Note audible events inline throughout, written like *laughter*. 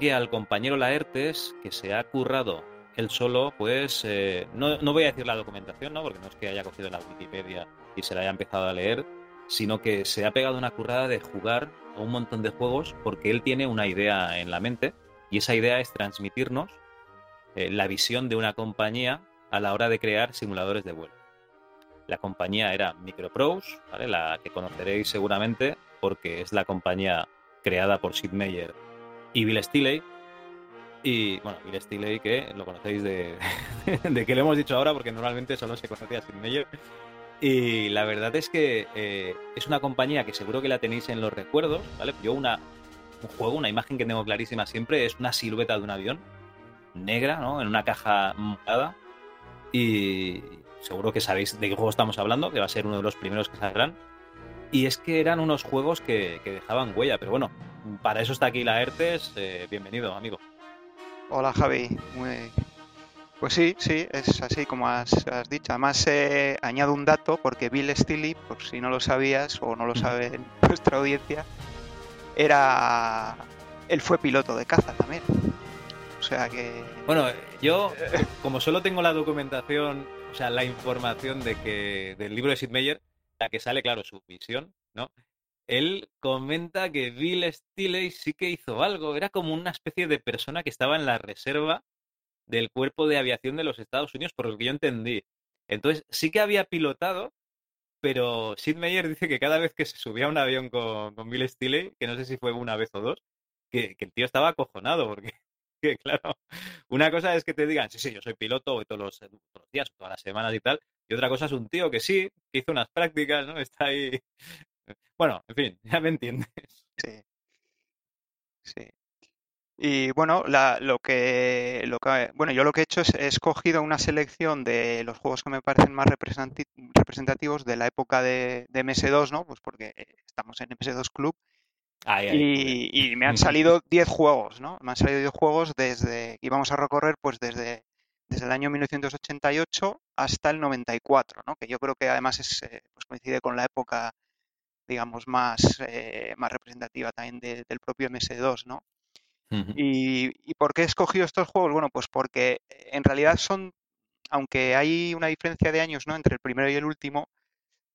Aquí al compañero Laertes que se ha currado él solo, pues eh, no, no, voy a decir la documentación, ¿no? porque no es que haya cogido la Wikipedia y se la haya empezado a leer, sino que se ha pegado una currada de jugar a un montón de juegos porque él tiene una idea en la mente y esa idea es transmitirnos eh, la visión de una compañía a la hora de crear simuladores de vuelo. La compañía era Microprose, la que conoceréis seguramente porque es la compañía creada por Sid Meier y Bill Stiley. Y bueno, Bill Stiley, que lo conocéis de, *laughs* de que lo hemos dicho ahora, porque normalmente solo se conocía Sid Meier. Y la verdad es que eh, es una compañía que seguro que la tenéis en los recuerdos, ¿vale? Yo una, un juego, una imagen que tengo clarísima siempre es una silueta de un avión negra, ¿no? En una caja morada. Y seguro que sabéis de qué juego estamos hablando, que va a ser uno de los primeros que saldrán. Y es que eran unos juegos que dejaban huella, pero bueno, para eso está aquí la ERTES. Eh, bienvenido, amigo. Hola, Javi. Muy... Pues sí, sí, es así como has, has dicho. Además, eh, añado un dato porque Bill Stilly, por si no lo sabías o no lo sabe *laughs* nuestra audiencia, era. Él fue piloto de caza también. O sea que. Bueno, yo, como solo tengo la documentación, o sea, la información de que del libro de Sid Meier, la que sale, claro, su visión, ¿no? Él comenta que Bill Stiley sí que hizo algo. Era como una especie de persona que estaba en la reserva del cuerpo de aviación de los Estados Unidos, por lo que yo entendí. Entonces, sí que había pilotado, pero Sid Meier dice que cada vez que se subía a un avión con, Bill Stiley, que no sé si fue una vez o dos, que, que el tío estaba acojonado, porque, *laughs* que, claro, una cosa es que te digan, sí, sí, yo soy piloto voy todos los, todos los días, todas las semanas y tal, y otra cosa es un tío que sí, que hizo unas prácticas, ¿no? Está ahí bueno, en fin, *laughs* ya me entiendes. Sí. Sí. Y bueno, la, lo, que, lo que. Bueno, yo lo que he hecho es he escogido una selección de los juegos que me parecen más representativos de la época de, de MS2, ¿no? Pues porque estamos en MS2 Club. Y, y, me han *laughs* salido 10 juegos, ¿no? Me han salido 10 juegos desde. Y vamos a recorrer, pues desde, desde el año 1988 hasta el 94, ¿no? Que yo creo que además es, pues coincide con la época digamos, más, eh, más representativa también de, del propio MS2, ¿no? Uh -huh. y, ¿Y por qué he escogido estos juegos? Bueno, pues porque en realidad son, aunque hay una diferencia de años, ¿no? Entre el primero y el último,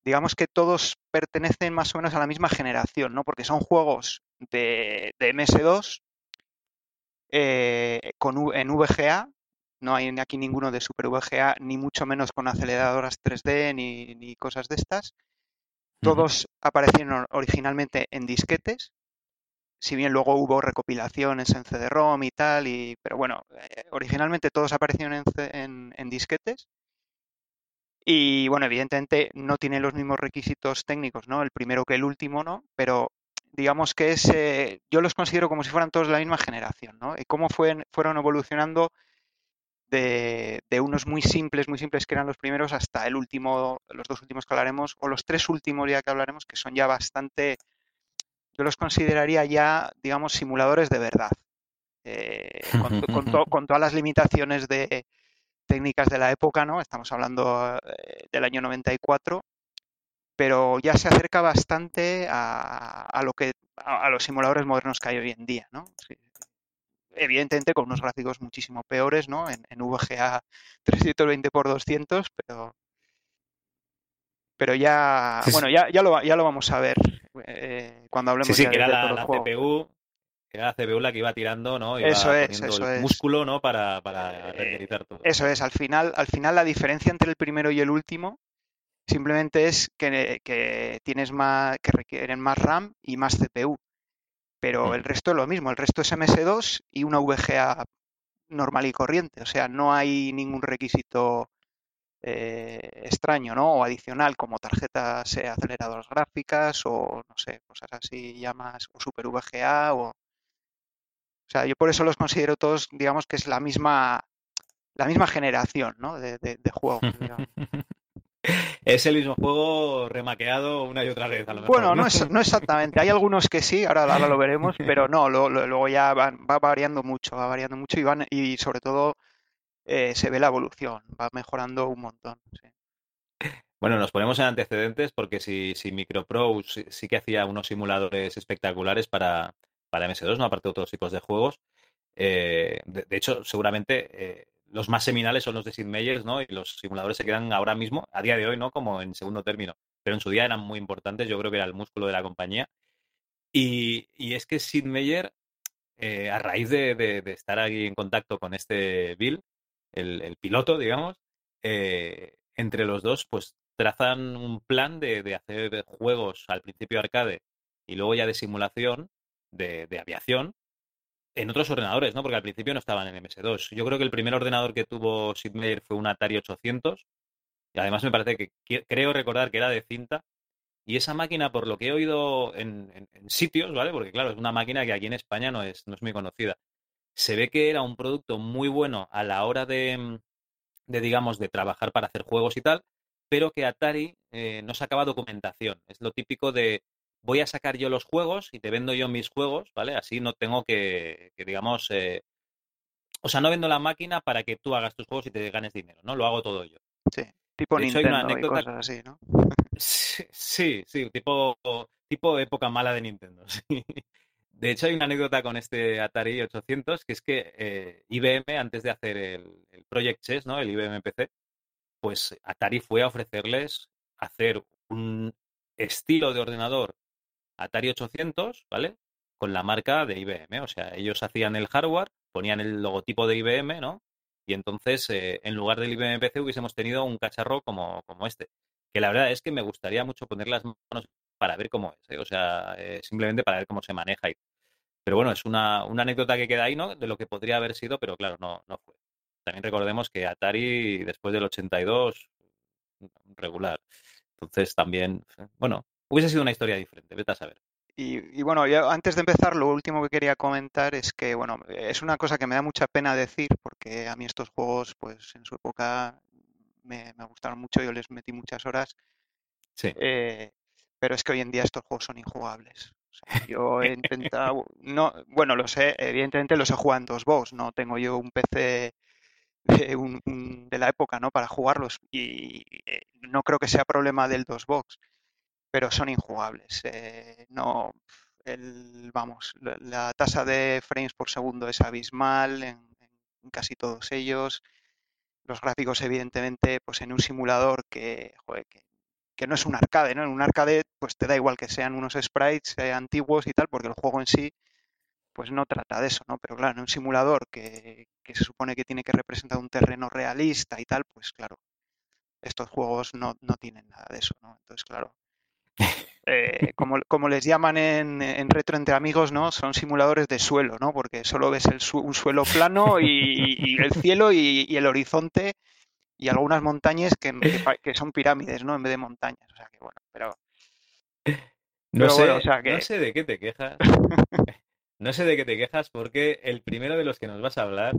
digamos que todos pertenecen más o menos a la misma generación, ¿no? Porque son juegos de, de MS2 eh, con, en VGA, no hay aquí ninguno de Super VGA, ni mucho menos con aceleradoras 3D ni, ni cosas de estas. Todos. Aparecieron originalmente en disquetes, si bien luego hubo recopilaciones en CD-ROM y tal, y, pero bueno, eh, originalmente todos aparecieron en, disquetes. Y bueno, evidentemente no tienen los mismos requisitos técnicos, ¿no? El primero que el último, ¿no? Pero digamos que es, yo los considero como si fueran todos de la misma generación, ¿no? Y cómo fue, fueron evolucionando de, unos muy simples, muy simples que eran los primeros, hasta el último, los dos últimos que hablaremos, o los tres últimos ya que hablaremos, que son ya bastante, yo los consideraría ya, digamos, simuladores de verdad. Eh, con, con, to, con, todas las limitaciones de técnicas de la época, ¿no? Estamos hablando eh, del año 94, pero ya se acerca bastante a, a lo que a, a, los simuladores modernos que hay hoy en día, ¿no? Sí, evidentemente con unos gráficos muchísimo peores, ¿no? En, en VGA 320 x 200, pero pero ya, sí, bueno, ya, ya, lo, ya lo vamos a ver eh, cuando hablemos sí, sí, de, que era de la, la CPU, que era la CPU la que iba tirando, ¿no? Iba eso es, eso el es. músculo, ¿no? Para, para renderizar todo. Eso es, al final, al final la diferencia entre el primero y el último simplemente es que, que tienes más, que requieren más RAM y más CPU pero el resto es lo mismo, el resto es MS2 y una VGA normal y corriente, o sea, no hay ningún requisito eh, extraño, ¿no? O adicional como tarjetas eh, aceleradoras gráficas o no sé, cosas así ya más, o super VGA o O sea, yo por eso los considero todos, digamos que es la misma, la misma generación, ¿no? De, de, de juegos. *laughs* es el mismo juego remaqueado una y otra vez. A lo mejor, bueno, no, es, no exactamente. Hay algunos que sí, ahora, ahora lo veremos, *laughs* pero no, lo, lo, luego ya va, va, variando mucho, va variando mucho y, van, y sobre todo eh, se ve la evolución, va mejorando un montón. Sí. Bueno, nos ponemos en antecedentes porque si, si MicroPro sí, sí, que hacía unos simuladores espectaculares para, para MS2, no aparte de otros tipos de juegos. Eh, de, de, hecho, seguramente eh, los más seminales son los de Sid Meier's, ¿no? Y los simuladores se quedan ahora mismo, a día de hoy, ¿no? Como en segundo término. Pero en su día eran muy importantes, yo creo que era el músculo de la compañía. Y, y es que Sid Meier, eh, a raíz de, de, de, estar aquí en contacto con este Bill, el, el piloto, digamos, eh, entre los dos, pues trazan un plan de, de, hacer juegos al principio arcade y luego ya de simulación de, de, aviación en otros ordenadores, ¿no? Porque al principio no estaban en MS2. Yo creo que el primer ordenador que tuvo Sid Meier fue un Atari 800 y además me parece que, creo recordar que era de cinta y esa máquina, por lo que he oído en, sitios, ¿vale? Porque claro, es una máquina que aquí en España no es, no es muy conocida. Se ve que era un producto muy bueno a la hora de, de digamos, de trabajar para hacer juegos y tal, pero que Atari eh, no sacaba documentación. Es lo típico de voy a sacar yo los juegos y te vendo yo mis juegos, ¿vale? Así no tengo que, que digamos, eh, o sea, no vendo la máquina para que tú hagas tus juegos y te ganes dinero, ¿no? Lo hago todo yo. Sí, tipo de Nintendo hecho, hay una anécdota... y cosas así, ¿no? *laughs* Sí, sí, tipo, tipo época mala de Nintendo, *laughs* sí. De hecho, hay una anécdota con este Atari 800, que es que eh, IBM, antes de hacer el, el, Project Chess, ¿no? el IBM PC, pues Atari fue a ofrecerles hacer un estilo de ordenador Atari 800, ¿vale? Con la marca de IBM. O sea, ellos hacían el hardware, ponían el logotipo de IBM, ¿no? Y entonces, eh, en lugar del IBM PC, hubiésemos tenido un cacharro como, como este. Que la verdad es que me gustaría mucho poner las manos para ver cómo es, ¿eh? o sea, eh, simplemente para ver cómo se maneja. Y... Pero bueno, es una, una, anécdota que queda ahí, ¿no? De lo que podría haber sido, pero claro, no, no fue. También recordemos que Atari, después del 82, regular. Entonces también, bueno, hubiese sido una historia diferente, vete a saber. Y, y, bueno, yo antes de empezar, lo último que quería comentar es que, bueno, es una cosa que me da mucha pena decir, porque a mí estos juegos, pues en su época me, me gustaron mucho, yo les metí muchas horas. Sí. Eh, pero es que hoy en día estos juegos son injugables. O sea, yo he *laughs* intentado, no, bueno, lo sé, evidentemente los he jugado en dos box, no tengo yo un PC de, un, un, de la época, ¿no? Para jugarlos y eh, no creo que sea problema del dos box, pero son injugables. Eh, no, el, vamos, la, tasa de frames por segundo es abismal en, en casi todos ellos. Los gráficos, evidentemente, pues en un simulador que, joder, que que no es un arcade, ¿no? En un arcade, pues te da igual que sean unos sprites eh, antiguos y tal, porque el juego en sí, pues no trata de eso, ¿no? Pero claro, en un simulador que, que, se supone que tiene que representar un terreno realista y tal, pues claro, estos juegos no, no tienen nada de eso, ¿no? Entonces, claro, eh, como, como, les llaman en, en, Retro Entre Amigos, ¿no? Son simuladores de suelo, ¿no? Porque solo ves el su un suelo plano y, y el cielo y, y el horizonte y algunas montañas que, que, que, son pirámides, ¿no? En vez de montañas. O sea que bueno, pero. No, pero sé, bueno, o sea que... no sé de qué te quejas. *laughs* no sé de qué te quejas porque el primero de los que nos vas a hablar,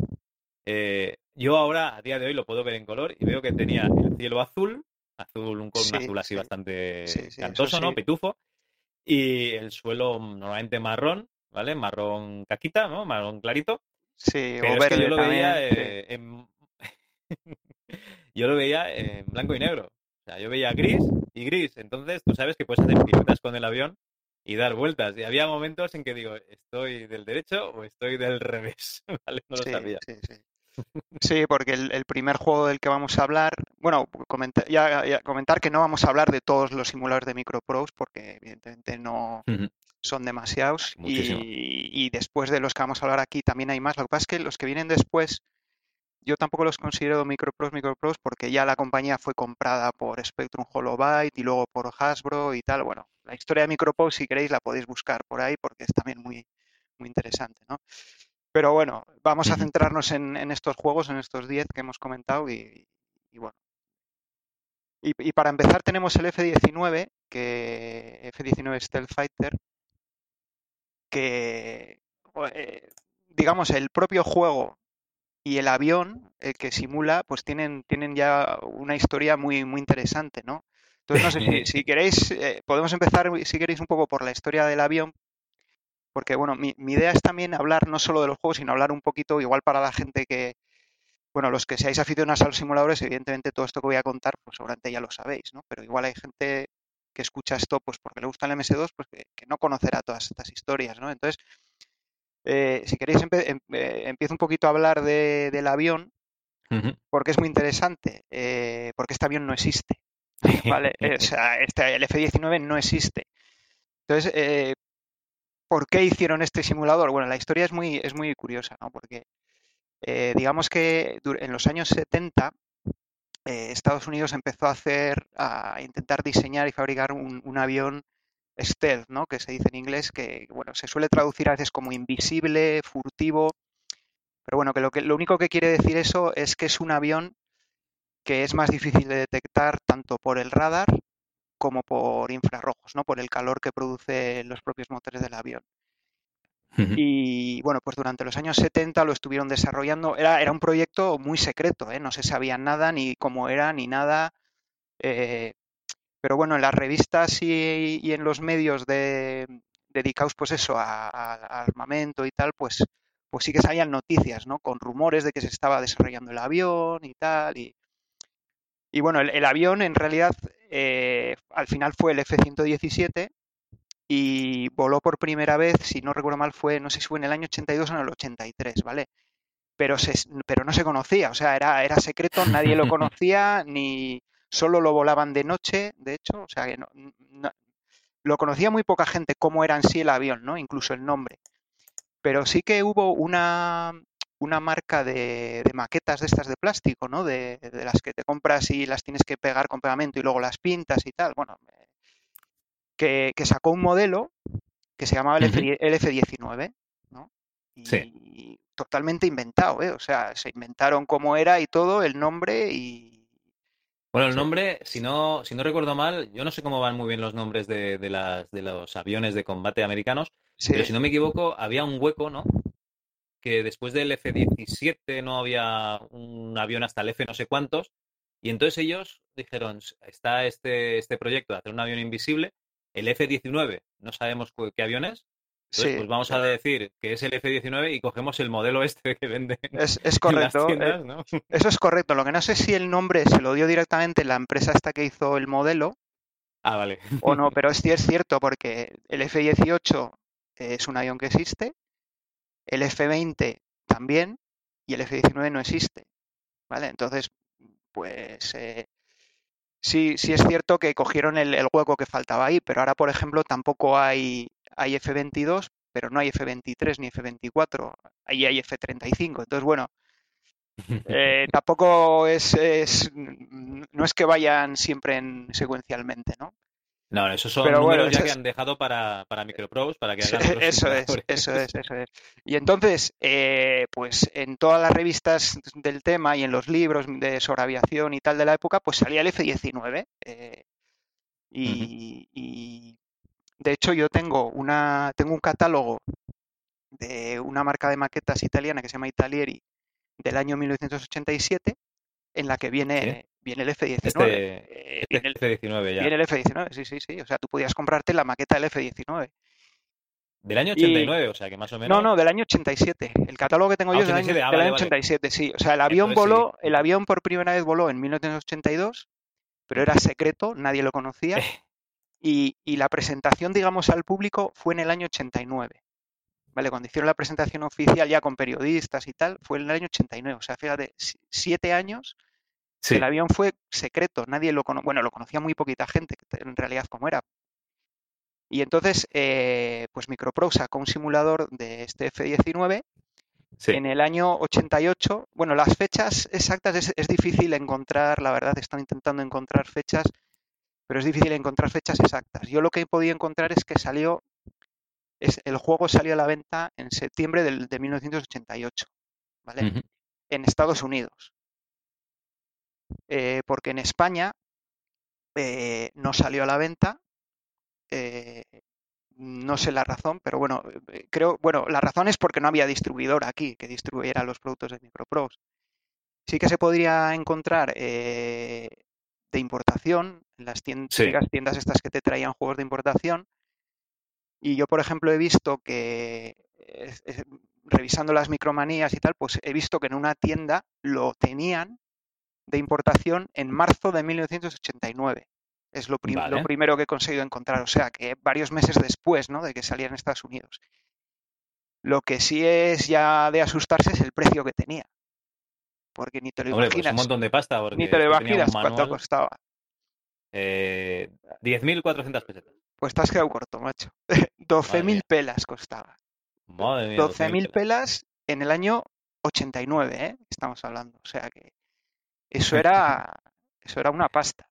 eh, yo ahora, a día de hoy, lo puedo ver en color y veo que tenía el cielo azul, azul, un, sí, un azul así sí. bastante sí, cantoso, ¿no? Pitufo. Y el suelo normalmente marrón, ¿vale? Marrón caquita, ¿no? Marrón clarito. Sí, pero o es verde que yo lo también, veía eh, en *laughs* yo lo veía en blanco y negro. O sea, yo veía gris y gris. Entonces, tú sabes que puedes hacer piruetas con el avión y dar vueltas. Y había momentos en que digo, ¿estoy del derecho o estoy del *laughs* revés? *laughs* ¿Vale? No lo sí, sabía. Sí, sí. Sí, porque el, el, primer juego del que vamos a hablar, bueno, comentar, ya, ya, comentar que no vamos a hablar de todos los simuladores de MicroPros porque evidentemente no uh -huh. son demasiados y, y, después de los que vamos a hablar aquí también hay más. Lo que pasa es que los que vienen después yo tampoco los considero micropros, micropros, porque ya la compañía fue comprada por Spectrum Holobyte y luego por Hasbro y tal. Bueno, la historia de micropros, si queréis, la podéis buscar por ahí porque es también muy, muy interesante, ¿no? Pero bueno, vamos a centrarnos en, en estos juegos, en estos 10 que hemos comentado y, y bueno. Y, y, para empezar tenemos el F-19, que F-19 Stealth Fighter, que eh, digamos, el propio juego y el avión, el que simula, pues tienen, tienen ya una historia muy, muy interesante, ¿no? Entonces, no sé si, *laughs* si queréis, eh, podemos empezar, si queréis, un poco por la historia del avión, porque, bueno, mi, mi idea es también hablar no solo de los juegos, sino hablar un poquito, igual para la gente que, bueno, los que seáis aficionados a los simuladores, evidentemente todo esto que voy a contar, pues seguramente ya lo sabéis, ¿no? Pero igual hay gente que escucha esto, pues porque le gusta el MS2, pues que, que no conocerá todas estas historias, ¿no? Entonces, eh, si queréis, em eh, empiezo un poquito a hablar de, del avión, porque es muy interesante, eh, porque este avión no existe, *laughs* ¿vale? Eh, o sea, este, el F-19 no existe. Entonces, eh, ¿por qué hicieron este simulador? Bueno, la historia es muy, es muy curiosa, ¿no? Porque eh, digamos que en los años 70 eh, Estados Unidos empezó a hacer, a intentar diseñar y fabricar un, un avión stealth, ¿no? Que se dice en inglés, que bueno, se suele traducir a veces como invisible, furtivo, pero bueno, que lo que lo único que quiere decir eso es que es un avión que es más difícil de detectar tanto por el radar como por infrarrojos, ¿no? Por el calor que produce los propios motores del avión. Y bueno, pues durante los años 70 lo estuvieron desarrollando. Era, era un proyecto muy secreto, ¿eh? No se sabía nada, ni cómo era, ni nada. eh, pero bueno, en las revistas y, y en los medios de, dedicados, pues eso, a, a- a armamento y tal, pues, pues sí que salían noticias, ¿no? Con rumores de que se estaba desarrollando el avión y tal. Y, y bueno, el, el avión en realidad eh, al final fue el F-117 y voló por primera vez, si no recuerdo mal, fue, no sé si fue en el año 82 o en el 83, ¿vale? Pero, se, pero no se conocía, o sea, era, era secreto, nadie lo *laughs* conocía, ni solo lo volaban de noche, de hecho, o sea, que no, no- lo conocía muy poca gente cómo era en sí el avión, ¿no? Incluso el nombre. Pero sí que hubo una, una marca de, de maquetas de estas de plástico, ¿no? De, de las que te compras y las tienes que pegar con pegamento y luego las pintas y tal. Bueno, que, que sacó un modelo que se llamaba el, F, Ujú. el F-19, ¿no? Y Sí. totalmente inventado, ¿eh? O sea, se inventaron cómo era y todo, el nombre y... Bueno, el Sí. nombre, si no, si no recuerdo mal, yo no sé cómo van muy bien los nombres de, de las, de los aviones de combate americanos, pero si no me equivoco, había un hueco, ¿no? Que después del F-17 no había un avión hasta el F no sé cuántos, y entonces ellos dijeron, está este, este proyecto de hacer un avión invisible, el F-19, no sabemos qué avión es, entonces sí, pues vamos a decir que es el F-19 y cogemos el modelo este que venden es, es *laughs* en las correcto. eh, tiendas, ¿no? Eso es correcto. Lo que no sé si el nombre se lo dio directamente la empresa esta que hizo el modelo Ah, vale. o no, *laughs* pero sí es cierto porque el F-18 es un avión que existe, el F-20 también y el F-19 no existe, ¿vale? Entonces, pues eh, sí, sí es cierto que cogieron el, el hueco que faltaba ahí, pero ahora, por ejemplo, tampoco hay, hay F-22, pero no hay F-23 ni F-24, ahí hay F-35. Entonces, bueno, eh, *laughs* tampoco es, es- no es que vayan siempre en, secuencialmente, ¿no? No, esos son Pero bueno, números ya que es- han dejado para, para Microprose, para que hagan Eso es, eso es, eso es. Y entonces, eh, pues en todas las revistas del tema y en los libros de sobre aviación y tal de la época, pues salía el F-19. eh, y, y, de hecho yo tengo una, tengo un catálogo de una marca de maquetas italiana que se llama Italieri del año 1987, en la que viene, viene el F-19. Este, eh, este viene el, F-19 ya. viene el F-19, sí, sí, sí. O sea, tú podías comprarte la maqueta del F-19. Del año Y- 89, o sea que más o menos. No, no, del año 87. El catálogo que tengo Ah, yo es del año, 87, del vale, año vale. 87, sí. O sea, el avión Entonces sí. voló, el avión por primera vez voló en 1982, pero era secreto, nadie lo conocía. *laughs* Y, y la presentación, digamos, al público fue en el año 89. ¿Vale? Cuando hicieron la presentación oficial ya con periodistas y tal, fue en el año 89. O sea, fíjate, si- siete años Sí. el avión fue secreto, nadie lo conocía, bueno, lo conocía muy poquita gente, en realidad, como era. Y entonces, eh, pues Micropro sacó un simulador de este F-19 Sí. en el año 88. Bueno, las fechas exactas es, es difícil encontrar, la verdad, están intentando encontrar fechas, pero es difícil encontrar fechas exactas. Yo lo que he podido encontrar es que salió, es, el juego salió a la venta en septiembre del, de 1988, ¿vale? En Estados Unidos. Eh, porque en España eh, no salió a la venta. eh, No sé la razón, pero bueno, creo, bueno, la razón es porque no había distribuidor aquí que distribuyera los productos de Microprose. Sí que se podría encontrar eh, de importación, en las tiendas, Sí. tiendas estas que te traían juegos de importación. Y yo, por ejemplo, he visto que, eh, revisando las micromanías y tal, pues he visto que en una tienda lo tenían de importación en marzo de 1989. Es lo, prim- lo primero que he conseguido encontrar, o sea, que varios meses después ¿no? de que saliera en Estados Unidos. Lo que sí es ya de asustarse es el precio que tenía. Porque ni te lo Hombre, pues imaginas. un montón de pasta, porque ni te lo imaginas cuánto costaba. eh, 10.400 pesetas. Pues te has quedado corto, macho. *laughs* 12.000 mía. pelas costaba. Madre mía, 12.000 pelas. pelas en el año 89, ¿eh? Estamos hablando. O sea que eso *laughs* era, eso era una pasta.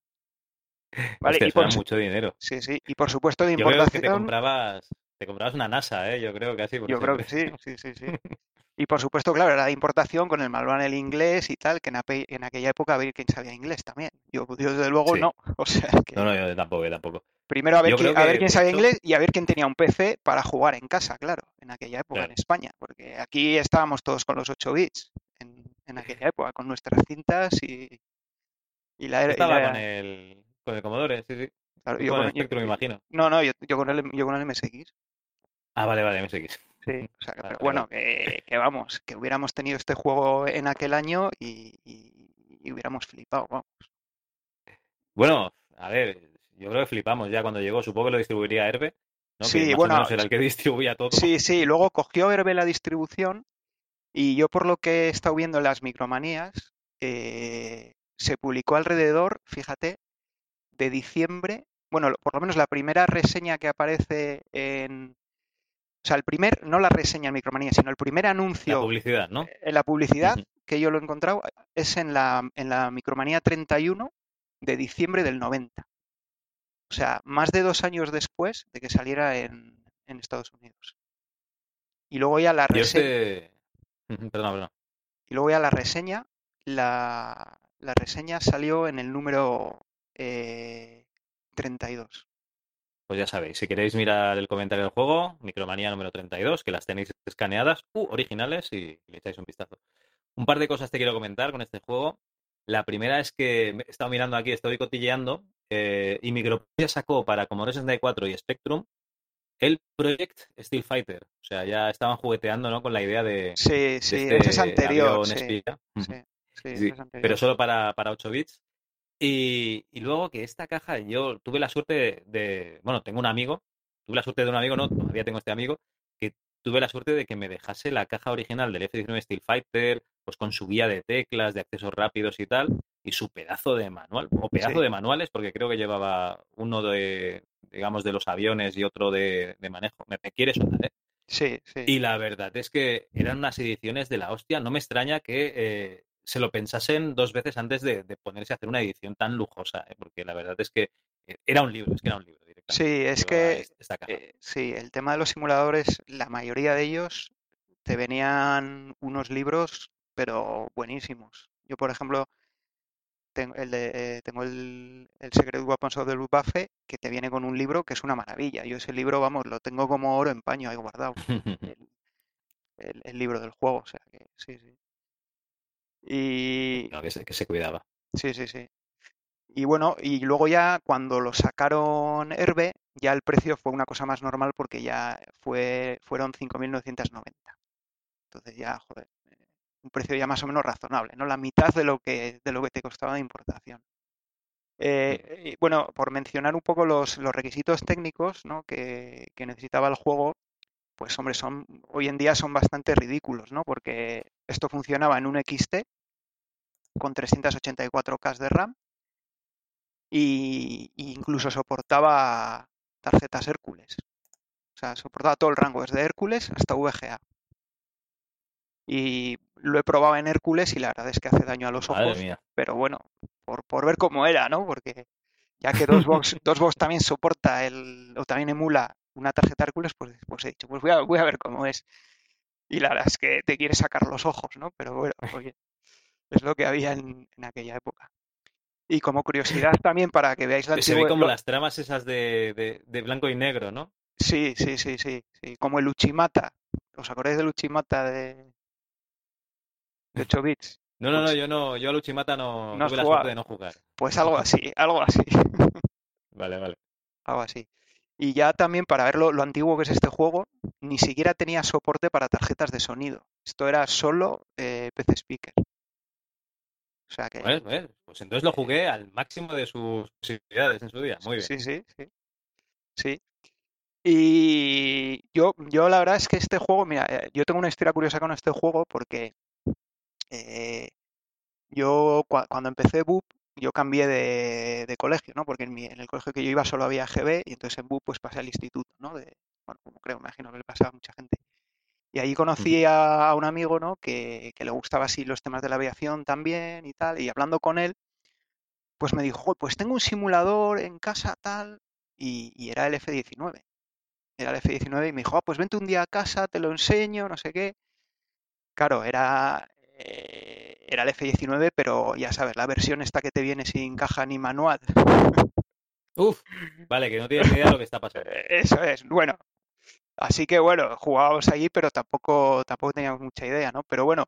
Vale, Hostia, y por, mucho dinero. sí, sí, y por supuesto de Yo creo que te importación. comprabas, te comprabas una NASA, ¿eh? Yo creo que así. por Yo creo que sí, *laughs* sí, sí, sí. Y por supuesto, claro, era de importación con el manual en inglés y tal, que en, ape- en aquella época a ver quién sabía inglés también. Yo, yo desde luego Sí. no. *laughs* O sea que No, no, yo tampoco, yo tampoco. primero a ver, quién, a ver quién sabía inglés y a ver quién tenía un PC para jugar en casa, claro, en aquella época en. España. Porque aquí estábamos todos con los 8 bits en, en aquella época, con nuestras cintas y, y la era. y estaba con el, con el Commodore, sí, sí. claro, Tú yo con con- el Spectrum, yo- imagino. No, no, yo, yo con el, yo con el MSX. Ah, vale, vale, MSX. Sí, *laughs* o sea, Vale, pero bueno, que, que vamos, que hubiéramos tenido este juego en aquel año y, y- y hubiéramos flipado, vamos. Bueno, a ver, yo creo que flipamos ya cuando llegó. Supongo que lo distribuiría Herbe, ¿no? Sí, que más bueno, o menos era el que *laughs* distribuía todo. Sí, sí, luego cogió Herbe la distribución y yo por lo que he estado viendo en las micromanías, eh, se publicó alrededor, fíjate, de diciembre, bueno, por lo menos la primera reseña que aparece en... O sea, el primer, no la reseña en micromanía, sino el primer La anuncio publicidad, ¿no? en la publicidad que yo lo he encontrado es en la, en la micromanía 31 de diciembre del 90. O sea, más de dos años después de que saliera en, en Estados Unidos. Y luego ya la reseña, Perdona, perdona. y luego ya la reseña, la, la reseña salió en el número eh, 32. Pues ya sabéis, si queréis mirar el comentario del juego, Micromanía número 32, que las tenéis escaneadas u originales y le echáis un vistazo. Un par de cosas te quiero comentar con este juego. La primera es que he estado mirando aquí, estoy cotilleando, eh, y Micromanía sacó para Commodore 64 y Spectrum el Project Steel Fighter. O sea, ya estaban jugueteando ¿no? con la idea de, Sí, de sí, este ese es anterior. Sí, sí, sí, Sí, ese es anterior. pero solo para, para 8 bits. Y, y luego que esta caja, yo tuve la suerte de, de- bueno, tengo un amigo, tuve la suerte de un amigo, no, todavía tengo este amigo, que tuve la suerte de que me dejase la caja original del F-19 Steel Fighter, pues con su guía de teclas, de accesos rápidos y tal, y su pedazo de manual, o pedazo Sí. de manuales, porque creo que llevaba uno de, digamos, de los aviones y otro de, de manejo. Me, me quiere sonar, ¿eh? Sí, sí. Y la verdad es que eran unas ediciones de la hostia. No me extraña que eh, se lo pensasen dos veces antes de, de ponerse a hacer una edición tan lujosa, ¿eh? porque la verdad es que eh, era un libro, es que era un libro directamente. Sí, es que. Eh, sí, el tema de los simuladores, la mayoría de ellos te venían unos libros, pero buenísimos. Yo, por ejemplo, tengo el, de, eh, tengo el, el Secret Weapons of the Luftwaffe, que te viene con un libro que es una maravilla. Yo ese libro, vamos, lo tengo como oro en paño ahí guardado, *laughs* el, el- el libro del juego, o sea que sí, sí. Y No, que, se, que se cuidaba. sí, sí, sí. Y bueno, y luego ya cuando lo sacaron Herbe, ya el precio fue una cosa más normal porque ya fue, fueron 5.990. Entonces ya, joder, un precio ya más o menos razonable, ¿no? La mitad de lo que, de lo que te costaba de importación. Eh, y bueno, por mencionar un poco los, los requisitos técnicos, ¿no? que, que necesitaba el juego, pues hombre, son, hoy en día son bastante ridículos, ¿no? Porque esto funcionaba en un XT con 384K de RAM y incluso soportaba tarjetas Hércules. O sea, soportaba todo el rango, desde Hércules hasta VGA. Y lo he probado en Hércules y la verdad es que hace daño a los Madre ojos, mía. pero bueno, por, por ver cómo era, ¿no? Porque ya que DOSBox, *laughs* DOSBox también soporta el, o también emula una tarjeta Hércules, pues, pues he dicho, pues voy a, voy a ver cómo es. Y la verdad es que te quiere sacar los ojos, ¿no? Pero bueno, oye, es lo que había en, en aquella época. Y como curiosidad *laughs* también para que veáis la Se ve como las tramas esas de, de- de blanco y negro, ¿no? Sí, sí, sí, sí, sí. Como el Uchimata. ¿Os acordáis del Uchimata de, de 8 bits? No, no, no, Pues- yo no, yo a Luchimata no, No tuve la suerte de no jugar. Pues algo así, *laughs* algo así, Vale, vale. algo así. Y ya también para ver lo, lo antiguo que es este juego, ni siquiera tenía soporte para tarjetas de sonido. Esto era solo eh, PC Speaker. O sea que... Pues, pues, pues entonces lo jugué al máximo de sus posibilidades en su día. Muy bien. Sí, sí, sí. Sí. Y yo, yo la verdad es que este juego, mira, eh, yo tengo una historia curiosa con este juego porque eh, yo cua- cuando empecé BUP, yo cambié de, de colegio, ¿no? Porque en, mi- en el colegio que yo iba solo había GB y entonces en BUP pues pasé al instituto, ¿no? De, bueno, como creo, me imagino que le pasaba a mucha gente. Y ahí conocí a, a un amigo, ¿no? Que, que le gustaba así los temas de la aviación también y tal. Y hablando con él, pues me dijo, "Jo, pues tengo un simulador en casa tal. Y, y era el F-19. Era el F-19 y me dijo, "Ah, pues vente un día a casa, te lo enseño, no sé qué. Claro, era, eh, era el F-19, pero ya sabes, la versión esta que te viene sin caja ni manual. Uf, vale, que no tienes ni idea de lo que está pasando. *laughs* Eso es, bueno. Así que bueno, jugábamos allí, pero tampoco, tampoco teníamos mucha idea, ¿no? Pero bueno,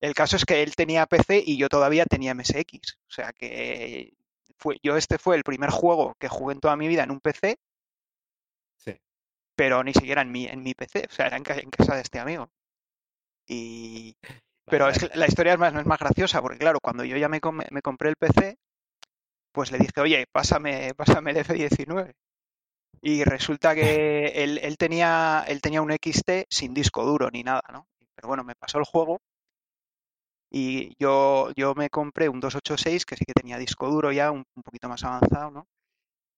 el caso es que él tenía PC y yo todavía tenía MSX. O sea que fue, yo este fue el primer juego que jugué en toda mi vida en un PC, Sí. pero ni siquiera en mi, en mi PC, o sea, era en casa de este amigo. Y, pero es que la historia es más, es más graciosa, porque claro, cuando yo ya me, com- me compré el PC, pues le dije, oye, pásame, pásame el F-19. Y resulta que *laughs* él, él tenía, él tenía un XT sin disco duro ni nada, ¿no? Pero bueno, me pasó el juego y yo, yo me compré un 286 que sí que tenía disco duro ya, un, un poquito más avanzado, ¿no?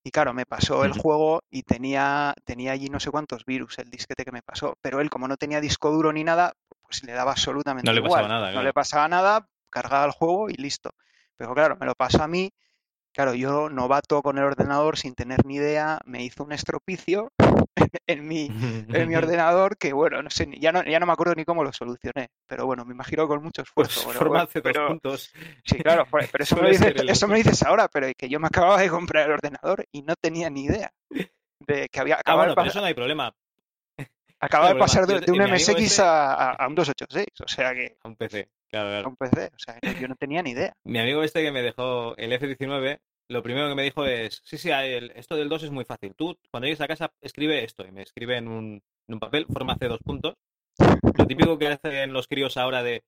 Y claro, me pasó el juego y tenía, tenía allí no sé cuántos virus el disquete que me pasó, pero él como no tenía disco duro ni nada, pues le daba absolutamente No le igual. pasaba nada, No claro. le pasaba nada, cargaba el juego y listo. Pero claro, me lo pasó a mí, claro, yo novato con el ordenador sin tener ni idea, me hizo un estropicio *laughs* en mi, en mi *laughs* ordenador que bueno, no sé, ya no, ya no me acuerdo ni cómo lo solucioné, pero bueno, me imagino con mucho Pues esfuerzo. pero bueno, puntos. Sí, claro, pero *laughs* eso me, lo dices, eso me lo dices ahora, pero que yo me acababa de comprar el ordenador y no tenía ni idea de que había Ah, bueno, de, pero eso no hay problema. Acababa de pasar de, un MSX a, a- un 286, o sea que A un PC. Claro, a un PC, o sea que yo no tenía ni idea. Mi amigo este que me dejó el F-19, lo primero que me dijo es, sí, sí, el- esto del 2 es muy fácil. Tú, cuando llegues a casa, escribe esto. Y me escribe en un, en un papel, forma C dos puntos. Lo típico que hacen los críos ahora de,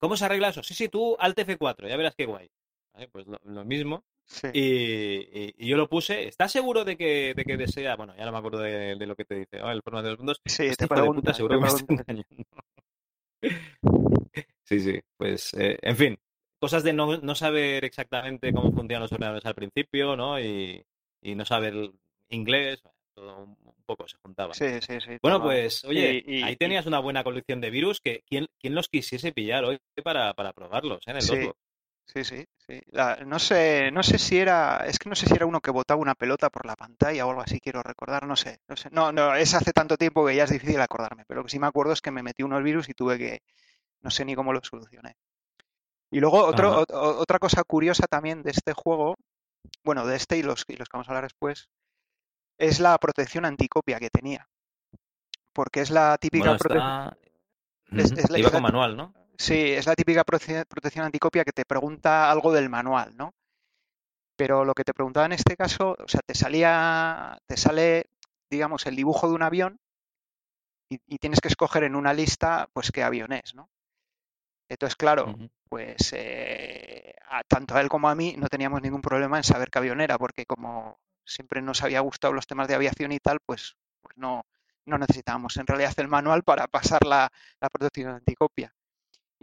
¿cómo se arregla eso? Sí, sí, tú Alt F4, ya verás qué guay. Vale, Pues lo, lo mismo. Sí. Y, y- y yo lo puse. ¿Estás seguro de que, de que desea? Bueno, ya no me acuerdo de, de lo que te dice. Oh, el forma de dos puntos. Sí, Este te pregunta, puta seguro te que me está engañando. *laughs* Sí, sí, pues, eh, en fin, cosas de no, no saber exactamente cómo funcionan los ordenadores al principio, ¿no? Y, y no saber inglés, todo un, poco se juntaba. Sí, sí, sí. Bueno, toma. pues, oye, Y- ahí tenías una buena colección de virus que quién, quién los quisiese pillar hoy para, para probarlos, ¿eh? En el Sí. Sí, sí, sí. La- no sé, no sé si era, es que no sé si era uno que botaba una pelota por la pantalla o algo así, quiero recordar, no sé, no sé. No, no, es hace tanto tiempo que ya es difícil acordarme, pero lo que sí me acuerdo es que me metí unos virus y tuve que, no sé ni cómo lo solucioné. Y luego otro, o- otra cosa curiosa también de este juego, bueno, de este y los, y los que vamos a hablar después, es la protección anticopia que tenía. Porque es la típica Bueno, protección. está... es- la- Iba con manual, ¿no? Sí, es la típica protección anticopia que te pregunta algo del manual, ¿no? Pero lo que te preguntaba en este caso, o sea, te salía, te sale, digamos, el dibujo de un avión y, y tienes que escoger en una lista, pues, qué avión es, ¿no? Entonces, claro, pues eh, a- tanto a él como a mí no teníamos ningún problema en saber qué avión era, porque como siempre nos había gustado los temas de aviación y tal, pues, pues no, no necesitábamos en realidad el manual para pasar la, la protección anticopia.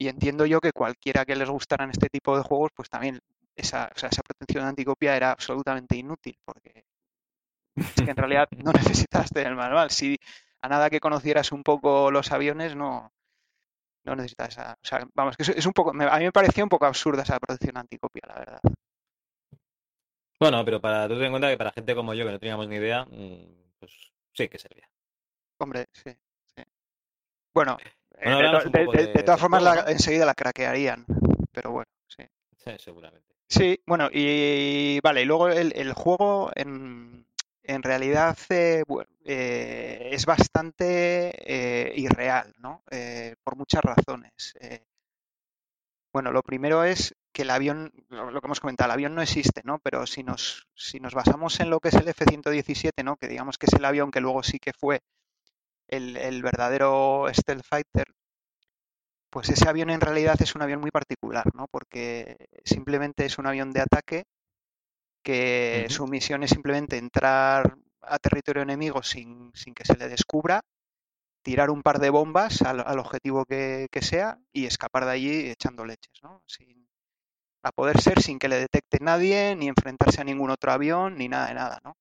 Y entiendo yo que cualquiera que les gustaran este tipo de juegos, pues también esa, o sea, esa protección anticopia era absolutamente inútil, porque es que en realidad *laughs* no *laughs* necesitas tener el manual. Si a nada que conocieras un poco los aviones, no, no necesitas esa. O sea, vamos, que es, un poco. A mí me parecía un poco absurda esa protección anticopia, la verdad. Bueno, pero para tú ten en cuenta que para gente como yo que no teníamos ni idea, mm, pues sí que servía. Hombre, sí. sí. Bueno, Bueno, de, todas formas, la- enseguida la craquearían. Pero bueno, sí. Sí, seguramente. Sí, bueno, y vale, y luego el, el juego en, en realidad eh, bueno, eh, es bastante eh, irreal, ¿no? Eh, por muchas razones. Eh, bueno, lo primero es que el avión, lo lo que hemos comentado, el avión no existe, ¿no? Pero si nos, si nos basamos en lo que es el F-117, ¿no? Que digamos que es el avión que luego sí que fue el, el verdadero Stealth Fighter, pues ese avión en realidad es un avión muy particular, ¿no? Porque simplemente es un avión de ataque que su misión es simplemente entrar a territorio enemigo sin, sin que se le descubra, tirar un par de bombas al, al objetivo que, que sea y escapar de allí echando leches, ¿no? Sin, a poder ser sin que le detecte nadie, ni enfrentarse a ningún otro avión, ni nada de nada, ¿no?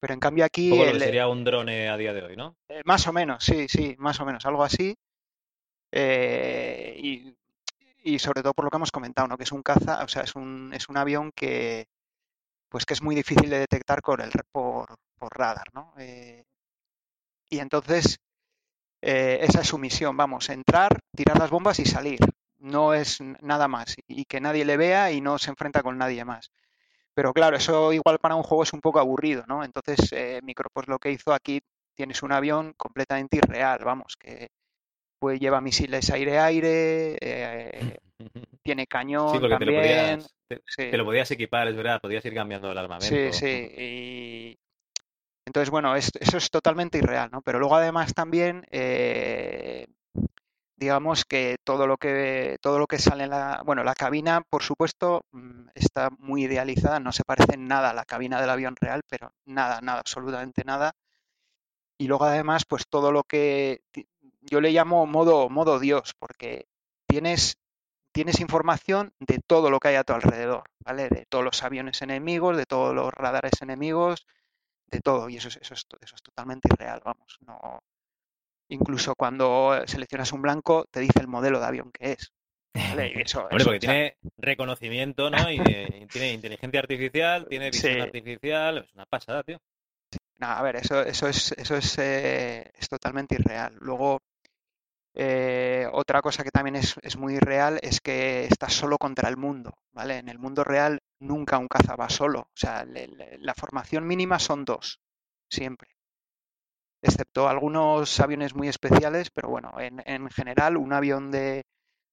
Pero en cambio aquí, poco lo que el, sería un drone a día de hoy, ¿no? eh, más o menos, sí, sí, más o menos, algo así. eh, y, y sobre todo por lo que hemos comentado, ¿no? Que es un caza, o sea, es un, es un avión que, pues que es muy difícil de detectar con el, por, por radar, ¿no? Eh, y entonces, eh, esa es su misión, vamos, entrar, tirar las bombas y salir. No es nada más. Y que nadie le vea y no se enfrenta con nadie más. Pero claro, eso igual para un juego es un poco aburrido, ¿no? Entonces, eh, Micropost lo que hizo aquí, tienes un avión completamente irreal, vamos, que pues lleva misiles aire-aire, eh, *laughs* tiene Sí, cañón porque te lo también, podías, te, sí, te lo podías equipar, es verdad, podías ir cambiando el sí, armamento. sí. Y entonces, bueno, es- eso es totalmente irreal, ¿no? Pero luego además también, eh, digamos que todo lo que todo lo que sale en la, bueno, la cabina, por supuesto, mm, está muy idealizada, no se parece en nada a la cabina del avión real, pero nada, nada, absolutamente nada. Y luego además, pues todo lo que yo le llamo modo modo Dios, porque tienes tienes información de todo lo que hay a tu alrededor, ¿vale? De todos los aviones enemigos, de todos los radares enemigos, de todo. Y eso es, eso es, eso es totalmente irreal, vamos. No, incluso cuando seleccionas un blanco, te dice el modelo de avión que es, ¿vale? Y eso, Hombre, eso, porque o sea, tiene reconocimiento, ¿no? Y, eh, tiene inteligencia artificial, tiene *laughs* visión sí, artificial, es una pasada, tío. nada, a ver, eso, eso es, eso es, eh, es totalmente irreal. Luego, Eh, otra cosa que también es, es muy real es que estás solo contra el mundo, ¿vale? En el mundo real nunca un caza va solo. O sea, le- le- la formación mínima son dos, siempre. Excepto algunos aviones muy especiales, pero bueno, en, en general un avión de,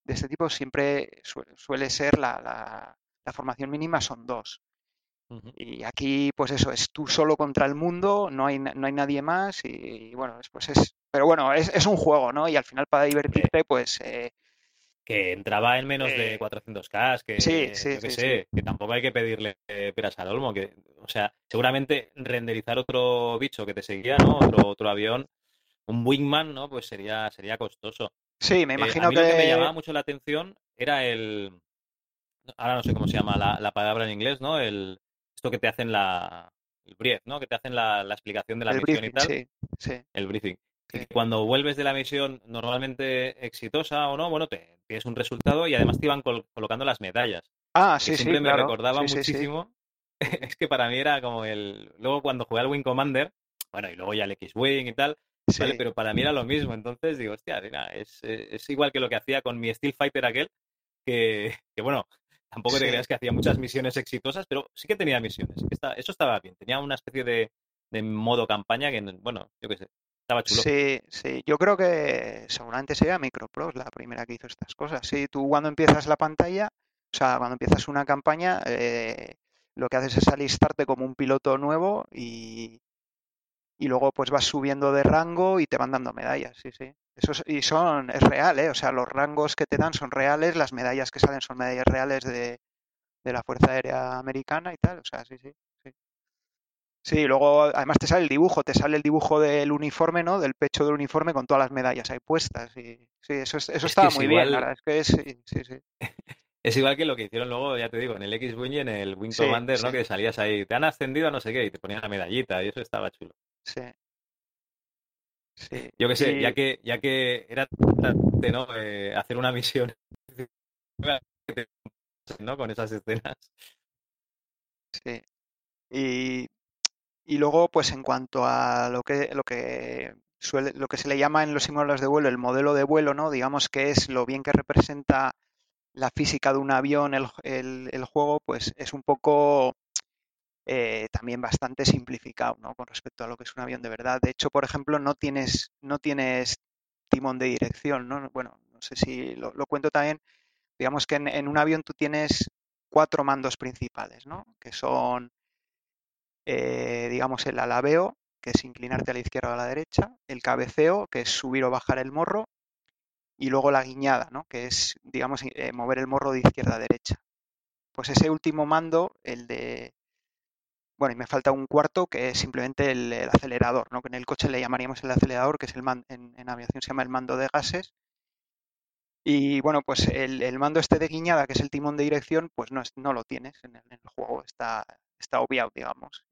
de este tipo siempre su- suele ser la, la- la formación mínima son dos. Y aquí, pues eso, es tú solo contra el mundo, no hay, no hay nadie más y, bueno, es- pues es... Pero bueno, es, es un juego, ¿no? Y al final para divertirte, pues... eh, que entraba en menos de eh, 400k, sí, que sí, yo qué sí, sí. sé, que tampoco hay que pedirle eh, peras al olmo, que, o sea, seguramente renderizar otro bicho que te seguía, ¿no? Otro, otro avión, un wingman, ¿no? Pues sería, sería costoso. Sí, me Eh, a imagino mí lo que me que... llamaba mucho la atención era el, ahora no sé cómo se llama la, la palabra en inglés, ¿no? El, esto que te hacen la, el brief, ¿no? Que te hacen la, la explicación de la El misión y tal, sí, sí, el briefing. Que cuando vuelves de la misión normalmente exitosa o no, bueno, te tienes un resultado y además te iban col- colocando las medallas, Ah, que sí, sí, siempre me claro. recordaba Sí, sí, sí. muchísimo. *laughs* Es que para mí era como el. Luego cuando jugué al Wing Commander, bueno, y luego ya el X-Wing y tal, ¿vale? Pero para mí era lo mismo. Entonces digo, hostia, mira, es, eh, es igual que lo que hacía con mi Steel Fighter aquel, que, *laughs* que bueno, tampoco te creas que hacía muchas misiones exitosas, pero sí que tenía misiones. que eso estaba bien. Tenía una especie de, de modo campaña que, bueno, yo qué sé, Sí, sí. Yo creo que seguramente sería Microprose la primera que hizo estas cosas. Sí, tú cuando empiezas la pantalla, o sea, cuando empiezas una campaña, eh, lo que haces es alistarte como un piloto nuevo y, y luego pues vas subiendo de rango y te van dando medallas, sí, sí. Eso es, y son, es real, ¿eh? O sea, los rangos que te dan son reales, las medallas que salen son medallas reales de, de la Fuerza Aérea Americana y tal, o sea, sí, sí, sí. Luego además te sale el dibujo, te sale el dibujo del uniforme, ¿no? Del pecho del uniforme con todas las medallas ahí puestas. Y sí, eso, es- eso Es estaba es muy bien, la verdad es que es, sí, sí, sí. *laughs* es igual que lo que hicieron luego, ya te digo, en el X-Wing y en el Wing Sí, Commander, ¿no? sí, Que salías ahí, te han ascendido a no sé qué, y te ponían la medallita, y eso estaba chulo. sí, sí. Yo qué sé, Y ya que, ya que era de, ¿no? Eh, hacer una misión, *laughs* ¿no? Con esas escenas. sí. Y, y luego, pues en cuanto a lo que, lo que suele, lo que se le llama en los simuladores de vuelo, el modelo de vuelo, ¿no? Digamos que es lo bien que representa la física de un avión, el, el, el juego, pues es un poco eh, también bastante simplificado, ¿no? Con respecto a lo que es un avión de verdad. De hecho, por ejemplo, no tienes, no tienes timón de dirección, ¿no? Bueno, no sé si lo, cuento también. Digamos que en, un avión tú tienes cuatro mandos principales, ¿no? Que son, eh, digamos, el alabeo, que es inclinarte a la izquierda o a la derecha, el cabeceo, que es subir o bajar el morro, y luego la guiñada, ¿no? Que es, digamos, eh, mover el morro de izquierda a derecha. Pues ese último mando, el de bueno, y me falta un cuarto que es simplemente el, acelerador, ¿no? Que en el coche le llamaríamos el acelerador, que es el man, en, aviación se llama el mando de gases. Y bueno, pues el, mando este de guiñada, que es el timón de dirección, pues no, no lo tienes en el, juego, está, está obviado, digamos.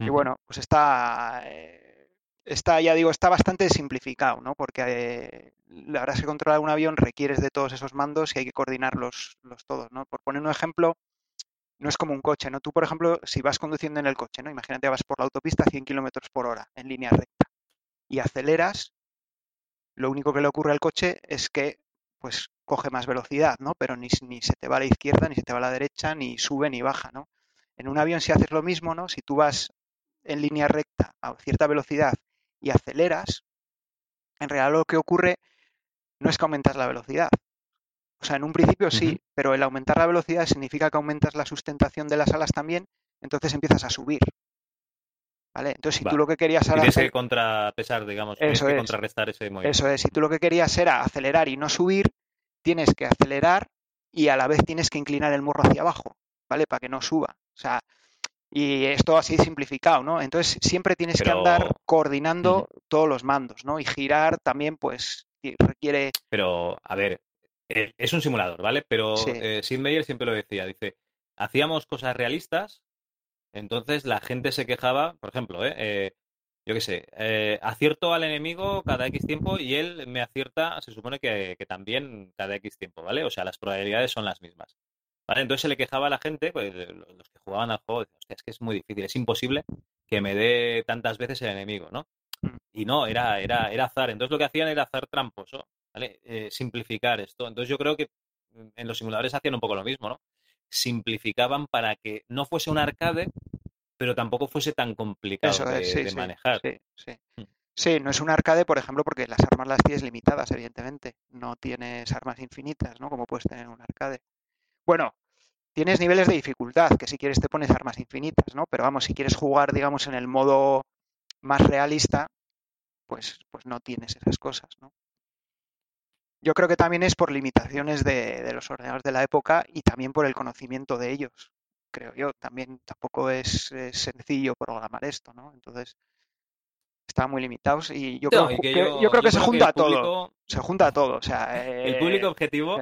Y, bueno, pues está, eh, está, ya digo, está bastante simplificado, ¿no? Porque eh, la verdad es que controlar un avión requieres de todos esos mandos y hay que coordinarlos los todos, ¿no? Por poner un ejemplo, no es como un coche, ¿no? Tú, por ejemplo, si vas conduciendo en el coche, ¿no? Imagínate, vas por la autopista a 100 kilómetros por hora en línea recta y aceleras, lo único que le ocurre al coche es que, pues, coge más velocidad, ¿no? Pero ni, ni se te va a la izquierda, ni se te va a la derecha, ni sube ni baja, ¿no? En un avión, si haces lo mismo, ¿no? Si tú vas en línea recta a cierta velocidad y aceleras, en realidad lo que ocurre no es que aumentas la velocidad, o sea, en un principio sí, pero el aumentar la velocidad significa que aumentas la sustentación de las alas también, entonces empiezas a subir. ¿Vale? Entonces, si tú lo que querías era. Tienes que contrapesar, digamos, tienes que contrarrestar ese movimiento. Eso es, si tú lo que querías era acelerar y no subir, tienes que acelerar y a la vez tienes que inclinar el morro hacia abajo, ¿vale? Para que no suba. O sea, y esto así simplificado, ¿no? Entonces, siempre tienes que andar coordinando todos los mandos, ¿no? Y girar también, pues, requiere. Pero, a ver, eh, es un simulador, ¿vale? Pero eh, Sid Meier siempre lo decía, dice, hacíamos cosas realistas, entonces la gente se quejaba, por ejemplo, ¿eh? eh yo qué sé, acierto al enemigo cada X tiempo y él me acierta, se supone que, también cada X tiempo, ¿vale? O sea, las probabilidades son las mismas. ¿Vale? Entonces se le quejaba a la gente, pues los que jugaban al juego, es que es muy difícil, es imposible que me dé tantas veces el enemigo, ¿no? Mm. Y no, era, era, era azar. Entonces lo que hacían era azar tramposo. Eh, simplificar esto. Entonces yo creo que en los simuladores hacían un poco lo mismo, ¿no? Simplificaban para que no fuese un arcade, pero tampoco fuese tan complicado de, manejar. Mm. Sí, no es un arcade, por ejemplo, porque las armas las tienes limitadas, evidentemente. No tienes armas infinitas, ¿no? Como puedes tener en un arcade. Bueno, tienes niveles de dificultad, que si quieres te pones armas infinitas, ¿no? Pero vamos, si quieres jugar, digamos, en el modo más realista, pues, pues no tienes esas cosas, ¿no? Yo creo que también es por limitaciones de, los ordenadores de la época y también por el conocimiento de ellos. Creo yo, también tampoco es, sencillo programar esto, ¿no? Entonces, están muy limitados y yo creo, que, yo, creo que se junta todo. Se junta todo. O sea, el público eh, objetivo,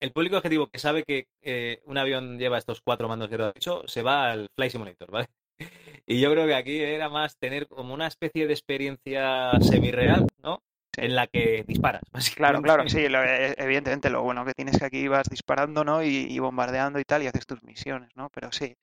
el público objetivo que sabe que eh, un avión lleva estos cuatro mandos que te he dicho, se va al Fly Simulator, ¿vale? *laughs* Y yo creo que aquí era más tener como una especie de experiencia semi-real, ¿no? En la que disparas. *laughs* Claro, claro, sí, e, evidentemente lo bueno que tienes que aquí vas disparando, ¿no? Y, bombardeando y tal, y haces tus misiones, ¿no? Pero sí.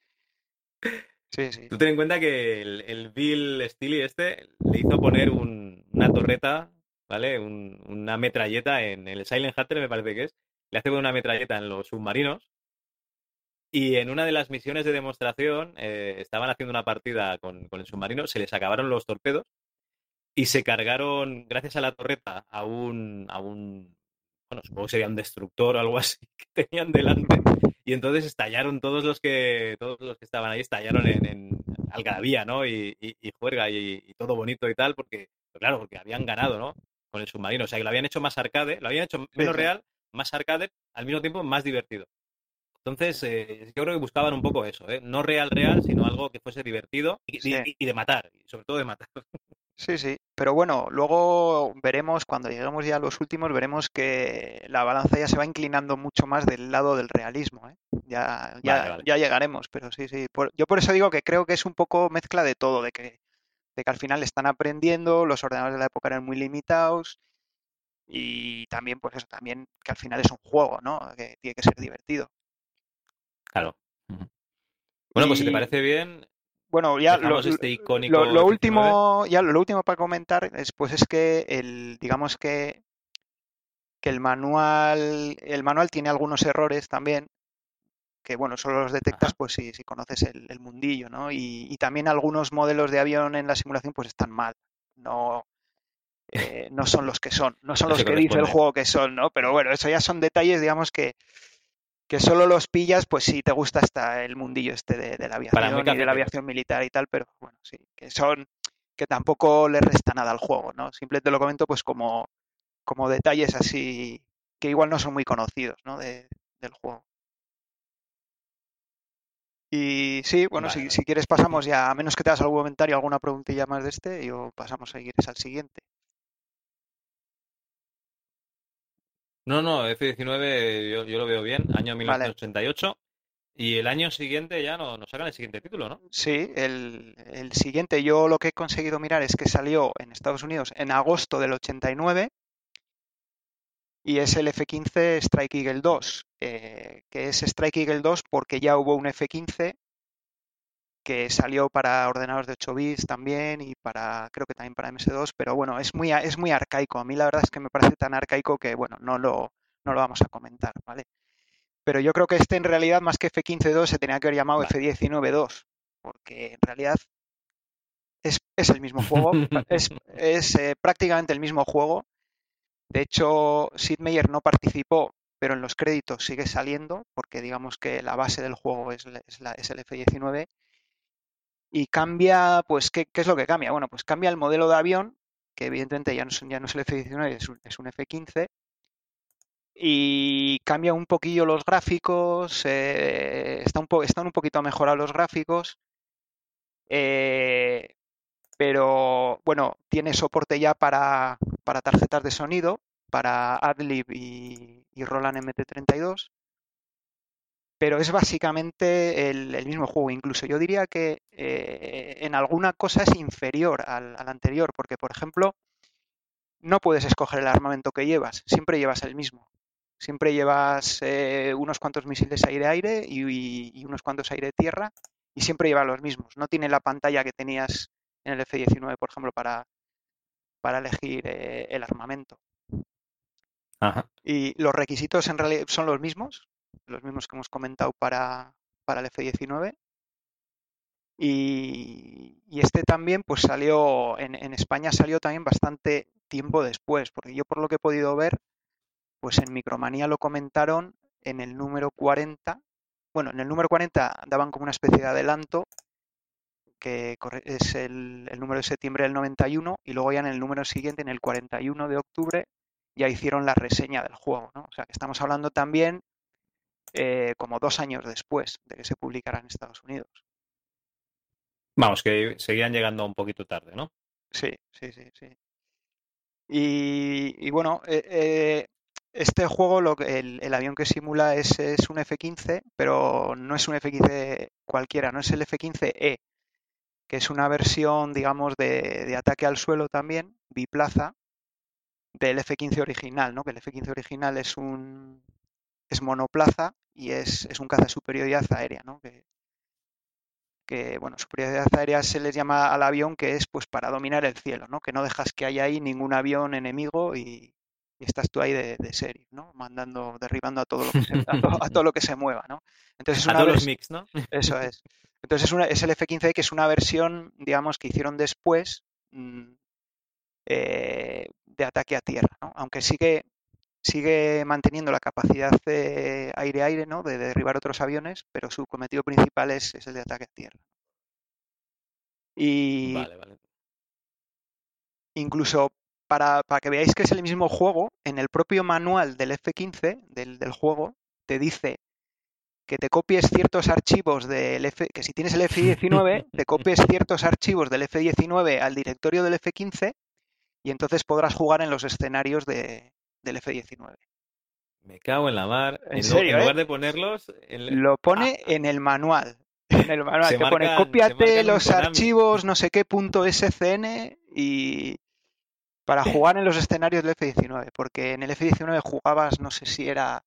Sí, sí. Tú ten en cuenta que el, Bill Steely este le hizo poner una torreta, ¿vale? una metralleta en el Silent Hunter, me parece que es. Le hace poner una metralleta en los submarinos. Y en una de las misiones de demostración, eh, estaban haciendo una partida con, con el submarino, se les acabaron los torpedos y se cargaron, gracias a la torreta, a un, a un bueno, supongo que sería un destructor o algo *laughs* así que tenían delante. Y entonces estallaron todos los que, todos los que estaban ahí, estallaron en, en algarabía, ¿no? Y, y, juerga y, todo bonito y tal, porque, pues claro, porque habían ganado, ¿no? Con el submarino. O sea, que lo habían hecho más arcade, lo habían hecho menos real, más arcade, al mismo tiempo más divertido. Entonces, eh, yo creo que buscaban un poco eso, ¿eh? No real, real, sino algo que fuese divertido y, y de matar, y sobre todo de matar. *laughs* Sí, sí. Pero bueno, luego veremos, cuando lleguemos ya a los últimos, veremos que la balanza ya se va inclinando mucho más del lado del realismo. ¿eh? Ya, ya, ya llegaremos, pero sí, sí. yo por eso digo que creo que es un poco mezcla de todo, de que, de que al final están aprendiendo, los ordenadores de la época eran muy limitados y también, pues eso, también que al final es un juego, ¿no? Que tiene que ser divertido. Claro. Bueno, pues si te parece bien, bueno, ya lo, este lo, último, ya lo, último para comentar después es que el, digamos que, que el manual, el manual tiene algunos errores también, que bueno, solo los detectas pues si, si conoces el, mundillo, ¿no? Y, también algunos modelos de avión en la simulación pues están mal, no, eh, no son los que son, no son los que dice el juego que son, ¿no? Pero bueno, eso ya son detalles, digamos, que, que solo los pillas, pues si te gusta hasta el mundillo este de, la aviación y de la aviación militar y tal, pero bueno, sí, que son, que tampoco le resta nada al juego, ¿no? Simplemente lo comento pues como, como detalles así que igual no son muy conocidos, ¿no? De, del juego. Y sí, bueno, si, si, quieres pasamos ya, a menos que te hagas algún comentario, alguna preguntilla más de este, y pasamos a ir al siguiente. No, no, F-19 yo, yo, lo veo bien, año 1988. Y el año siguiente ya nos no sacan el siguiente título, ¿no? Sí, el, el, siguiente yo lo que he conseguido mirar es que salió en Estados Unidos en agosto del 89 y es el F-15 Strike Eagle 2, eh, que es Strike Eagle 2 porque ya hubo un F-15 que salió para ordenadores de 8 bits también y para creo que también para MS2, pero bueno, es muy es muy arcaico. A mí la verdad es que me parece tan arcaico que bueno, no lo no lo vamos a comentar, ¿vale? Pero yo creo que este en realidad más que F-15-2 se tenía que haber llamado F-19-2, porque en realidad es, es el mismo juego, es, es eh, prácticamente el mismo juego. De hecho, Sid Meier no participó, pero en los créditos sigue saliendo, porque digamos que la base del juego es, es, la, es el F-19 y cambia, pues, ¿qué, es lo que cambia? Bueno, pues cambia el modelo de avión, que evidentemente ya no, ya no es el F-19, es un, es un F-15, y cambia un poquillo los gráficos, eh, está un están un poquito mejorados los gráficos, eh, pero bueno, tiene soporte ya para, para tarjetas de sonido, para AdLib y Roland MT32 pero es básicamente el, mismo juego. Incluso yo diría que eh, en alguna cosa es inferior al, anterior, porque por ejemplo, no puedes escoger el armamento que llevas, siempre llevas el mismo. Siempre llevas eh, unos cuantos misiles aire-aire y, unos cuantos aire-tierra y siempre llevas los mismos. No tiene la pantalla que tenías en el F-19, por ejemplo, para, para elegir eh, el armamento. Y los requisitos en realidad son los mismos, los mismos que hemos comentado para, para el F-19. Y, este también, pues salió, en, España salió también bastante tiempo después, porque yo por lo que he podido ver, pues en Micromanía lo comentaron en el número 40. Bueno, en el número 40 daban como una especie de adelanto, que es el, el número de septiembre del 91, y luego ya en el número siguiente, en el 41 de octubre, ya hicieron la reseña del juego, ¿no? O sea que estamos hablando también eh, como dos años después de que se publicara en Estados Unidos. Vamos, que seguían llegando un poquito tarde, ¿no? Sí, sí, sí, sí. Y, bueno, eh, eh, este juego, lo, el, el, avión que simula es, es, un F-15, pero no es un F-15 cualquiera, no es el F-15E, que es una versión, digamos, de, de ataque al suelo también, biplaza, del F-15 original, ¿no? Que el F-15 original es un, es monoplaza y es, es un caza de superioridad aérea, ¿no? Que, que, bueno, superioridad aérea se les llama al avión que es pues para dominar el cielo, ¿no? Que no dejas que haya ahí ningún avión enemigo y, estás tú ahí de, serie, ¿no? Mandando, derribando a todo lo que se, a, todo, lo que se mueva, ¿no? Entonces es una a todos los mix, ¿no? Eso es. Entonces es, una, es el F-15 que es una versión, digamos, que hicieron después mm, eh, de ataque a tierra, ¿no? Aunque sigue sigue manteniendo la capacidad de aire-aire, ¿no? De derribar otros aviones, pero su cometido principal es, el de ataque a tierra. Y vale, vale. incluso para, para, que veáis que es el mismo juego, en el propio manual del F-15, del, del, juego, te dice que te copies ciertos archivos del F, que si tienes el F-19, *laughs* te copies ciertos archivos del F-19 al directorio del F-15 y entonces podrás jugar en los escenarios de, del F-19. Me cago en la mar. En, serio, lugar eh? de ponerlos. Lo pone ah. en el manual. En el manual te pone cópiate los archivos no sé qué punto SCN y para *laughs* jugar en los escenarios del F-19. Porque en el F-19 jugabas, no sé si era.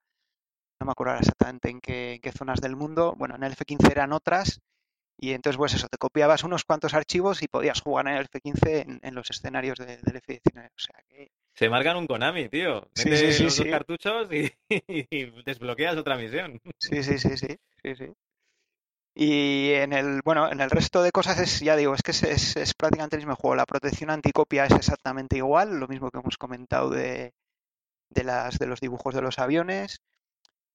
No me acuerdo exactamente en qué, en qué zonas del mundo. Bueno, en el F-15 eran otras Y entonces, pues eso, te copiabas unos cuantos archivos y podías jugar en el F15 en, los escenarios del F19. O sea que... Se marcan un Konami, tío. Mete Sí, sí, sí, los dos sí. cartuchos y, *laughs* y desbloqueas otra misión. Sí, sí, sí, sí, sí, sí. Y en el, bueno, en el resto de cosas es, ya digo, es que es, es- es prácticamente el mismo juego. La protección anticopia es exactamente igual, lo mismo que hemos comentado de, de las, de los dibujos de los aviones.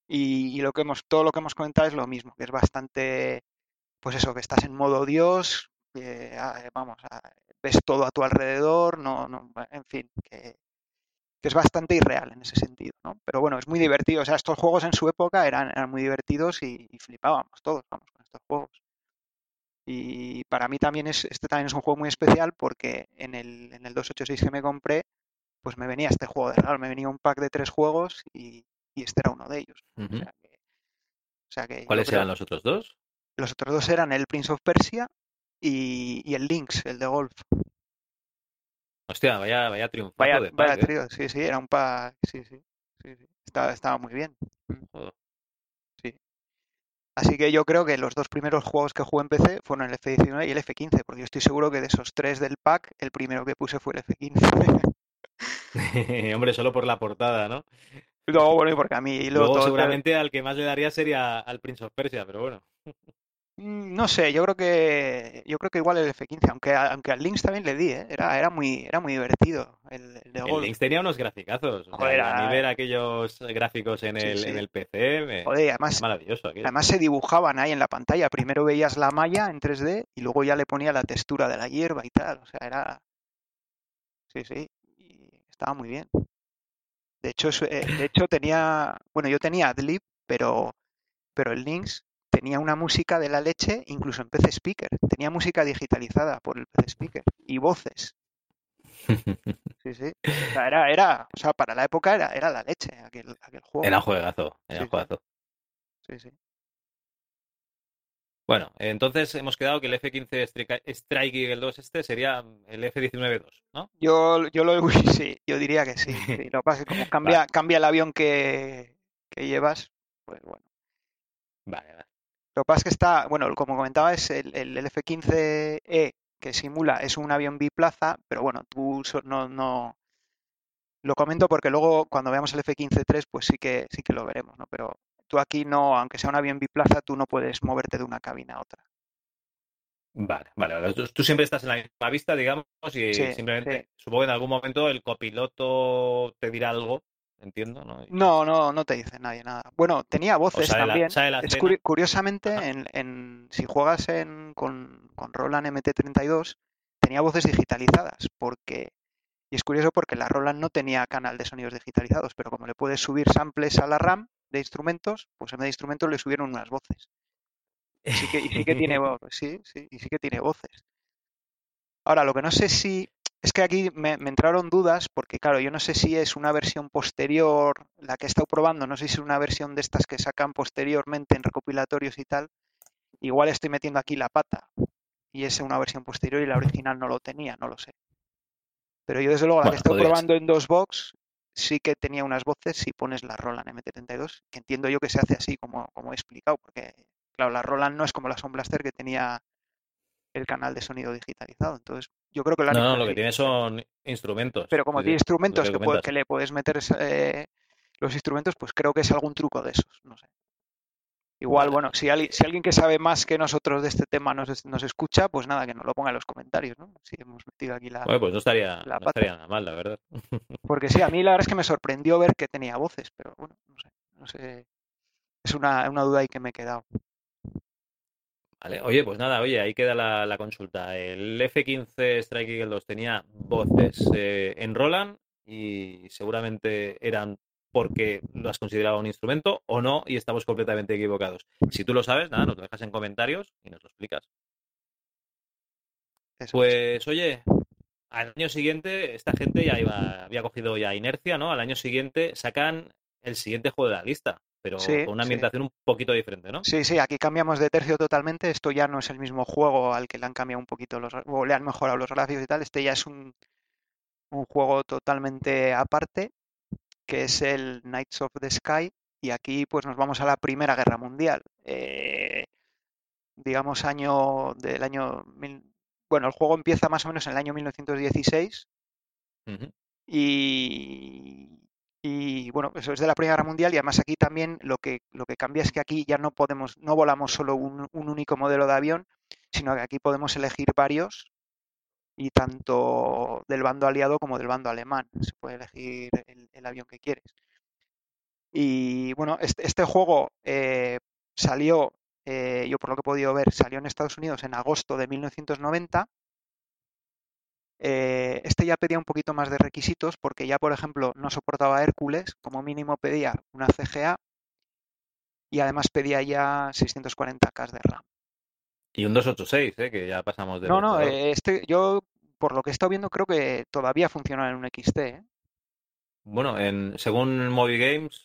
Y, y lo que hemos, todo lo que hemos comentado es lo mismo, que es bastante, pues eso, que estás en modo Dios, ah, vamos, ah, ves todo a tu alrededor, no, no, en fin, que, que es bastante irreal en ese sentido, ¿no? Pero bueno, es muy divertido. O sea, estos juegos en su época eran, eran muy divertidos y, y flipábamos todos, vamos, con estos juegos. Y para mí también es, este también es un juego muy especial porque en el, en el 286 que me compré, pues me venía este juego de regalo, me venía un pack de tres juegos y, y este era uno de ellos. O sea que, o sea que ¿Cuáles creo- eran los otros dos? Los otros dos eran el Prince of Persia y, y el Lynx, el de golf. Hostia, vaya, vaya triunfazo Vaya, de vaya pack, ¿eh? sí, sí, era un pack, sí, sí, sí, sí. Estaba, estaba muy bien. Joder. Así que yo creo que los dos primeros juegos que jugué en PC fueron el F19 y el F15, porque yo estoy seguro que de esos tres del pack, el primero que puse fue el F15. *laughs* Hombre, solo por la portada, ¿no? Luego, bueno, y porque a mí Luego todo- seguramente al que más le daría sería al Prince of Persia, pero bueno. Mm, No sé, yo creo que yo creo que igual el F15, aunque aunque al Lynx también le di, ¿eh? Era, era muy era muy divertido el, el de El. Lynx tenía unos graficazos. O sea, a mí ver aquellos gráficos en sí, el, sí. en el PC me- Joder, además maravilloso. aquello. Además se dibujaban ahí en la pantalla. Primero veías la malla en 3D y luego ya le ponía la textura de la hierba y tal. O sea, era... Sí, sí. Y estaba muy bien. De hecho, eh, de hecho tenía... Bueno, yo tenía Adlib, pero, pero el Lynx tenía una música de la leche incluso en PC Speaker. Tenía música digitalizada por el PC Speaker y voces. *laughs* Sí, sí. O sea, era, era, o sea, para la época era, era la leche aquel, aquel juego. Era juegazo, era Sí, juegazo. Sí, sí. Bueno, entonces hemos quedado que el F-15 Strike, Strike Eagle 2 este sería el F-19-2, ¿no? Yo, yo lo *laughs* sí, yo diría que sí. *laughs* sí. Lo que pasa es que como cambia, cambia el avión que, que llevas, pues bueno. Vale, vale. Lo que pasa es que está, bueno, como comentaba, es el, el, el F-15E que simula, es un avión biplaza, pero bueno, tú no, no lo comento porque luego cuando veamos el F-15-3, pues sí que sí que lo veremos, ¿no? Pero tú aquí no, aunque sea un avión biplaza, tú no puedes moverte de una cabina a otra. Vale, vale, vale. Tú, tú siempre estás en la misma vista, digamos, y Sí, simplemente, supongo que en algún momento el copiloto te dirá algo, entiendo, ¿no? No, no, no te dice nadie nada. Bueno, tenía voces también. la Es curi- curiosamente, en, en- si juegas en, con, con Roland MT32, tenía voces digitalizadas, porque y es curioso porque la Roland no tenía canal de sonidos digitalizados, pero como le puedes subir samples a la RAM de instrumentos, pues en vez de instrumentos le subieron unas voces. Y sí que, y sí que tiene *laughs* voz, sí, sí, y sí que tiene voces. Ahora, lo que no sé si es que aquí me, me entraron dudas porque, claro, yo no sé si es una versión posterior, la que he estado probando, no sé si es una versión de estas que sacan posteriormente en recopilatorios y tal. Igual estoy metiendo aquí la pata y es una versión posterior y la original no lo tenía, no lo sé. Pero yo, desde luego, la que he estado probando en dos box sí que tenía unas voces si pones la Roland MT32, que entiendo yo que se hace así como, como he explicado, porque, claro, la Roland no es como la Sound Blaster que tenía el canal de sonido digitalizado. Entonces, yo creo que lo han No, no, lo que tiene son instrumentos. Pero como tiene instrumentos que, le puedes meter eh, los instrumentos, pues creo que es algún truco de esos, no sé. Igual, Vale. bueno, si, alguien- si alguien que sabe más que nosotros de este tema nos, nos escucha, pues nada, que nos lo ponga en los comentarios, ¿no? Si hemos metido aquí la... Bueno, pues no estaría, la no estaría nada mal, la verdad. *laughs* Porque sí, a mí la verdad es que me sorprendió ver que tenía voces, pero bueno, no sé, no sé. Es una, una duda ahí que me he quedado. Vale, oye, pues nada, oye, ahí queda la, la consulta. El F-15 Strike Eagle 2 tenía voces eh, en Roland y seguramente eran porque lo has considerado un instrumento o no y estamos completamente equivocados. Si tú lo sabes, nada, nos lo dejas en comentarios y nos lo explicas. Eso es. Pues oye, al año siguiente esta gente ya iba, había cogido ya inercia, ¿no? Al año siguiente sacan el siguiente juego de la lista, pero Sí, con una sí. ambientación un poquito diferente, ¿no? Sí, sí, aquí cambiamos de tercio totalmente. Esto ya no es el mismo juego al que le han cambiado un poquito los, o le han mejorado los gráficos y tal. Este ya es un, un juego totalmente aparte, que es el Knights of the Sky. Y aquí pues nos vamos a la Primera Guerra Mundial. Eh, digamos, año del año... Bueno, el juego empieza más o menos en el año 1916 y, y bueno, eso es de la Primera Guerra Mundial y además aquí también lo que, lo que cambia es que aquí ya no podemos, no volamos solo un, único modelo de avión, sino que aquí podemos elegir varios y tanto del bando aliado como del bando alemán. Se puede elegir el, avión que quieres. Y bueno, este, este juego eh, salió, eh, yo por lo que he podido ver, salió en Estados Unidos en agosto de 1990 eh, este ya pedía un poquito más de requisitos porque ya, por ejemplo, no soportaba Hércules, como mínimo pedía una CGA y además pedía ya 640K de RAM. Y un 286, ¿eh? que ya pasamos de... No, no, eh, este, yo por lo que he estado viendo creo que todavía funciona en un XT. ¿eh? Bueno, en, según Movie Games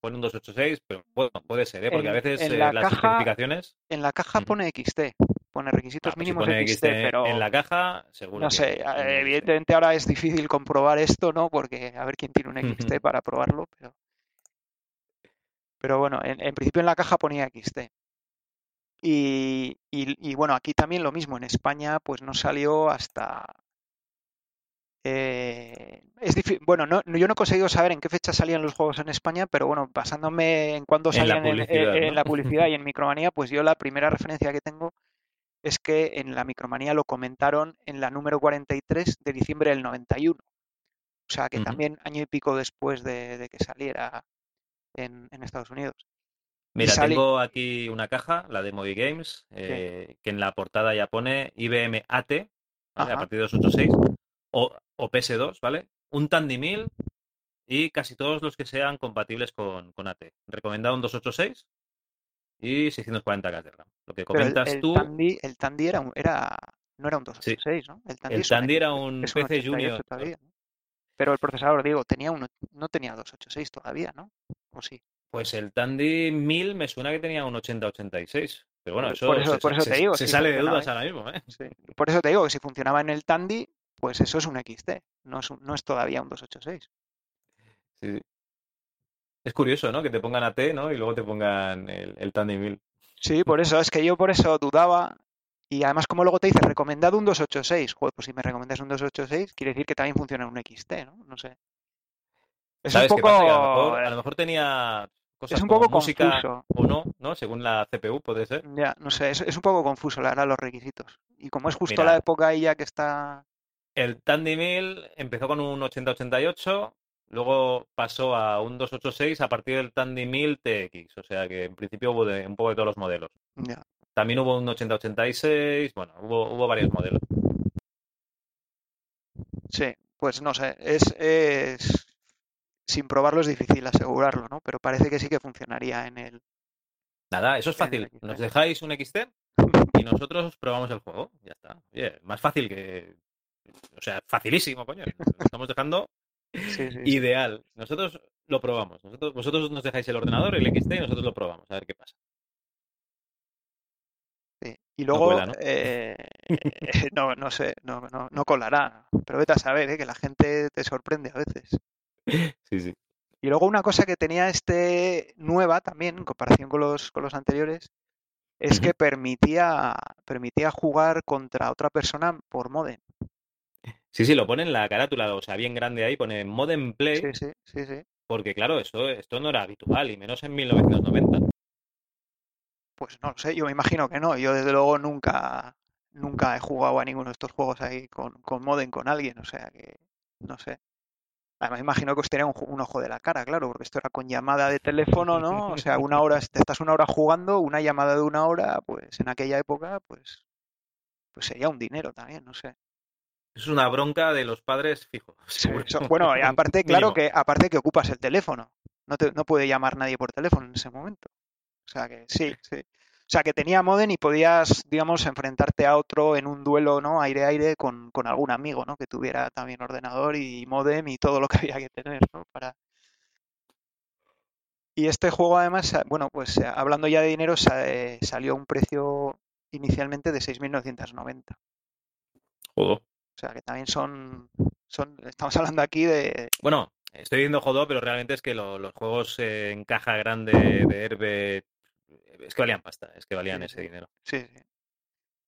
pone un 286, pero bueno, puede ser, ¿eh? porque a veces las especificaciones... En la caja pone XT, pone requisitos ah, pues mínimos XT, pero en la caja seguro no sé evidentemente ahora es difícil comprobar esto no porque a ver quién tiene un XT para probarlo pero pero bueno en, principio en la caja ponía XT y, y, bueno aquí también lo mismo en España pues no salió hasta eh, es bueno, no, yo no he conseguido saber en qué fecha salían los juegos en España, pero bueno, basándome en cuándo salían en, en, la publicidad y en Micromanía, pues yo la primera referencia que tengo es que en la Micromanía lo comentaron en la número 43 de diciembre del 91. O sea que también año y pico después de, que saliera en, Estados Unidos. Mira, tengo aquí una caja, la de Movie Games, eh, que en la portada ya pone IBM AT, a partir de 286, o, o PS2, ¿vale? Un Tandy 1000 y casi todos los que sean compatibles con, con AT. Recomendado un 286 y 640K de RAM. Lo que comentas el, tú. Tandy, el Tandy era, era, no era un 286, ¿no? El Tandy, era un PC Junior. Pero el procesador, digo, tenía uno, no tenía 286 todavía, ¿no? ¿O sí? Pues el Tandy 1000 me suena que tenía un 8086. Pero bueno, eso, por eso, por eso te digo. Se sale de dudas ahora mismo, ¿eh? Sí. Por eso te digo que si funcionaba en el Tandy, pues eso es un XT, no es, no es todavía un 286. Sí, es curioso, ¿no? Que te pongan AT, ¿no? Y luego te pongan el, el Tandy 1000. Sí, por eso, es que yo por eso dudaba. Y además, como luego te dice, recomendado un 286. Joder, pues si me recomendas un 286, quiere decir que también funciona un XT, ¿no? No sé. Es un poco... A lo, mejor, tenía cosas es un poco música confuso. o no, ¿no? Según la CPU puede ser. Ya, no sé, es, un poco confuso, la verdad, los requisitos. Y como es justo la época ahí ya que está... El Tandy 1000 empezó con un 8088, Luego pasó a un 286 a partir del Tandy 1000 TX, o sea que en principio hubo de, un poco de todos los modelos. También hubo un 8086, bueno, hubo, hubo varios modelos. Sí, pues no sé, es, es sin probarlo es difícil asegurarlo, ¿no? Pero parece que sí que funcionaría en el. Nada, eso es fácil. Nos dejáis un XT y *laughs* nosotros probamos el juego. Ya está. más fácil que. O sea, facilísimo, coño. estamos dejando Ideal. Nosotros lo probamos. Nosotros, vosotros nos dejáis el ordenador, el XT, y nosotros lo probamos, a ver qué pasa. Y luego, no, eh, *laughs* *laughs* no, no, sé, no, no, colará. Pero vete a saber, ¿eh? que la gente te sorprende a veces. Sí, sí. Y luego una cosa que tenía este nueva también, en comparación con los, con los anteriores, es que permitía, permitía jugar contra otra persona por modem. Sí, sí, lo pone en la carátula, o sea, bien grande ahí, pone Modem Play. Sí, sí, sí, sí. Porque claro, esto, esto no era habitual, y menos en 1990. Pues no sé, yo me imagino que no. Yo desde luego nunca, nunca he jugado a ninguno de estos juegos ahí con, con modem con alguien, o sea que no sé. Además, imagino que os tenía un, ojo de la cara, claro, porque esto era con llamada de teléfono, ¿no? O sea, una hora, *laughs* te estás una hora jugando, una llamada de una hora, pues en aquella época, pues, pues sería un dinero también, no sé. Es una bronca de los padres fijo. *laughs* bueno, aparte, claro que aparte que ocupas el teléfono. No, te, no puede llamar nadie por teléfono en ese momento. O sea que sí, sí. O sea que tenía modem y podías, digamos, enfrentarte a otro en un duelo, ¿no? Aire a aire con, con algún amigo, ¿no? Que tuviera también ordenador y modem y todo lo que había que tener, ¿no? Para... Y este juego además, bueno, pues eh, hablando ya de dinero, eh, salió a un precio inicialmente de 6.990. Joder. O sea, que también son, son estamos hablando aquí de... Bueno, estoy diciendo jodó, pero realmente es que los juegos en caja grande de Herbe Es que valían pasta, es que valían Sí, ese dinero. Sí, sí.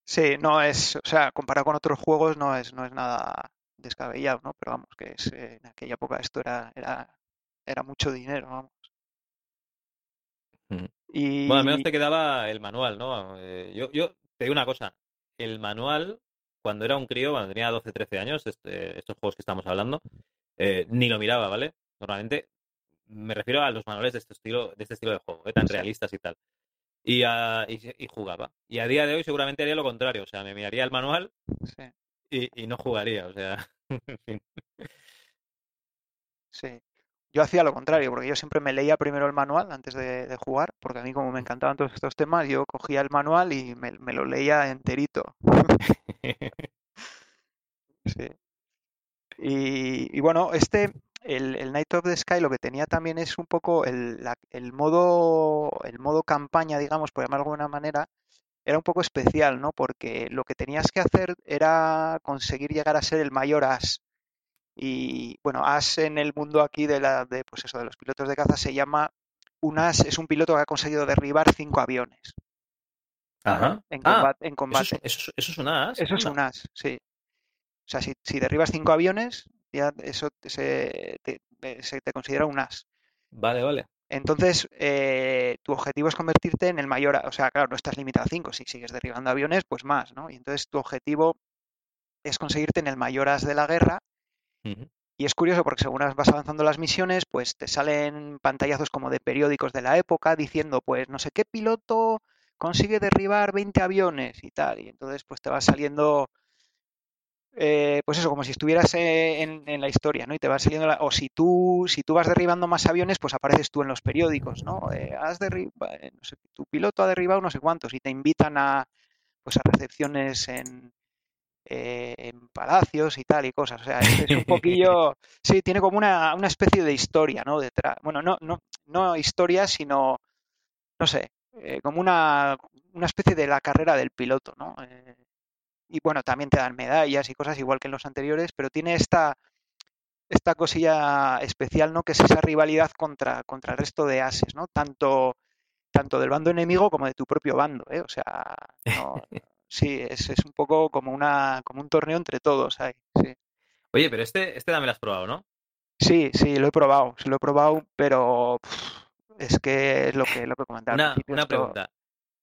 Sí, no es, o sea, comparado con otros juegos no es, no es nada descabellado, ¿no? Pero vamos, que es, eh, en aquella época esto era, era, era mucho dinero, vamos. Mm. Y Bueno, al menos te quedaba el manual, ¿no? Eh, yo, yo te digo una cosa, el manual, cuando era un crío, cuando tenía 12, 13 años, este- estos juegos que estamos hablando, eh, ni lo miraba, ¿vale? Normalmente me refiero a los manuales de este estilo, de este estilo de juego, ¿eh? tan realistas y tal. Y, a- y, y jugaba. Y a día de hoy seguramente haría lo contrario, o sea, me miraría el manual sí, y, y no jugaría, o sea, *laughs* en fin. sí. Yo hacía lo contrario, porque yo siempre me leía primero el manual antes de, jugar, porque a mí como me encantaban todos estos temas, yo cogía el manual y me, lo leía enterito. *laughs* Sí. Y, bueno, este, el, Night of the Sky lo que tenía también es un poco el, el modo, el modo campaña, digamos, por llamarlo de alguna manera, era un poco especial, ¿no? Porque lo que tenías que hacer era conseguir llegar a ser el mayor as. Y bueno, as en el mundo aquí de la, de, pues eso, de los pilotos de caza se llama un as, es un piloto que ha conseguido derribar cinco aviones. Ajá. en Ah, combate, en eso es, combate. eso es- eso es una as, Eso es un as, sí. O sea, si, si derribas cinco aviones, ya eso se te, se te considera un as. Vale, vale. Entonces, eh, tu objetivo es convertirte en el mayor, o sea, claro, no estás limitado a cinco. Si sigues derribando aviones, pues más, ¿no? Y entonces tu objetivo es conseguirte en el mayor as de la guerra. Y es curioso porque según vas avanzando las misiones, pues te salen pantallazos como de periódicos de la época diciendo, pues no sé qué piloto consigue derribar 20 aviones y tal. Y entonces, pues te va saliendo eh, pues eso, como si estuvieras eh, en, en la historia, ¿no? Y te va saliendo, la- o si tú, si tú vas derribando más aviones, pues apareces tú en los periódicos, ¿no? Eh, has derribado, no sé, tu piloto ha derribado no sé cuántos y te invitan a, pues a recepciones en, eh, en palacios y tal y cosas. O sea, es, es un *laughs* poquillo, sí, tiene como una, una especie de historia, ¿no? Detrás. Bueno, no, no, no historia, sino, no sé, eh, como una, una especie de la carrera del piloto, ¿no? Eh, y bueno, también te dan medallas y cosas igual que en los anteriores, pero tiene esta, esta cosilla especial, ¿no? Que es esa rivalidad contra, contra el resto de ases, ¿no? Tanto, tanto del bando enemigo como de tu propio bando, ¿eh? O sea, no, sí, es, es un poco como una, como un torneo entre todos ahí, sí. Oye, pero este, este también lo has probado, ¿no? Sí, sí, lo he probado, sí lo he probado, pero pff, es que es lo que, lo que comentaba Una, una pregunta.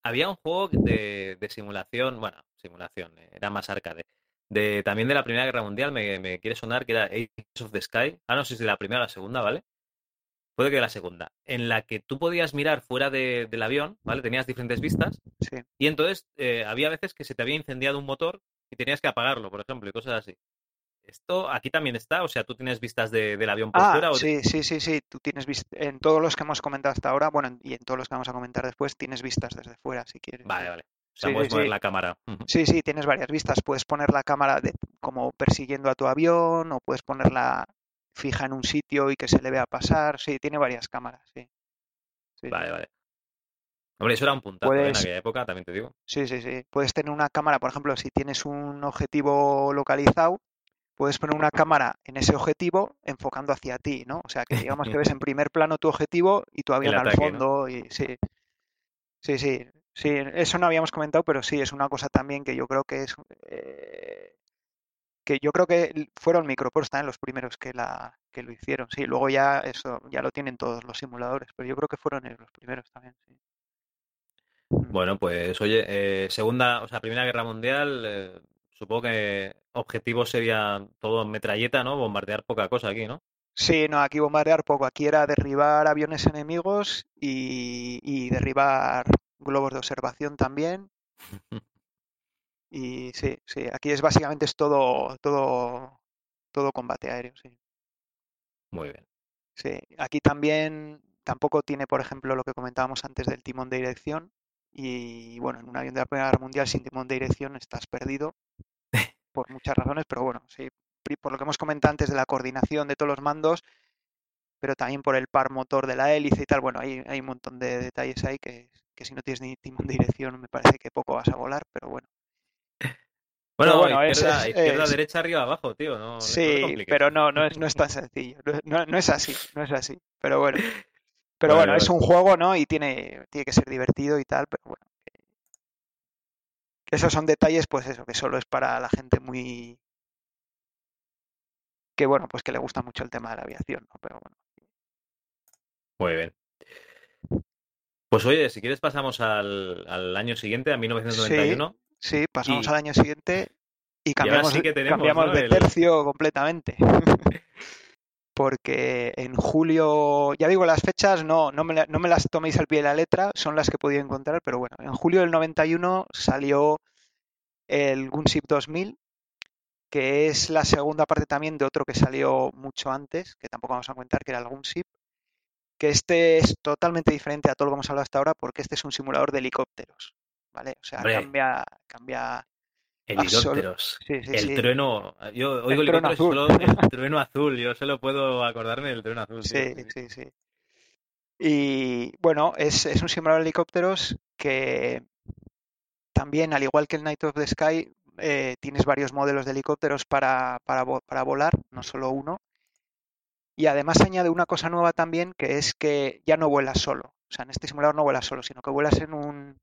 Había un juego de, de simulación, bueno, simulación, eh, era más arcade. De, también de la Primera Guerra Mundial, me, me quiere sonar que era Age of the Sky. Ah, no sé si de la primera o la segunda, ¿vale? Puede que la segunda. En la que tú podías mirar fuera de- del avión, ¿vale? Tenías diferentes vistas. sí. Y entonces eh, había veces que se te había incendiado un motor y tenías que apagarlo, por ejemplo, y cosas así. Esto aquí también está, o sea, tú tienes vistas de- del avión por Ah, fuera o sí, sí, sí, sí. Tú tienes en todos los que hemos comentado hasta ahora, bueno, y en todos los que vamos a comentar después, tienes vistas desde fuera, si quieres. Vale, vale. O sea, Sí, puedes sí, sí. la cámara. Sí, sí, tienes varias vistas. Puedes poner la cámara de, como persiguiendo a tu avión, o puedes ponerla fija en un sitio y que se le vea pasar. Sí, tiene varias cámaras, sí. Sí, Vale, vale. Hombre, eso era un puntazo ¿eh? en aquella época, también te digo. sí, sí, sí. Puedes tener una cámara, por ejemplo, si tienes un objetivo localizado, puedes poner una cámara en ese objetivo enfocando hacia ti, ¿no? O sea, que digamos que ves en *laughs* primer plano tu objetivo y tu avión al ataque, ¿no? fondo. Y, sí, sí, sí, sí. Eso no habíamos comentado, pero sí, es una cosa también que yo creo que es... eh, que yo creo que fueron Microports también los primeros que, la, que lo hicieron. Sí, luego ya eso ya lo tienen todos los simuladores, pero yo creo que fueron ellos los primeros también. Sí. Mm. Bueno, pues oye, eh, segunda, o sea, Primera Guerra Mundial, eh, supongo que objetivo sería todo metralleta, ¿no? Bombardear poca cosa aquí, ¿no? Sí, no, aquí bombardear poco. Aquí era derribar aviones enemigos y, y derribar globos de observación también. *laughs* Y sí, sí, aquí es básicamente es todo, todo, todo combate aéreo, sí. Muy bien. Sí, aquí también tampoco tiene, por ejemplo, lo que comentábamos antes del timón de dirección. Y bueno, en un avión de la Primera Guerra Mundial sin timón de dirección estás perdido *laughs* por muchas razones, pero bueno, sí, por lo que hemos comentado antes de la coordinación de todos los mandos, pero también por el par motor de la hélice y tal. Bueno, hay, hay un montón de detalles ahí que, que si no tienes ni timón de dirección me parece que poco vas a volar, pero bueno. Bueno, bueno, izquierda, es- izquierda, es- derecha, arriba, abajo, tío. No, no- no Sí, compliques. pero no, no es, no es tan sencillo. No, no- no es así, no es así. Pero bueno. *laughs* Pero Vale, bueno, es un juego, ¿no? Y tiene, tiene que ser divertido y tal, pero bueno. esos son detalles, pues eso, que solo es para la gente muy... que bueno, pues que le gusta mucho el tema de la aviación, ¿no? Pero bueno. Muy bien. Pues oye, si quieres pasamos al, al año siguiente, a Sí, 1991. sí, pasamos Y, al año siguiente y cambiamos, sí de- que tenemos, cambiamos ¿no? de El... tercio completamente. *laughs* Porque en julio, ya digo, las fechas no, no me, la- no me las toméis al pie de la letra, son las que he podido encontrar, pero bueno, en julio del 91 salió el Gunship 2000, que es la segunda parte también de otro que salió mucho antes, que tampoco vamos a contar, que era el Gunship, que este es totalmente diferente a todo lo que hemos hablado hasta ahora, porque este es un simulador de helicópteros, ¿vale? O sea, Hombre, cambia, cambia helicópteros. Sí, sí, El sí. trueno. Yo oigo El trueno azul. solo el *laughs* trueno azul. Yo solo puedo acordarme del trueno azul. Sí, Sí, sí. Y bueno, es, es un simulador de helicópteros que también, al igual que el Night of the Sky, eh, tienes varios modelos de helicópteros para, para, para volar, no solo uno. Y además añade una cosa nueva también, que es que ya no vuelas solo. O sea, en este simulador no vuelas solo, sino que vuelas en un,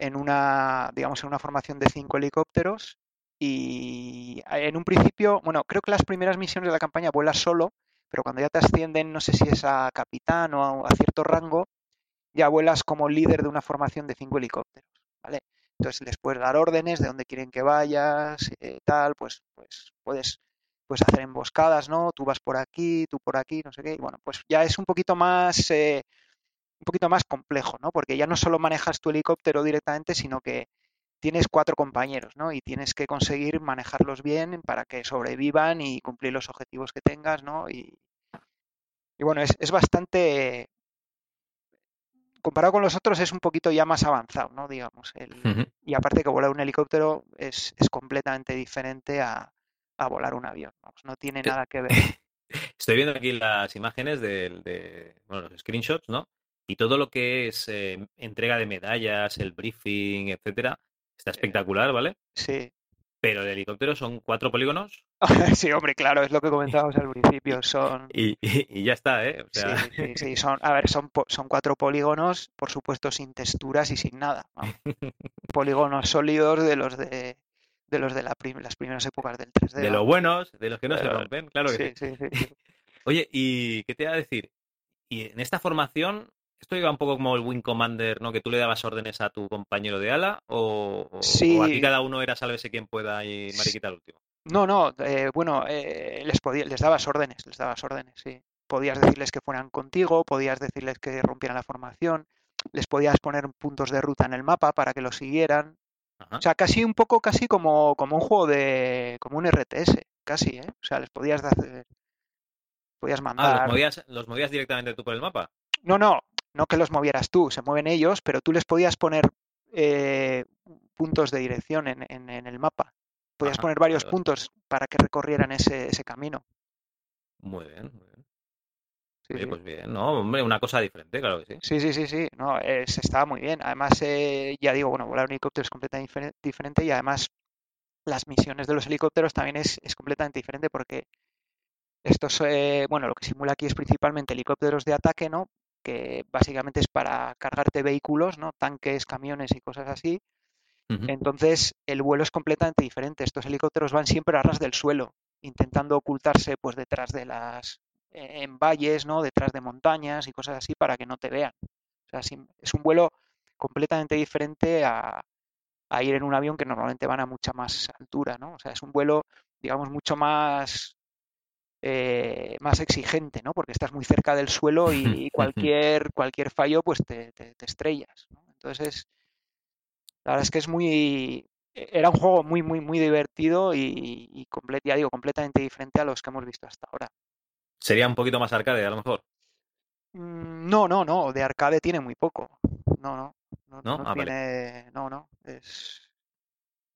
en una, digamos, en una formación de cinco helicópteros. Y en un principio, bueno, creo que las primeras misiones de la campaña vuelas solo, pero cuando ya te ascienden, no sé si es a capitán o a, cierto rango, ya vuelas como líder de una formación de cinco helicópteros, ¿vale? Entonces les puedes dar órdenes de dónde quieren que vayas, eh, tal, pues, pues puedes, puedes hacer emboscadas, ¿no? Tú vas por aquí, tú por aquí, no sé qué. Y bueno, pues ya es un poquito más, eh, un poquito más complejo, ¿no? Porque ya no solo manejas tu helicóptero directamente, sino que tienes cuatro compañeros, ¿no? Y tienes que conseguir manejarlos bien para que sobrevivan y cumplir los objetivos que tengas, ¿no? Y, y bueno, es, es bastante, comparado con los otros, es un poquito ya más avanzado, ¿no? Digamos. El, y aparte que volar un helicóptero es, es completamente diferente a, a volar un avión. Vamos, no tiene Eh, nada que ver. *laughs* Estoy viendo aquí las imágenes del- de, bueno, los screenshots, ¿no? Y todo lo que es eh, entrega de medallas, el briefing, etcétera, está Eh, espectacular, ¿vale? sí. Pero el helicóptero son cuatro polígonos *laughs* Sí, hombre, claro, es lo que *laughs* comentábamos al principio. Son, y, y- y ya está, ¿eh? O sí, sea, sí, sí, *laughs* son, a ver, son, son cuatro polígonos, por supuesto, sin texturas y sin nada. Polígonos sólidos de los de, de los de la prim- las primeras épocas del 3D. de los buenos, de los que no se rompen, claro que sí, sí. Oye, ¿y qué te iba a decir? Y en esta formación, ¿esto iba un poco como el Wing Commander, ¿no? Que tú le dabas órdenes a tu compañero de ala, o, o- o aquí Sí. cada uno era sálvese quien pueda y mariquita al último. No, no, eh, bueno, eh, les podía, les dabas órdenes, les dabas órdenes, sí. Podías decirles que fueran contigo, podías decirles que rompieran la formación, les podías poner puntos de ruta en el mapa para que lo siguieran. Ajá. O sea, casi un poco, casi como, como un juego de, como un RTS, casi, ¿eh? O sea, les podías hacer, podías Ah, los mandar. movías, los movías directamente tú por el mapa. No, no, no que los movieras tú, se mueven ellos, pero tú les podías poner eh, puntos de dirección en, en- en el mapa. Podías Ajá, poner varios puntos para que recorrieran ese, ese camino. Muy bien, muy bien. Sí, Oye, sí. pues bien, ¿no? Hombre, una cosa diferente, claro que sí. Sí, sí, sí, sí, no, es, estaba muy bien. Además, eh, ya digo, bueno, volar un helicóptero es completamente difere- diferente y además las misiones de los helicópteros también es, es completamente diferente porque estos, eh, bueno, lo que simula aquí es principalmente helicópteros de ataque, ¿no? Que básicamente es para cargarte vehículos, ¿no? Tanques, camiones y cosas así. Entonces, el vuelo es completamente diferente. Estos helicópteros van siempre a ras del suelo, intentando ocultarse pues detrás de las eh, en valles, ¿no? Detrás de montañas y cosas así para que no te vean. O sea, es un vuelo completamente diferente a, a ir en un avión que normalmente van a mucha más altura, ¿no? O sea, es un vuelo, digamos, mucho más eh, más exigente, ¿no? Porque estás muy cerca del suelo y *laughs* cualquier cualquier fallo, pues te, te- te estrellas, ¿no? Entonces, la verdad es que es muy era un juego muy muy muy divertido y, ya digo, completamente diferente a los que hemos visto hasta ahora. Sería un poquito más arcade, a lo mejor. Mm, No, no, no, de arcade tiene muy poco. No, no, no, ¿No? no Ah, vale. tiene, no, no, es,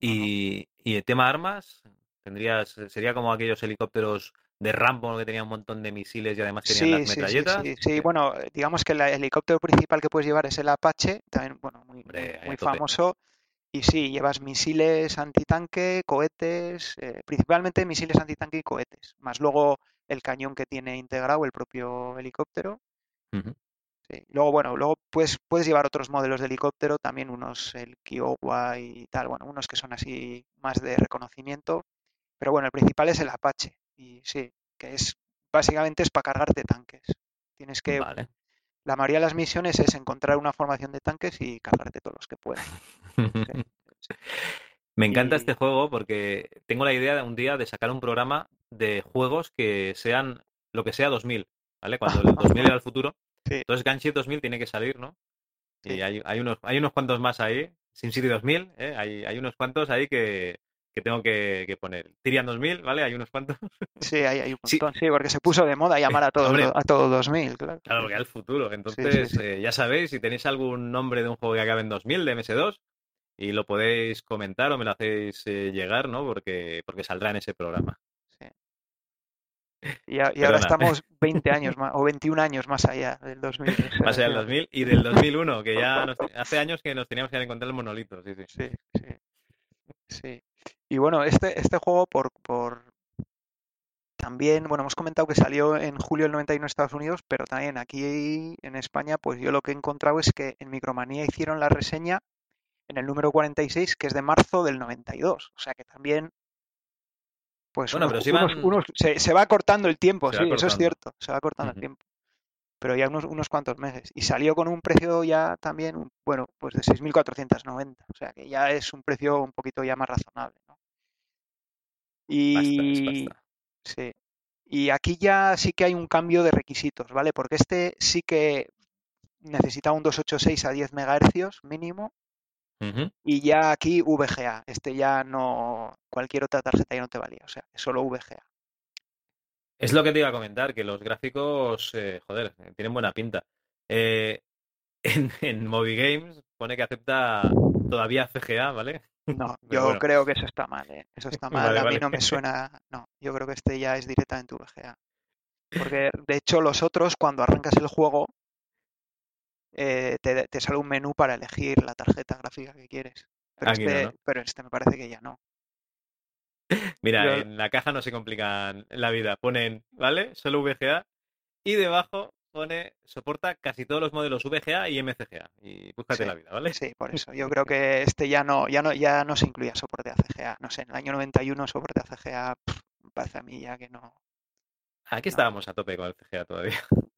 no. Y, y el tema armas, tendrías, sería como aquellos helicópteros de Rambo que tenían un montón de misiles y además tenían Sí, las metralletas. sí, sí. Sí. Bueno, eh, digamos que el helicóptero principal que puedes llevar es el Apache, también, bueno, muy, Hombre, famoso. Y sí, llevas misiles antitanque, cohetes, eh, principalmente misiles antitanque y cohetes, más luego el cañón que tiene integrado el propio helicóptero. Sí. Luego, bueno, luego puedes, puedes llevar otros modelos de helicóptero, también unos, el Kiowa y tal, bueno, unos que son así más de reconocimiento, pero bueno, el principal es el Apache, y sí, que es, básicamente es para cargarte tanques. Tienes que, Vale. la mayoría de las misiones es encontrar una formación de tanques y cargarte todos los que puedas. sí. *laughs* Me encanta Y- este juego porque tengo la idea de un día de sacar un programa de juegos que sean lo que sea 2000, ¿vale? Cuando el 2000 era el futuro. *laughs* Sí. Entonces Gunship 2000 tiene que salir, ¿no? Y Sí. hay, hay unos, hay unos cuantos más ahí. SimCity 2000, ¿eh? Hay, hay unos cuantos ahí que, que tengo que, que poner. Tyrian 2000, ¿vale? Hay unos cuantos. Sí, hay, hay un Sí. montón, sí, porque se puso de moda llamar a todo, Hombre. a todo 2000, claro. Claro, porque era el futuro. Entonces, sí. eh, ya sabéis, si tenéis algún nombre de un juego que acabe en 2000, de MS2, y lo podéis comentar o me lo hacéis eh, llegar, ¿no? Porque, porque saldrá en ese programa. Y, a- y ahora estamos *laughs* 20 años más, o 21 años más allá del 2000. o sea, Más allá del sí. 2000 y del 2001, que ya *laughs* nos- hace años que nos teníamos que encontrar el monolito. Sí, sí. Sí, sí, sí. Y bueno, este, este juego por, por también, bueno, hemos comentado que salió en julio del 91 en Estados Unidos, pero también aquí en España, pues yo lo que he encontrado es que en Micromanía hicieron la reseña en el número 46, que es de marzo del 92. O sea que también, pues Bueno, unos- pero si unos- van- unos- se, se va cortando el tiempo, Se sí, eso es cierto, se va cortando el tiempo. Pero ya unos, unos cuantos meses. Y salió con un precio ya también, bueno, pues de 6.490. O sea que ya es un precio un poquito ya más razonable, ¿no? Y, basta. sí. Y aquí ya sí que hay un cambio de requisitos, ¿vale? Porque este sí que necesita un 286 a 10 MHz mínimo y ya aquí VGA. Este ya no, cualquier otra tarjeta ya no te valía, o sea, es solo VGA. Es lo que te iba a comentar, que los gráficos, eh, joder, tienen buena pinta. Eh, *laughs* en, en Movie Games pone que acepta todavía FGA, ¿vale? No, *laughs* yo bueno. creo que eso está mal, ¿eh? Eso está *laughs* mal, Vale, a mí vale. no me suena, no, yo creo que este ya es directamente VGA. Porque de hecho los otros, cuando arrancas el juego, eh, te, te sale un menú para elegir la tarjeta gráfica que quieres. Pero Aquí no, este, ¿no? pero este me parece que ya no. *laughs* Mira, Yo- en la caja no se complican la vida. Ponen, ¿vale? Solo VGA. Y debajo pone, soporta casi todos los modelos VGA y MCGA. Y búscate Sí, la vida, ¿vale? Sí, por eso. Yo creo *laughs* que este ya no, ya no, ya no se incluía soporte a CGA. No sé, en el año 91 soporte a CGA, pff, parece a mí ya que no. Aquí No. estábamos a tope con el CGA todavía. *laughs*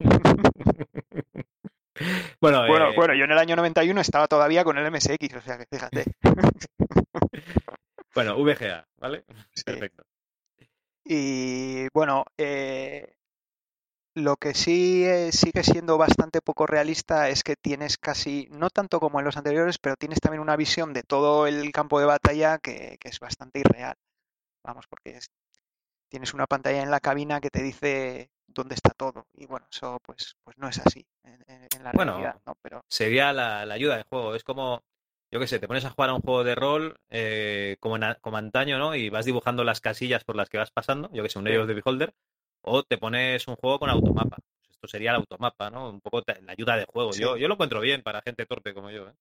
bueno, Bueno, eh, bueno, yo en el año 91 estaba todavía con el MSX, o sea que fíjate. Bueno, VGA, ¿vale? Sí. Perfecto. Y bueno, eh, lo que sí eh, sigue siendo bastante poco realista es que tienes casi, no tanto como en los anteriores, pero tienes también una visión de todo el campo de batalla que, que es bastante irreal. Vamos, porque es- tienes una pantalla en la cabina que te dice dónde está todo. Y bueno, eso pues, pues no es así en, la Bueno, realidad, ¿no? Pero Sería la, la ayuda de juego. Es como, yo qué sé, te pones a jugar a un juego de rol eh, como, en a- como antaño, ¿no? Y vas dibujando las casillas por las que vas pasando, yo que sé, un. Age the Beholder, o te pones un juego con automapa. Pues Esto sería el automapa, ¿no? Un poco la ayuda de juego. Sí. Yo, yo lo encuentro bien para gente torpe como yo, ¿eh?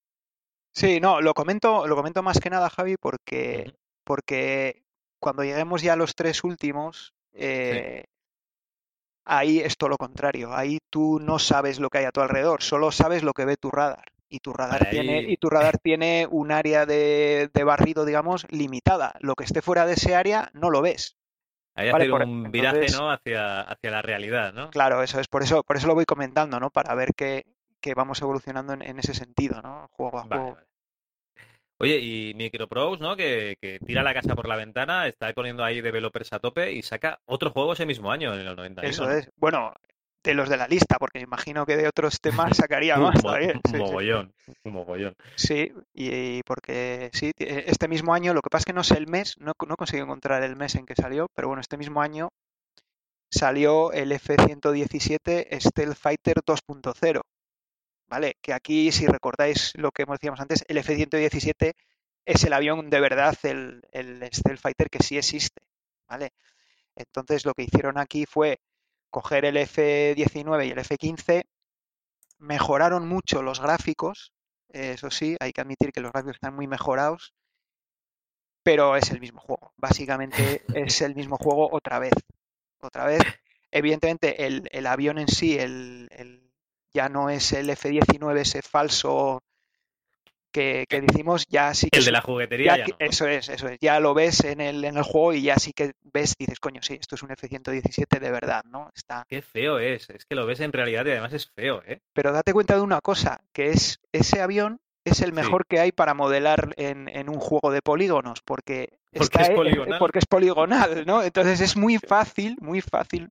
Sí, no, lo comento, lo comento más que nada, Javi, porque, porque cuando lleguemos ya a los tres últimos, eh, ahí es todo lo contrario. Ahí tú no sabes lo que hay a tu alrededor, solo sabes lo que ve tu radar. Y tu radar tiene, y tu radar tiene un área de, de barrido, digamos, limitada. Lo que esté fuera de ese área no lo ves. Hay Vale, un viraje, ¿no? Hacia, hacia la realidad, ¿no? Claro, eso es por eso, por eso lo voy comentando, ¿no? Para ver que, que vamos evolucionando en, en ese sentido, ¿no? Juego a Vale, juego. vale. Oye, y Microprose, ¿no? Que, que tira la casa por la ventana, está poniendo ahí developers a tope y saca otro juego ese mismo año, en el 91. Eso es. Bueno, de los de la lista, porque me imagino que de otros temas *laughs* sacaría Un más todavía. un Sí, sí. mogollón, un mogollón. Sí, y, porque sí, ti- este mismo año, lo que pasa es que no sé el mes, no, no consigo encontrar el mes en que salió, pero bueno, este mismo año salió el F-117 Stealth Fighter 2.0, ¿vale? Que aquí, si recordáis lo que decíamos antes, el F-117 es el avión de verdad, el, el Stealth Fighter que sí existe, ¿vale? Entonces lo que hicieron aquí fue coger el F-19 y el F-15, mejoraron mucho los gráficos, eso sí, hay que admitir que los gráficos están muy mejorados, pero es el mismo juego. Básicamente es el mismo juego otra vez. Otra vez. Evidentemente, el, el avión en sí, el, el- ya no es el F-19 ese falso que, que decimos, ya sí que... El de la juguetería ya. Eso es, eso es. Ya lo ves en el, en el juego y ya sí que ves, dices, coño, sí, esto es un F-117 de verdad, ¿no? Está... Qué feo es. Es que lo ves en realidad y además es feo, ¿eh? Pero date cuenta de una cosa, que es ese avión es el Sí. mejor que hay para modelar en, en un juego de polígonos, porque, Porque está- es eh, poligonal. porque es poligonal, ¿no? Entonces es muy fácil, muy fácil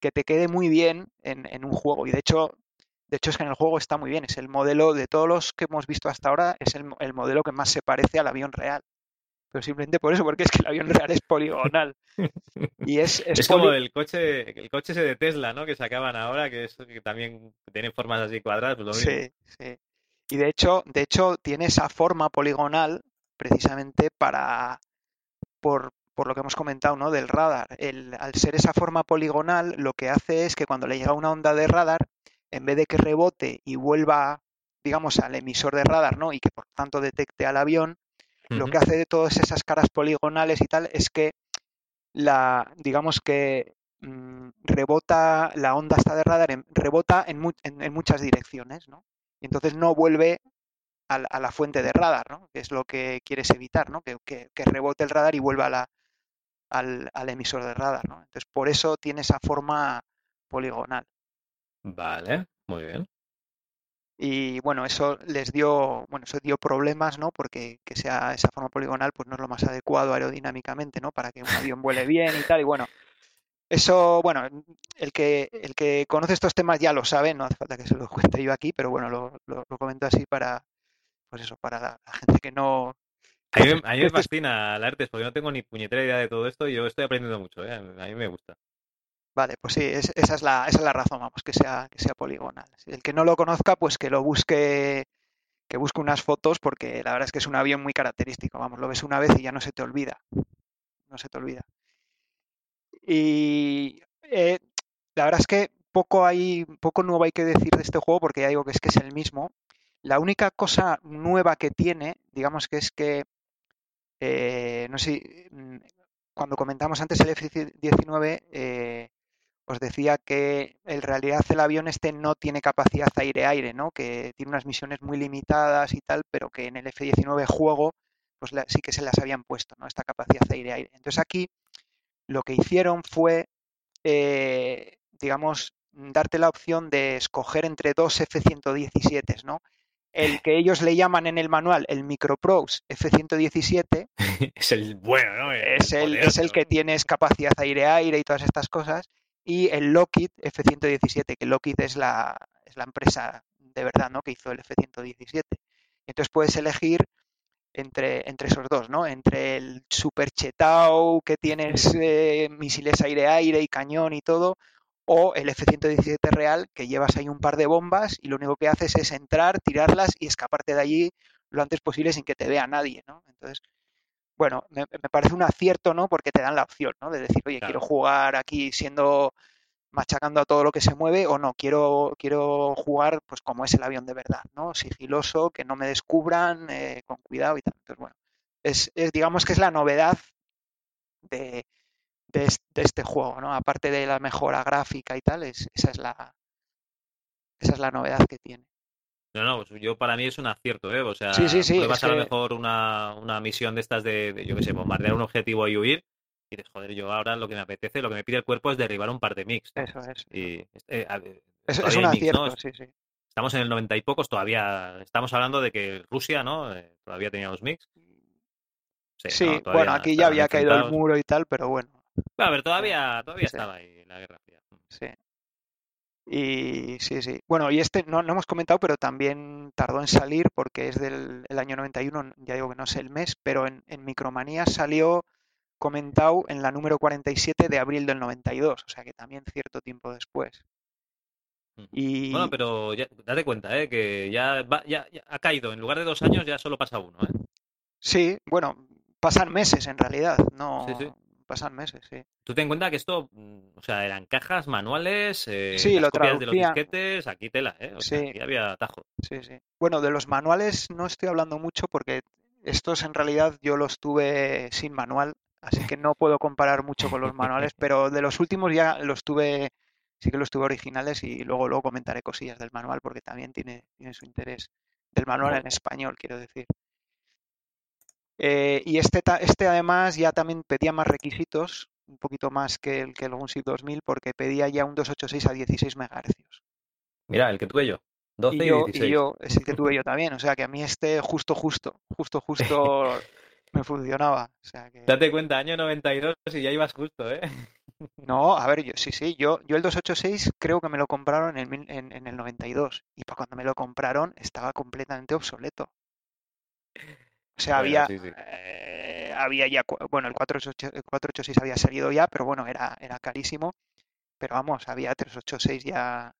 que te quede muy bien en, en un juego. Y de hecho, de hecho es que en el juego está muy bien. Es el modelo de todos los que hemos visto hasta ahora, es el, mo- el modelo que más se parece al avión real. Pero simplemente por eso, porque es que el avión real es poligonal. Y es, *laughs* es Es como el coche, el coche ese de Tesla, ¿no? Que sacaban ahora, que es que también tiene formas así cuadradas, pues lo mismo. Sí, sí. Y de hecho, de hecho, tiene esa forma poligonal precisamente para por, por lo que hemos comentado, ¿no? Del radar. El, al ser esa forma poligonal, lo que hace es que cuando le llega una onda de radar, en vez de que rebote y vuelva, digamos, al emisor de radar, ¿no? Y que por tanto detecte al avión, lo que hace de todas esas caras poligonales y tal es que la, digamos que mm, rebota la onda esta de radar, en- rebota en, mu- en- en muchas direcciones, ¿no? Y entonces no vuelve a, la- a la fuente de radar, ¿no? Que es lo que quieres evitar, ¿no? Que, que- que rebote el radar y vuelva a la- al, al emisor de radar, ¿no? Entonces por eso tiene esa forma poligonal. Vale, muy bien. Y bueno, eso les dio, bueno, eso dio problemas, ¿no? Porque que sea esa forma poligonal, pues no es lo más adecuado aerodinámicamente, ¿no? Para que un avión vuele bien y tal. Y bueno, eso, bueno, el que, el que conoce estos temas ya lo sabe, no hace falta que se lo *laughs* cuente yo aquí, pero bueno, lo, lo, lo comento así para, pues eso, para la, la gente que no. A mí, a mí me *laughs* fascina la artes porque no tengo ni puñetera idea de todo esto y yo estoy aprendiendo mucho, ¿eh? A mí me gusta. Vale, pues sí, es- esa es la, esa es la razón, vamos, que sea, que sea poligonal. El que no lo conozca, pues que lo busque, que busque unas fotos, porque la verdad es que es un avión muy característico, vamos, lo ves una vez y ya no se te olvida. No se te olvida. Y eh, la verdad es que poco hay, poco nuevo hay que decir de este juego, porque ya digo que es que es el mismo. La única cosa nueva que tiene, digamos que es que, eh, no sé, mm, cuando comentamos antes el F-19, eh, os decía que en realidad el avión este no tiene capacidad aire-aire, ¿no? Que tiene unas misiones muy limitadas y tal, pero que en el F-19 juego, pues la- sí que se las habían puesto, ¿no? Esta capacidad aire-aire. Entonces aquí lo que hicieron fue, eh, digamos, darte la opción de escoger entre dos F-117, ¿no? El que ellos le llaman en el manual el Microprose F-117, *laughs* Es el bueno, ¿no? es el, es el que tienes capacidad aire-aire y todas estas cosas, y el Lockheed F-117, que Lockheed es la, es la empresa de verdad, ¿no? Que hizo el F-117. Entonces puedes elegir entre, entre esos dos, ¿no? Entre el super chetao que tienes eh, misiles aire-aire y cañón y todo, o el F-117 real que llevas ahí un par de bombas y lo único que haces es entrar, tirarlas y escaparte de allí lo antes posible sin que te vea nadie, ¿no? Entonces, bueno, me, me parece un acierto, ¿no? Porque te dan la opción, ¿no? De decir, oye, Claro. quiero jugar aquí siendo machacando a todo lo que se mueve o no, quiero, quiero jugar pues como es el avión de verdad, ¿no? Sigiloso, que no me descubran, eh, con cuidado y tal. Entonces, bueno, es, es- digamos que es la novedad de, de este juego, ¿no? Aparte de la mejora gráfica y tal, es, esa es la esa es la novedad que tiene. No, no, pues yo para mí es un acierto, ¿eh? O sea, Sí, sí, a lo mejor una, una misión de estas de, de, yo qué sé, bombardear un objetivo y huir. Y dices, joder, yo ahora lo que me apetece, lo que me pide el cuerpo es derribar un par de mix. Eso es. Y eh, a ver, Es, es un mix, ¿no? acierto, sí, sí. Estamos en el 90 y pocos, todavía estamos hablando de que Rusia, ¿no? Eh, todavía teníamos mix. Sí, Sí, no, bueno, aquí ya había caído el muro y tal, pero bueno, Bueno, pero todavía, todavía estaba ahí la guerra fría. sí. Y sí, sí. Bueno, y este no, no hemos comentado, pero también tardó en salir porque es del el año 91, ya digo que no sé el mes, pero en, en Micromanía salió comentado en la número 47 de abril del 92, o sea que también cierto tiempo después. Ujú. Y Bueno, pero ya, date cuenta, ¿eh? Que ya, va- ya, ya ha caído. En lugar de dos años ya solo pasa uno, ¿eh? sí, bueno, pasan meses en realidad, no Sí, sí. Pasan meses, sí. Tú ten en cuenta que esto, mm, o sea, eran cajas, manuales, eh, Sí, las lo copias de los disquetes, aquí tela, ¿eh? O sea, Sí. aquí había atajo. Sí, sí. Bueno, de los manuales no estoy hablando mucho porque estos en realidad yo los tuve sin manual, así que no puedo comparar mucho con los manuales, *laughs* pero de los últimos ya los tuve sí que los tuve originales y luego luego comentaré cosillas del manual porque también tiene, tiene su interés. Del manual en español, quiero decir. Eh, y este, este además ya también pedía más requisitos, un poquito más que el que el Gunship 2000, porque pedía ya un 286 a 16 MHz. Mira, el que tuve yo. 12 y, yo, 16. y yo, es el que tuve *laughs* yo también. O sea que a mí este justo, justo, justo, justo me funcionaba. O sea que... Date cuenta, año 92 y ya ibas justo, ¿eh? *laughs* No, a ver, yo sí, sí, yo, yo el 286 creo que me lo compraron en el, en, en el 92 y para cuando me lo compraron estaba completamente obsoleto. O sea, Bueno, había, sí, sí. eh, había ya, bueno, el 486, el 486 había salido ya, pero bueno, era, era carísimo. Pero vamos, había 386 ya.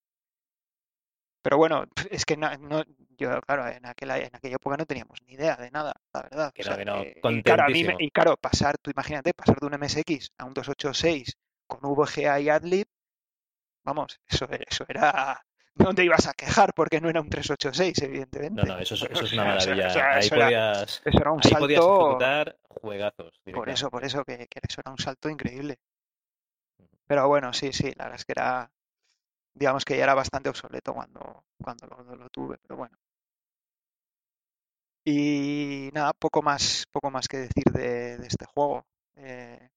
Pero bueno, *laughs* es que no, no- yo, claro, en aquella, en aquella época no teníamos ni idea de nada, la verdad. Que O no, sea, que no, que- y claro, a mí me- contentísimo. y claro, pasar, tú imagínate, pasar de un MSX a un 286 con VGA y AdLib, vamos, eso, eso era. No te ibas a quejar porque no era un 386, evidentemente. No, no, eso es, eso es una maravilla. o sea, ahí, era- podías, era un ahí podías salto. ejecutar juegazos. Por eso, por eso que, que eso era un salto increíble. Pero bueno, sí, sí, la verdad es que era, digamos que ya era bastante obsoleto cuando, cuando lo, tuve, pero bueno. Y nada, poco más, poco más que decir de, de este juego. Eh,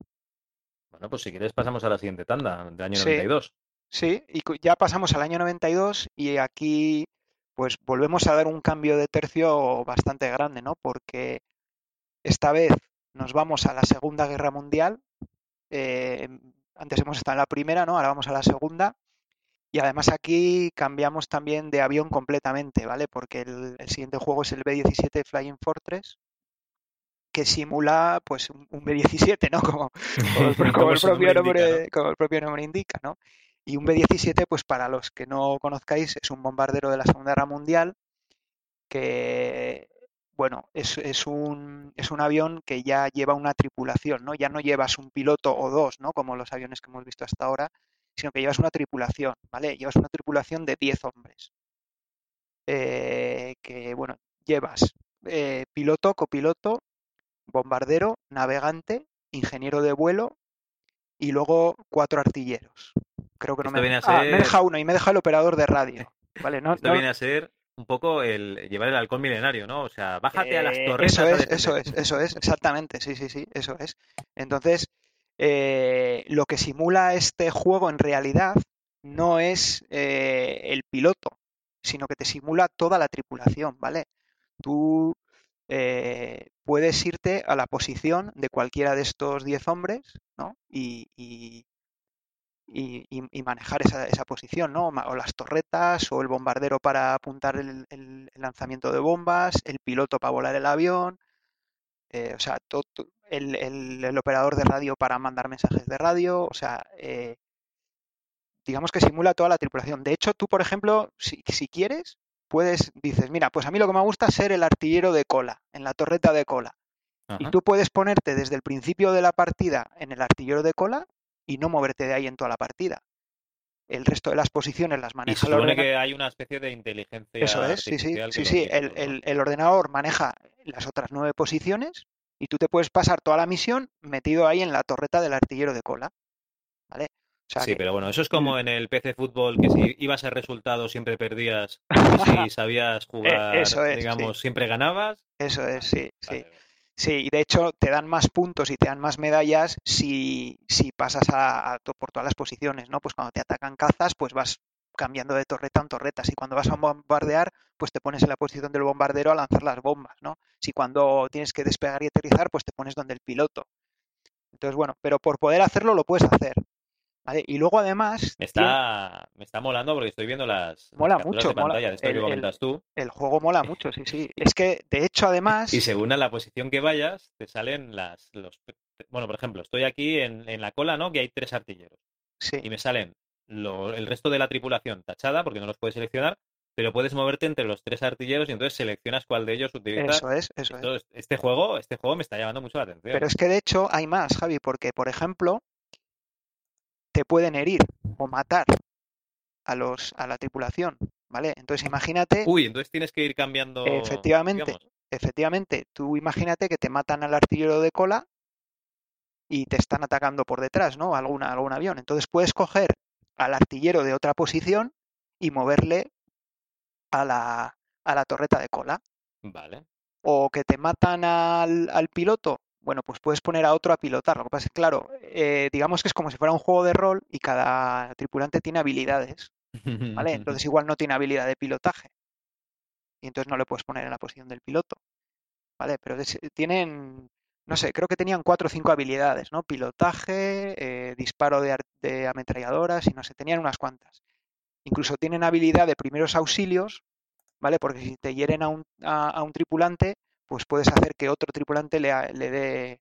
Bueno, pues si quieres pasamos a la siguiente tanda, del año Sí. 92. Sí, y ya pasamos al año 92 y aquí pues volvemos a dar un cambio de tercio bastante grande, ¿no? Porque esta vez nos vamos a la Segunda Guerra Mundial. eh, antes hemos estado en la primera, ¿no? Ahora vamos a la segunda. Y además aquí cambiamos también de avión completamente, ¿vale? Porque el, el siguiente juego es el B-17 Flying Fortress, que simula pues un, un B-17, ¿no? *laughs* Como, como el, pro- *laughs* como Como el su propio nombre indica, nombre, como el propio nombre indica, ¿no? Y un B-17, pues para los que no conozcáis, es un bombardero de la Segunda Guerra Mundial que, bueno, es, un, es un avión que ya lleva una tripulación, ¿no? Ya no llevas un piloto o dos, ¿no? Como los aviones que hemos visto hasta ahora, sino que llevas una tripulación, ¿vale? Llevas una tripulación de 10 hombres. Eh, que, bueno, llevas eh, piloto, copiloto, bombardero, navegante, ingeniero de vuelo y luego cuatro artilleros. Creo que no Esto me, viene a ah, me ser- deja uno y me deja el operador de radio. Vale, no, Esto no- viene a ser un poco el llevar el halcón milenario, ¿no? O sea, bájate a las Eh, torres. Eso es, eso es, eso es, exactamente, sí, sí, sí, eso es. Entonces, eh, lo que simula este juego en realidad no es eh, el piloto, sino que te simula toda la tripulación, ¿vale? Tú puedes irte a la posición de cualquiera de estos 10 hombres, ¿no? Y, y- y- y- y manejar esa, esa posición, ¿no? O las torretas, o el bombardero para apuntar el, el- lanzamiento de bombas, el piloto para volar el avión, eh, o sea, el, el- el operador de radio para mandar mensajes de radio, o sea, eh, digamos que simula toda la tripulación. De hecho, tú, por ejemplo, si, si quieres, puedes, dices, mira, pues a mí lo que me gusta es ser el artillero de cola, en la torreta de cola. Y tú puedes ponerte desde el principio de la partida en el artillero de cola y no moverte de ahí en toda la partida. El resto de las posiciones las Y maneja se el supone que hay una especie de inteligencia Eso es, sí, sí, sí, sí. El, el- el ordenador maneja las otras nueve posiciones y tú te puedes pasar toda la misión metido ahí en la torreta del artillero de cola. ¿Vale? O sea Sí, que- pero bueno, eso es como en el PC Fútbol, que si ibas a resultado siempre perdías, y si *laughs* sabías jugar, Eh, eso es, digamos, siempre ganabas. eso es, sí, sí. Vale. Sí, y de hecho te dan más puntos y te dan más medallas si, si pasas a, a por todas las posiciones, ¿no? Pues cuando te atacan cazas, pues vas cambiando de torreta en torreta. Si cuando vas a bombardear, pues te pones en la posición del bombardero a lanzar las bombas, ¿no? Si cuando tienes que despegar y aterrizar, pues te pones donde el piloto. Entonces, bueno, pero por poder hacerlo lo puedes hacer. ¿Vale? Y luego además Me está, me está molando porque estoy viendo las, Mola mucho, de mola. pantalla de esto El- que comentas tú. el juego mola mucho, sí, sí. Es que, de hecho, además... Y según a la posición que vayas, te salen las... Los, bueno, por ejemplo, estoy aquí en, en la cola, ¿no? Que hay tres artilleros. Sí, Y me salen lo- el resto de la tripulación tachada, porque no los puedes seleccionar, pero puedes moverte entre los tres artilleros y entonces seleccionas cuál de ellos utilizas. eso es, eso es. Este juego, este juego me está llamando mucho la atención. Pero es que de hecho hay más, Javi, porque por ejemplo te pueden herir o matar a los a la tripulación, ¿vale? Entonces imagínate, Uy, entonces tienes que ir cambiando. Efectivamente. digamos. efectivamente, tú imagínate que te matan al artillero de cola y te están atacando por detrás, ¿no? Alguna, algún avión. Entonces puedes coger al artillero de otra posición y moverle a la, a la torreta de cola. Vale. O que te matan al, al piloto, bueno, pues puedes poner a otro a pilotar. Lo que pasa es que, claro, eh, digamos que es como si fuera un juego de rol y cada tripulante tiene habilidades, ¿vale? *laughs* Entonces igual no tiene habilidad de pilotaje. Y entonces no le puedes poner en la posición del piloto, ¿vale? Pero es- tienen, no sé, creo que tenían cuatro o cinco habilidades, ¿no? Pilotaje, eh, disparo de, de ametralladoras y no sé, tenían unas cuantas. Incluso tienen habilidad de primeros auxilios, ¿vale? Porque si te hieren a un, a, a un tripulante, pues puedes hacer que otro tripulante le, le dé,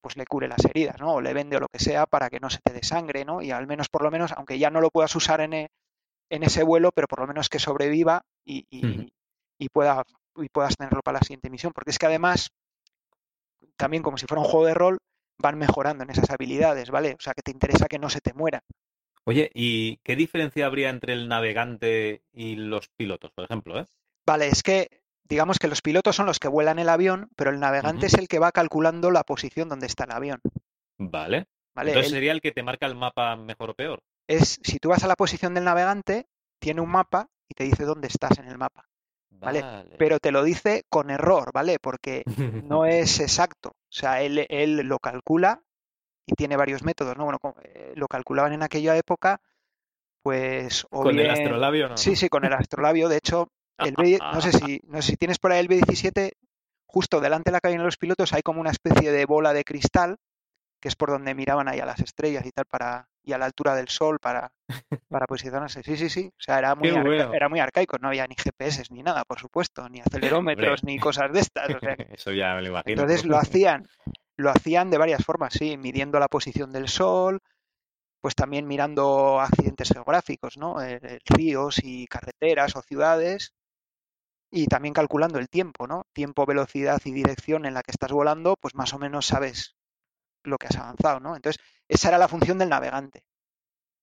pues le cure las heridas, ¿no? O le vende o lo que sea para que no se te dé sangre, ¿no? Y al menos, por lo menos, aunque ya no lo puedas usar en, e- en ese vuelo, pero por lo menos que sobreviva y, y- y pueda, y puedas tenerlo para la siguiente misión. Porque es que además, también como si fuera un juego de rol, van mejorando en esas habilidades, ¿vale? O sea, que te interesa que no se te muera. Oye, ¿y qué diferencia habría entre el navegante y los pilotos, por ejemplo, eh? Vale, es que digamos que los pilotos son los que vuelan el avión, pero el navegante es el que va calculando la posición donde está el avión, Vale. ¿vale? Entonces Él sería el que te marca el mapa mejor o peor. es, si tú vas a la posición del navegante, tiene un mapa y te dice dónde estás en el mapa, ¿vale? Vale. Pero te lo dice con error, ¿vale? Porque no *laughs* es exacto. O sea, él, él lo calcula y tiene varios métodos, ¿no? Bueno, eh, lo calculaban en aquella época, pues o Con el astrolabio no. Sí, sí, con el astrolabio. De hecho, el B, no sé si, no sé si tienes por ahí el B17, justo delante de la cabina de los pilotos hay como una especie de bola de cristal, que es por donde miraban ahí a las estrellas y tal, para, y a la altura del sol para, para posicionarse. Sí, sí, sí. O sea, era *laughs* muy, bueno. era muy arcaico, no había ni GPS ni nada, por supuesto, ni acelerómetros, ni cosas de estas. O sea, *laughs* Eso ya me lo imagino. entonces lo hacían, lo hacían de varias formas, sí, midiendo la posición del sol, pues también mirando accidentes geográficos, ¿no? Eh, ríos y carreteras o ciudades, y también calculando el tiempo, ¿no? Tiempo, velocidad y dirección en la que estás volando, pues más o menos sabes lo que has avanzado, ¿no? Entonces, esa era la función del navegante.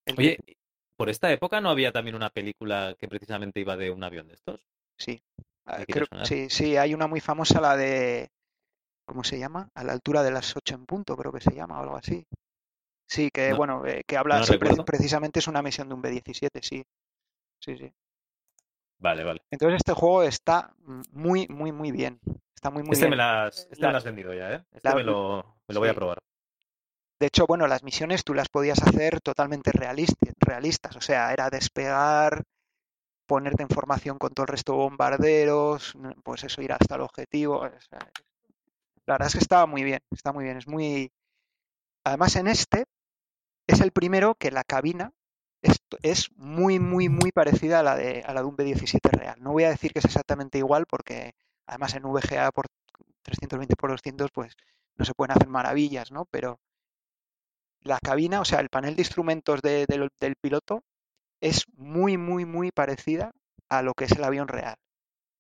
El que- Oye, ¿por esta época no había también una película que precisamente iba de un avión de estos? sí, ah, creo- sí, sí, hay una muy famosa, la de, ¿cómo se llama? A la altura de las 8 en punto, creo que se llama, o algo así. Sí, que No, bueno, eh, que habla, no sí, precisamente es una misión de un B-17, sí. Sí, sí. Vale, vale. Entonces este juego está mm, muy, muy, muy bien. Está muy, muy Este bien. me, las, este La- me lo has vendido ya, ¿eh? Este la- me lo, me lo voy a probar. De hecho, bueno, las misiones tú las podías hacer totalmente realista- realistas. O sea, era despegar, ponerte en formación con todo el resto de bombarderos, n- pues eso, ir hasta el objetivo. o sea, la verdad es que estaba muy bien, está muy bien. Es muy. Además, en este es el primero que la cabina es, muy, muy, muy parecida a la de a la de un B17 real. No voy a decir que es exactamente igual porque además en VGA por 320 por 200 pues no se pueden hacer maravillas, ¿no? Pero la cabina, o sea, el panel de instrumentos de- del- piloto es muy, muy, muy parecida a lo que es el avión real.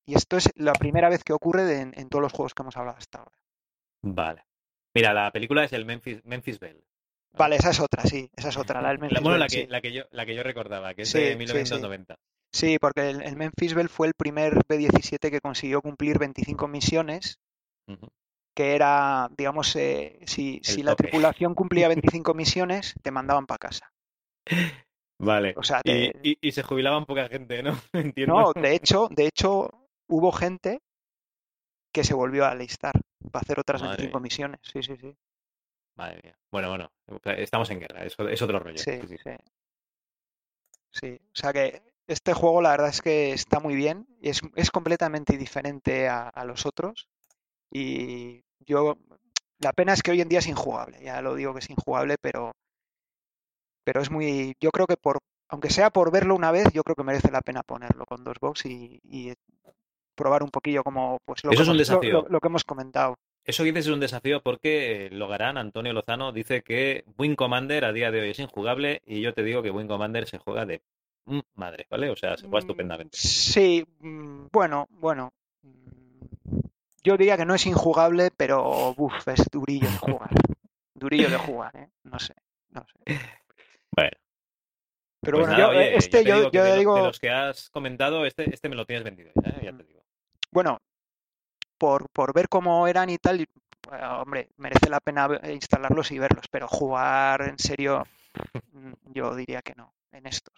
Y esto es la primera vez que ocurre en, todos los juegos que hemos hablado hasta ahora. Vale. Mira, la película es el Memphis, Memphis Belle. Vale, esa es otra, sí, esa es otra, la del La- Memphis bueno, la Belle, que, sí. la, que yo, la que yo recordaba, que es Sí, de sí, sí. 1990. Sí, porque el, el Memphis Belle fue el primer B-17 que consiguió cumplir 25 misiones, que era, digamos, eh, si, si la tripulación cumplía *laughs* 25 misiones, te mandaban para casa. Vale. O sea, y, te- y- y se jubilaban poca gente, ¿no? *laughs* Entiendo. No, de hecho, de hecho, hubo gente que se volvió a alistar para hacer otras Madre 25 mía. misiones. Sí, sí, sí. Madre mía. Bueno, bueno, estamos en guerra, es, es otro rollo. Sí, Sí, sí. sí. O sea que este juego la verdad es que está muy bien, y es, es completamente diferente a, a los otros y yo, la pena es que hoy en día es injugable, ya lo digo que es injugable, pero, pero es muy, yo creo que por, aunque sea por verlo una vez, yo creo que merece la pena ponerlo con dos box y, y probar un poquillo como, pues lo, Eso que es un hemos- lo- desafío. lo- lo que hemos comentado. Eso que dices es un desafío porque Logarán, Antonio Lozano, dice que Wing Commander a día de hoy es injugable y yo te digo que Wing Commander se juega de madre, ¿vale? O sea, se juega Mm, estupendamente. Sí, mm, bueno, bueno. mm, Yo diría que no es injugable, pero uf, es durillo de jugar. *laughs* Durillo de jugar, ¿eh? No sé, no sé. Bueno, Pero pues bueno, nada, yo, oye, eh, este ya te yo, digo yo de, lo- digo, de los que has comentado, este, este me lo tienes vendido ya, ¿eh? Ya te digo. bueno, por, por ver cómo eran y tal, y, eh, hombre, merece la pena instalarlos y verlos, pero jugar en serio, mm, yo diría que no. en estos.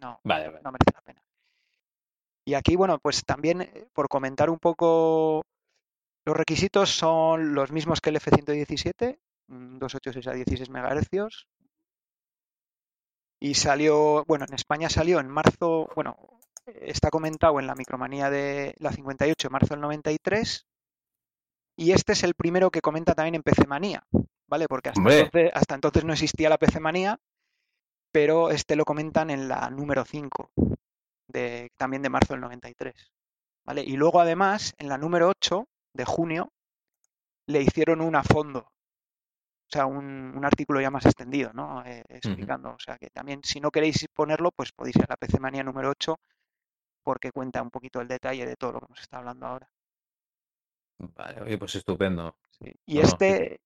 No, Vale, no, vale. no merece la pena. Y aquí, bueno, pues también eh, por comentar un poco, los requisitos son los mismos que el F117, mm, 286 a 16 MHz. Y salió, bueno, en España salió en marzo, bueno, está comentado en la micromanía de la 58, marzo del 93. Y este es el primero que comenta también en PC Manía, ¿vale? Porque hasta Hombre. entonces, hasta entonces no existía la PC Manía, pero este lo comentan en la número 5, de, también de marzo del 93. ¿Vale? Y luego además, en la número 8 de junio, le hicieron un a fondo, o sea, un, un artículo ya más extendido, ¿no? Eh, explicando, o sea, que también si no queréis ponerlo, pues podéis ir a la PC Manía número 8 porque cuenta un poquito el detalle de todo lo que hemos estado hablando ahora. Vale, oye, pues estupendo. Sí. Y No, no, este,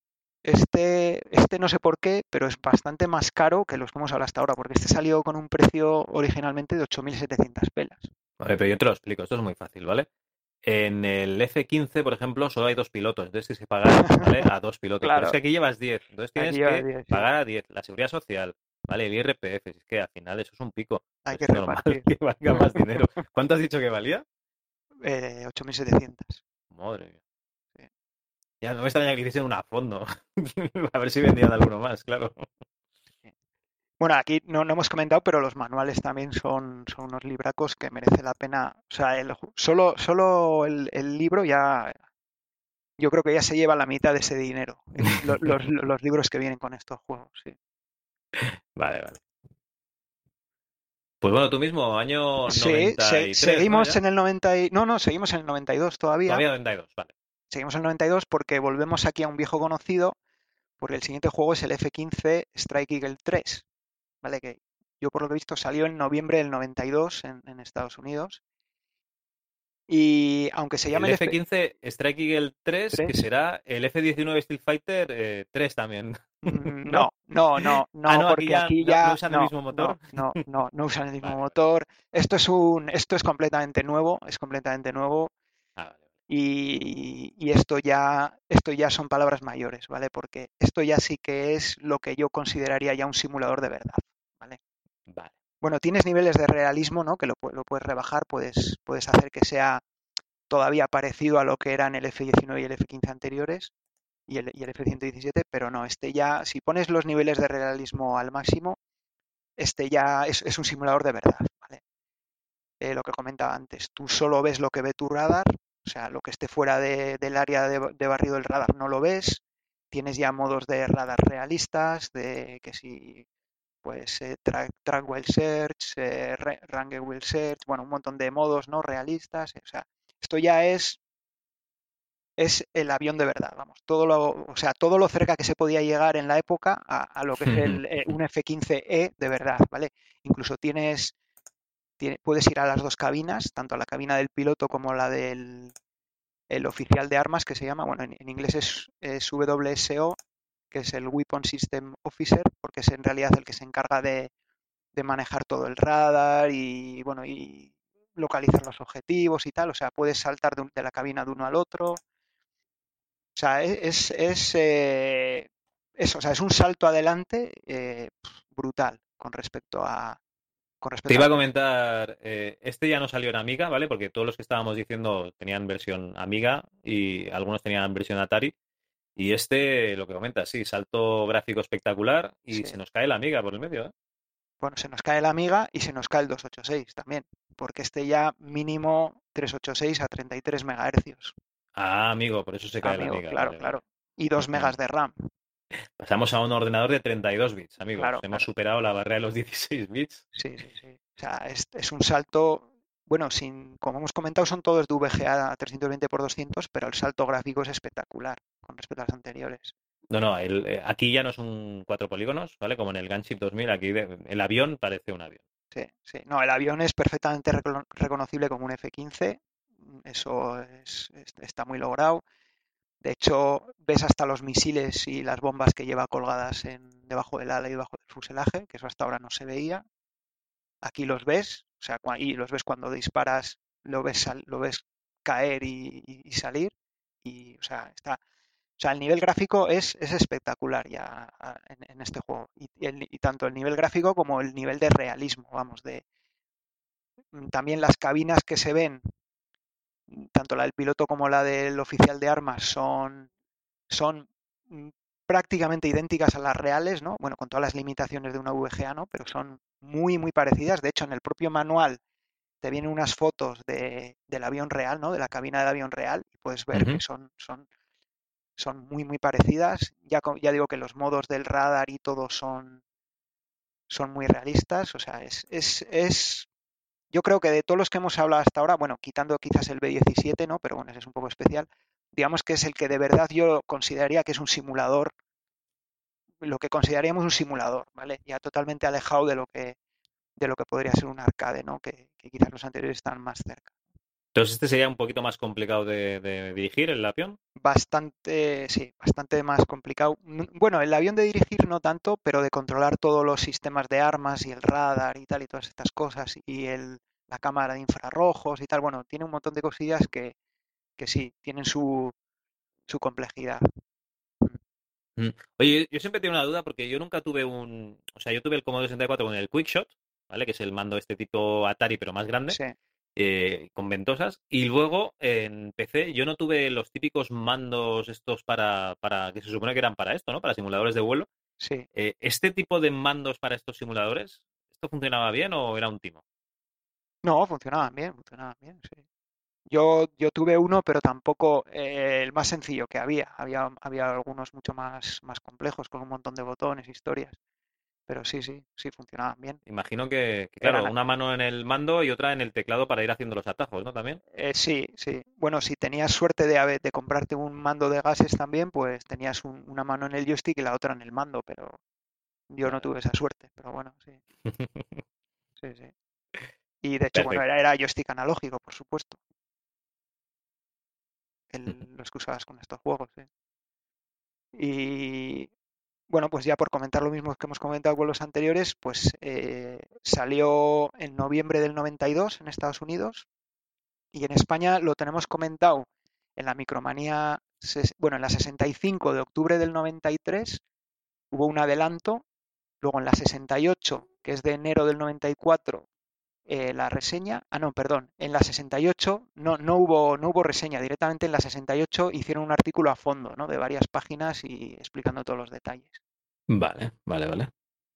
este, este no sé por qué, pero es bastante más caro que los que hemos hablado hasta ahora, porque este salió con un precio originalmente de 8.700 pelas. Vale, pero yo te lo explico, esto es muy fácil, ¿vale? En el F15, por ejemplo, solo hay dos pilotos, entonces tienes que pagar ¿vale? *laughs* a dos pilotos. Pero Claro. es que aquí llevas 10, entonces tienes que 10, sí. pagar a 10. La seguridad social, ¿vale? El IRPF, es que al final eso es un pico. Hay Es que repartir. *laughs* que valga más dinero. ¿Cuánto has dicho que valía? Eh, 8.700. Madre mía. Sí. Ya no me extraña que hiciesen un a fondo. *laughs* a ver si vendían alguno más, claro. Bueno, aquí no, no hemos comentado, pero los manuales también son, son unos libracos que merece la pena. O sea, el, solo, solo el, el libro ya, yo creo que ya se lleva la mitad de ese dinero. lo- los, *laughs* los libros que vienen con estos juegos, sí. Vale, vale. Pues bueno, tú mismo, año Sí, se- 93, ¿no? seguimos Ya. en el 90 y... No, no, seguimos en el 92 todavía. Todavía 92, vale. Seguimos en el 92 porque volvemos aquí a un viejo conocido, porque el siguiente juego es el F-15 Strike Eagle 3, ¿vale? Que yo por lo que he visto salió en noviembre del 92 en, en Estados Unidos. Y aunque se llame el el F- F-15 Strike Eagle 3, que Tres. será el F-19 Steel Fighter eh, 3 también. No, no, no, no, *laughs* Ah, no, porque ya aquí ya no usan el mismo motor. No, no, no, usan el *laughs* mismo Vale, motor. Esto es un, esto es completamente nuevo, es completamente nuevo. Ah, vale. y, y esto ya esto ya son palabras mayores, ¿vale? Porque esto ya sí que es lo que yo consideraría ya un simulador de verdad, ¿vale? Vale. Bueno, tienes niveles de realismo, ¿no? Que lo, lo puedes rebajar, puedes, puedes hacer que sea todavía parecido a lo que eran el F-19 y el F-15 anteriores y el, el F-117, pero no, este ya, si pones los niveles de realismo al máximo, este ya es, es un simulador de verdad, ¿vale? Eh, lo que comentaba antes, tú solo ves lo que ve tu radar, o sea, lo que esté fuera de- del área de, de barrido del radar no lo ves, tienes ya modos de radar realistas, de que si pues eh, track, wheel search, eh, range wheel search, bueno, un montón de modos no realistas, o sea, esto ya es es el avión de verdad, vamos, todo lo, o sea, todo lo cerca que se podía llegar en la época a, a lo que es el, *laughs* eh, un F-15E de verdad, ¿vale? Incluso tienes, tiene- puedes ir a las dos cabinas, tanto a la cabina del piloto como la del el oficial de armas que se llama, bueno, en, en inglés es, es WSO, que es el Weapon System Officer, porque es en realidad el que se encarga de, de manejar todo el radar y, bueno, y localizar los objetivos y tal, o sea, puedes saltar de, un- de la cabina de uno al otro. O sea, es, es, eh, o sea, es un salto adelante eh, brutal con respecto a con respecto Te iba a a- comentar, eh, este ya no salió en Amiga, ¿vale? Porque todos los que estábamos diciendo tenían versión Amiga y algunos tenían versión Atari. Y este, lo que comentas, sí, salto gráfico espectacular y Sí. se nos cae la Amiga por el medio, ¿eh? Bueno, se nos cae la Amiga y se nos cae el 286 también, porque este ya mínimo 386 a 33 MHz. Ah, amigo, por eso se cae Amigo, la Amiga. claro, vale, claro. Y 2 Ujú. megas de RAM. Pasamos a un ordenador de 32 bits, amigos. Claro, Hemos claro. superado la barrera de los 16 bits. Sí, sí, sí. O sea, es, es un salto, bueno, sin, como hemos comentado, son todos de VGA 320 x 200, pero el salto gráfico es espectacular con respecto a los anteriores. No, no, el- eh, aquí ya no son cuatro polígonos, ¿vale? Como en el Gunship 2000, aquí de- el avión parece un avión. Sí, sí. No, el avión es perfectamente recono- reconocible como un F-15. Eso es- es- está muy logrado. De hecho, ves hasta los misiles y las bombas que lleva colgadas en, debajo del ala y debajo del fuselaje, que eso hasta ahora no se veía. Aquí los ves, o sea, y los ves cuando disparas, lo ves, lo ves caer y, salir. Y, o sea, está, o sea, el nivel gráfico es, es espectacular ya en, en este juego. Y, y, tanto el nivel gráfico como el nivel de realismo, vamos, de mm, también las cabinas que se ven, tanto la del piloto como la del oficial de armas, son, son mm, prácticamente idénticas a las reales, ¿no? Bueno, con todas las limitaciones de una VGA, ¿no? Pero son muy, muy parecidas. De hecho, en el propio manual te vienen unas fotos de, del avión real, ¿no? De la cabina del avión real y puedes ver que son, son, son muy, muy parecidas. Ya, ya digo que los modos del radar y todo son, son muy realistas. O sea, es, es, es, yo creo que de todos los que hemos hablado hasta ahora, bueno, quitando quizás el B17, ¿no? Pero bueno, ese es un poco especial. Digamos que es el que de verdad yo consideraría que es un simulador, lo que consideraríamos un simulador, ¿vale? Ya totalmente alejado de lo que de lo que podría ser un arcade, ¿no? Que, que quizás los anteriores están más cerca. Entonces, ¿este sería un poquito más complicado de, de, dirigir, el avión? Bastante, sí, bastante más complicado. Bueno, el avión de dirigir no tanto, pero de controlar todos los sistemas de armas y el radar y tal y todas estas cosas y el, la cámara de infrarrojos y tal. Bueno, tiene un montón de cosillas que, que sí, tienen su, su complejidad. Mm. Oye, yo siempre tengo una duda porque yo nunca tuve un... O sea, yo tuve el Commodore 64 con el Quickshot, ¿vale? Que es el mando este tipo Atari, pero más grande. Sí. Eh, con ventosas. Y luego en PC yo no tuve los típicos mandos estos para, para que se supone que eran para esto, ¿no? Para simuladores de vuelo. Sí. Eh, ¿Este tipo de mandos para estos simuladores, esto funcionaba bien o era un timo? No, funcionaban bien, funcionaban bien, sí. Yo, yo tuve uno, pero tampoco eh, el más sencillo que había. Había, había algunos mucho más, más complejos, con un montón de botones, historias. Pero sí, sí, sí funcionaban bien. Imagino que, que claro, una mano en el mando y otra en el teclado para ir haciendo los atajos, ¿no? También. Eh, sí, sí. Bueno, si tenías suerte de, de comprarte un mando de gases también, pues tenías un, una mano en el joystick y la otra en el mando, pero yo no tuve esa suerte, pero bueno, sí. *laughs* sí, sí. Y de hecho, Perfecto. bueno, era, era, joystick analógico, por supuesto. El, *laughs* los que usabas con estos juegos, sí. Y bueno, pues ya por comentar lo mismo que hemos comentado con los anteriores, pues eh, salió en noviembre del 92 en Estados Unidos y en España lo tenemos comentado en la micromanía, bueno, en la 65 de octubre del 93 hubo un adelanto, luego en la 68, que es de enero del 94, eh, la reseña, ah no, perdón, en la 68 no, no, hubo, no hubo reseña, directamente en la 68 hicieron un artículo a fondo, ¿no? De varias páginas y explicando todos los detalles. Vale, vale, vale.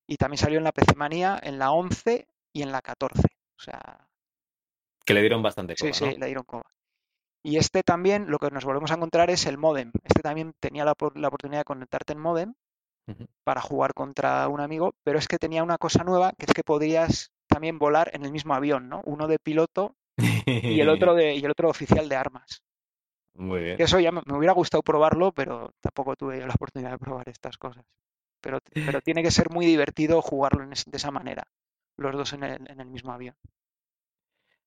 Y también salió en la PC Manía en la 11 y en la 14, o sea... Que le dieron bastante coba, Sí, ¿no? sí, le dieron coba. Y este también, lo que nos volvemos a encontrar es el modem. Este también tenía la, la oportunidad de conectarte en modem uh -huh. para jugar contra un amigo, pero es que tenía una cosa nueva, que es que podrías también volar en el mismo avión, ¿no? Uno de piloto y el otro *laughs* de y el otro oficial de armas. Muy bien. Eso ya me, me, hubiera gustado probarlo, pero tampoco tuve la oportunidad de probar estas cosas. Pero, pero *laughs* tiene que ser muy divertido jugarlo en es, de esa manera, los dos en el, en el, mismo avión.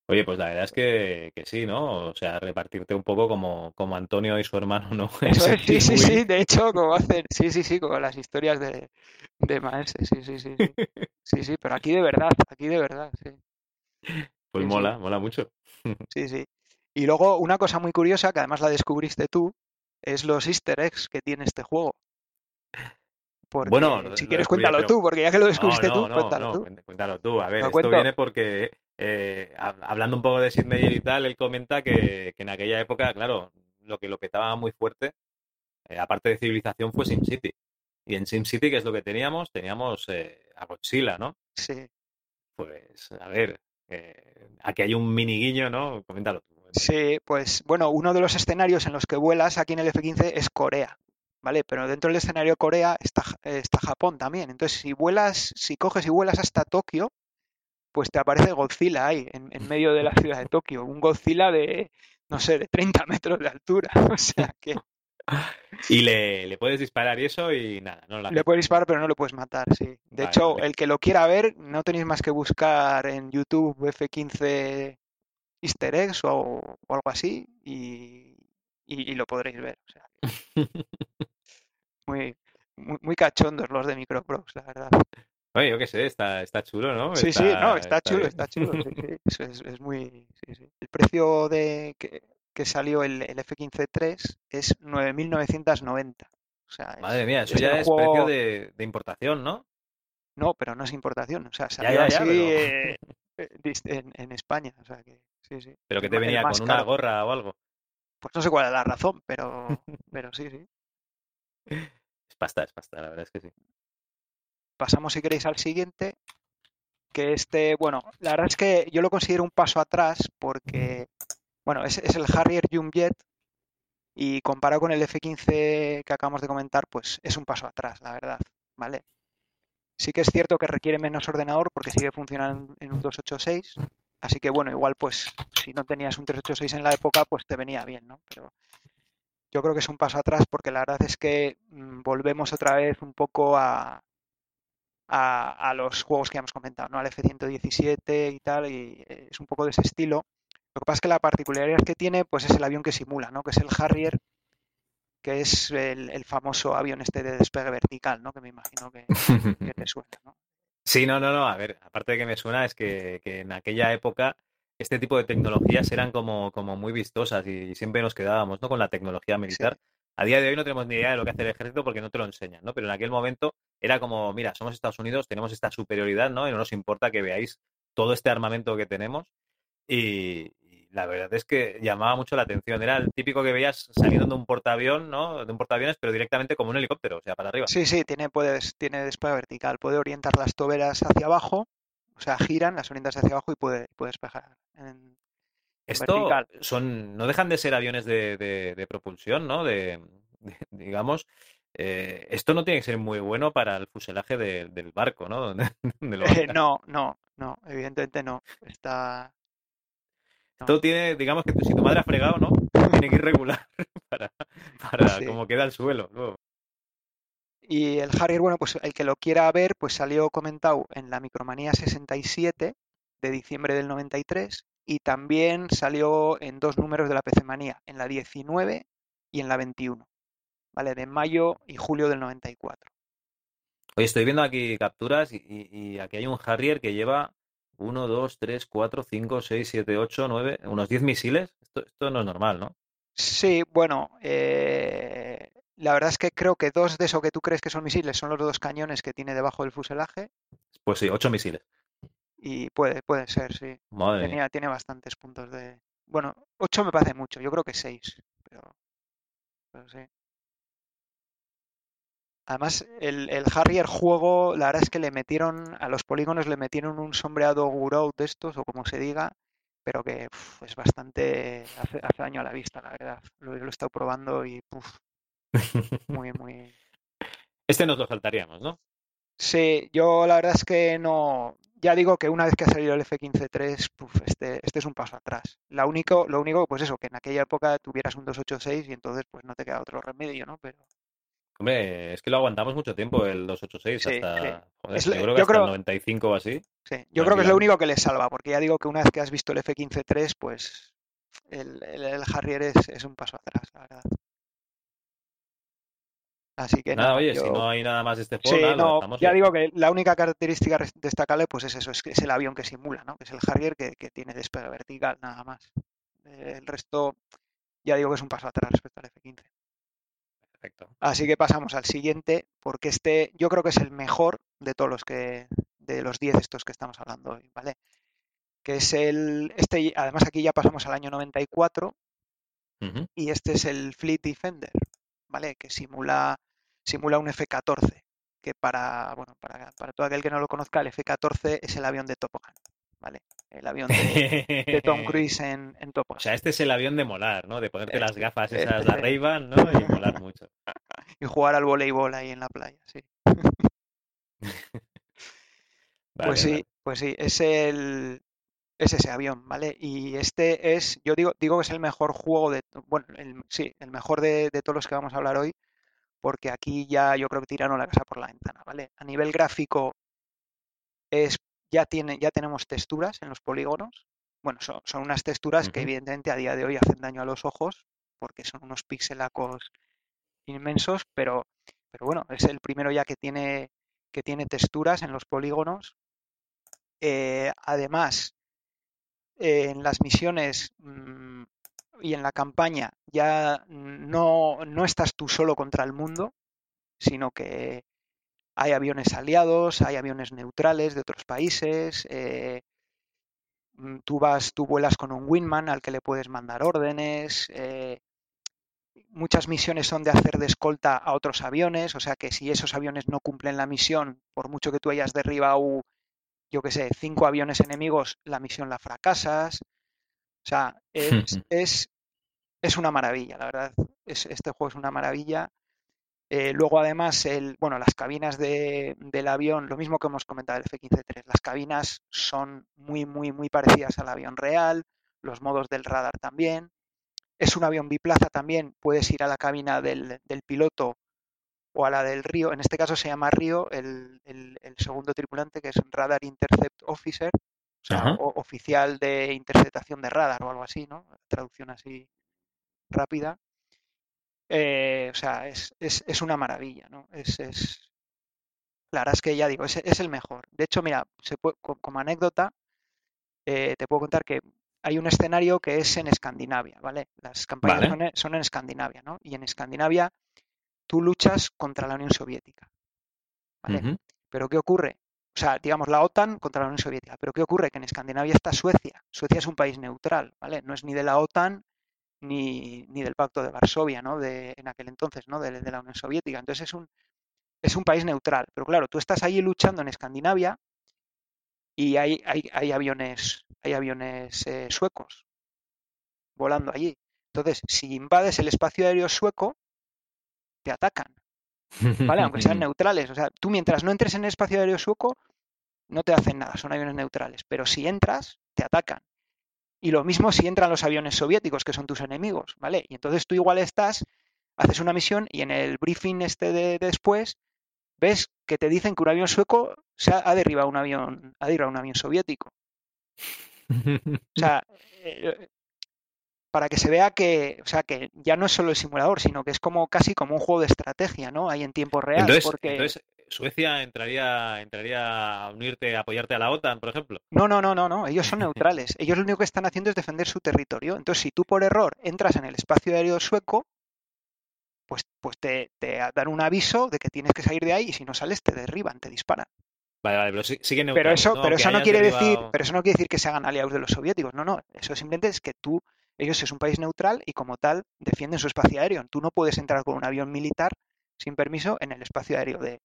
Oye, pues la verdad es que, que, sí, ¿no? O sea, repartirte un poco como, como Antonio y su hermano, ¿no? *laughs* *laughs* Sí, sí, sí, de hecho, como hacen, sí, sí, sí, como las historias de, de Maese, sí, sí, sí, sí, sí, sí, pero aquí de verdad, aquí de verdad, sí. Pues sí, mola, sí. mola mucho. *laughs* Sí, sí. Y luego una cosa muy curiosa, que además la descubriste tú, es los easter eggs que tiene este juego. Porque, bueno, si quieres cuéntalo pero... tú, porque ya que lo descubriste no, no, tú, no, cuéntalo tú. Cuéntalo tú. A ver, esto cuento? viene porque eh, hablando un poco de Sid Meier y tal, él comenta que, que, en aquella época, claro, lo que lo petaba muy fuerte, eh, aparte de civilización, fue SimCity. Y en SimCity, ¿qué es lo que teníamos? Teníamos eh, a Godzilla, ¿no? Sí. Pues, a ver, aquí hay un mini guiño, ¿no? Coméntalo tú. Sí, pues bueno, uno de los escenarios en los que vuelas aquí en el F-15 es Corea. ¿vale? Pero dentro del escenario Corea está, está Japón también. Entonces, si vuelas, si coges y vuelas hasta Tokio, pues te aparece Godzilla ahí, en, en, medio de la ciudad de Tokio. Un Godzilla de, no sé, de 30 metros de altura. *laughs* O sea que... Y le, le puedes disparar y eso y nada, no la Le puedes disparar, pero no lo puedes matar, sí. De vale, hecho, vale. el que lo quiera ver, no tenéis más que buscar en YouTube F-15 Easter eggs o, o algo así y, y, y, lo podréis ver. O sea, *laughs* muy, muy, muy, cachondos los de Microprox, la verdad. Oye, yo qué sé, está, está chulo, ¿no? Sí, está, sí, no, está, está chulo, bien. está chulo. Sí, sí. Es, es, es, muy. Sí. El precio de que, que salió el, el F-15-3 es 9.990. O sea, es- Madre mía, eso es ya es juego- precio de, de importación, ¿no? No, pero no es importación. O sea, salió ya, ya, así pero- eh, *laughs* eh, en, en España. O sea que sí, sí. Pero que te venía con una caro. gorra o algo. Pues no sé cuál es la razón, pero, *laughs* pero sí, sí. Es pasta, es pasta, la verdad es que sí. Pasamos, si queréis, al siguiente. Que este, bueno, la verdad es que yo lo considero un paso atrás porque, bueno, es, el Harrier Jet y comparado con el F-15 que acabamos de comentar, pues es un paso atrás, la verdad, ¿vale? Sí que es cierto que requiere menos ordenador porque sigue funcionando en un 286, así que bueno, igual pues si no tenías un 386 en la época, pues te venía bien, ¿no? Pero yo creo que es un paso atrás porque la verdad es que mm, volvemos otra vez un poco a, a, a los juegos que hemos comentado, ¿no? Al F-117 y tal, y eh, es un poco de ese estilo. Lo que pasa es que la particularidad que tiene, pues es el avión que simula, ¿no? Que es el Harrier, que es el, el famoso avión este de despegue vertical, ¿no? Que me imagino que, que te suena, ¿no? *laughs* Sí, no, no, no. A ver, aparte de que me suena, es que, que en aquella época este tipo de tecnologías eran como, como muy vistosas y siempre nos quedábamos, ¿no? Con la tecnología militar. A día de hoy no tenemos ni idea de lo que hace el ejército porque no te lo enseñan, ¿no? Pero en aquel momento era como, mira, somos Estados Unidos, tenemos esta superioridad, ¿no? Y no nos importa que veáis todo este armamento que tenemos. Y, y la verdad es que llamaba mucho la atención. Era el típico que veías saliendo de un portaavión, ¿no? De un portaaviones, pero directamente como un helicóptero, o sea, para arriba. Sí, sí, tiene, puedes, tiene despegue vertical, puede orientar las toberas hacia abajo, o sea, giran, las orientas hacia abajo y puede, puede despejar. en- Esto vertical. son, no dejan de ser aviones de, de- de propulsión, ¿no? De, de- digamos, eh, esto no tiene que ser muy bueno para el fuselaje de- del barco, ¿no? *laughs* Lo Eh, no, no, no, evidentemente no. Está, Esto tiene, digamos que si tu madre ha fregado, ¿no? *laughs* Tiene que ir regular *laughs* para, para Sí. cómo queda el suelo. luego. Y el Harrier, bueno, pues el que lo quiera ver, pues salió comentado en la Micromanía 67 de diciembre del 93 y también salió en dos números de la PC Manía, en la 19 y en la 21, ¿vale? De mayo y julio del 94. Oye, estoy viendo aquí capturas y, y- aquí hay un Harrier que lleva 1, 2, 3, 4, 5, 6, 7, 8, 9, unos 10 misiles. Esto, esto no es normal, ¿no? Sí, bueno, eh, la verdad es que creo que dos de eso que tú crees que son misiles son los dos cañones que tiene debajo del fuselaje Pues sí, 8 misiles. y puede, puede ser, sí. Madre mía. Tenía, tiene bastantes puntos de... Bueno, 8 me parece mucho, yo creo que 6, pero, pero sí. Además, el, el Harrier juego, la verdad es que le metieron, a los polígonos le metieron un sombreado Gouraud de estos, o como se diga, pero que uf, es bastante, hace, hace daño a la vista, la verdad. Lo, lo he estado probando y uf, *laughs* muy, muy... Este nos lo saltaríamos, ¿no? Sí, yo la verdad es que no. Ya digo que una vez que ha salido el F-15-3, puf, este, este es un paso atrás. La único, lo único, pues eso, que en aquella época tuvieras un 286 y entonces pues no te queda otro remedio, ¿no? Pero Hombre, es que lo aguantamos mucho tiempo, el 286, Sí, hasta, sí. joder, Es yo creo que yo hasta creo- el 95 o así. sí, yo creo que es lo único que le salva, porque ya digo que una vez que has visto el F-15-3, pues el, el- el Harrier es, es un paso atrás, la verdad. Así que Nada, nada, oye, si no hay nada más de este juego, nada, no, ya digo que la única característica destacable, pues es eso, es que es el avión que simula, ¿no? Que es el Harrier que, que tiene despegue vertical, nada más. El resto, ya digo que es un paso atrás respecto al F-15. Perfecto. Así que pasamos al siguiente, porque este yo creo que es el mejor de todos los que, de los 10 estos que estamos hablando hoy, ¿vale? Que es el, este, además aquí ya pasamos al año 94 Ujú. y este es el Fleet Defender, ¿vale? Que simula, simula un F-14, que para, bueno, para, para todo aquel que no lo conozca, el F-14 es el avión de Top Gun, ¿vale? El avión de, de Tom *laughs* Cruise en, en Top. O sea, este es el avión de molar, ¿no? De ponerte las Este- gafas este esas, sí. Ray-Ban, ¿no? Y molar mucho. *laughs* Y jugar al voleibol ahí en la playa, sí. *laughs* Vale, Pues sí, vale. pues sí, es el es ese avión, ¿vale? Y este es, yo digo, digo que es el mejor juego de, bueno, el- sí, el mejor de, de todos los que vamos a hablar hoy, porque aquí ya yo creo que tiraron la casa por la ventana, ¿vale? A nivel gráfico es, ya tiene, ya tenemos texturas en los polígonos. Bueno, son, son unas texturas que evidentemente a día de hoy hacen daño a los ojos, porque son unos pixelacos inmensos, pero, pero bueno, es el primero ya que tiene, que tiene texturas en los polígonos. Eh, además, eh, en las misiones, mm, y en la campaña ya no, no estás tú solo contra el mundo, sino que hay aviones aliados, hay aviones neutrales de otros países. eh, mm, tú vas, tú vuelas con un wingman al que le puedes mandar órdenes. eh, muchas misiones son de hacer de escolta a otros aviones, o sea que si esos aviones no cumplen la misión, por mucho que tú hayas derribado, yo qué sé, cinco aviones enemigos, la misión la fracasas. O sea, es, *laughs* es, es una maravilla, la verdad. Es, este juego es una maravilla. Eh, luego, además, el, bueno, las cabinas de, del avión, lo mismo que hemos comentado del F-15-3, las cabinas son muy, muy, muy parecidas al avión real, los modos del radar también. Es un avión biplaza también, puedes ir a la cabina del, del piloto o a la del río. En este caso se llama Río, el, el, el segundo tripulante, que es Radar Intercept Officer, o sea, o- oficial de interceptación de radar o algo así, ¿no? Traducción así rápida. Eh, o sea, es, es, es una maravilla, ¿no? Es, es, la verdad es que ya digo, es, es el mejor. De hecho, mira, se puede- co- como anécdota, eh, te puedo contar que hay un escenario que es en Escandinavia, ¿vale? Las campañas Vale. son en, son en Escandinavia, ¿no? Y en Escandinavia tú luchas contra la Unión Soviética, ¿vale? Pero ¿qué ocurre? O sea, digamos la OTAN contra la Unión Soviética. Pero ¿qué ocurre? Que en Escandinavia está Suecia. Suecia es un país neutral, ¿vale? No es ni de la OTAN ni, ni del Pacto de Varsovia, ¿no? De, en aquel entonces, ¿no? De, de la Unión Soviética. Entonces es un, es un país neutral. Pero claro, tú estás ahí luchando en Escandinavia y hay, hay, hay aviones, hay aviones eh, suecos volando allí. Entonces, si invades el espacio aéreo sueco, te atacan, ¿vale? Aunque sean *laughs* neutrales. O sea, tú mientras no entres en el espacio aéreo sueco, no te hacen nada, son aviones neutrales. Pero si entras, te atacan. Y lo mismo si entran los aviones soviéticos, que son tus enemigos, ¿vale? Y entonces tú igual estás, haces una misión y en el briefing este de, de después ves que te dicen que un avión sueco se ha, ha derribado un avión, ha derribado un avión soviético. O sea, *laughs* eh, para que se vea que, o sea, que ya no es solo el simulador, sino que es como casi como un juego de estrategia, ¿no? Ahí en tiempo real, Entonces, porque entonces, Suecia entraría, entraría a unirte, a apoyarte a la OTAN, por ejemplo. no, no, no, no, no, ellos son *laughs* neutrales. Ellos lo único que están haciendo es defender su territorio. Entonces, si tú por error entras en el espacio aéreo sueco, pues, pues te, te dan un aviso de que tienes que salir de ahí y si no sales te derriban, te disparan. Vale, vale, pero sí- siguen Pero eso, ¿no? pero eso no quiere decir, pero eso no quiere decir que se hagan aliados de los soviéticos. No, no. Eso simplemente es que tú, ellos es un país neutral y como tal defienden su espacio aéreo. Tú no puedes entrar con un avión militar sin permiso en el espacio aéreo de,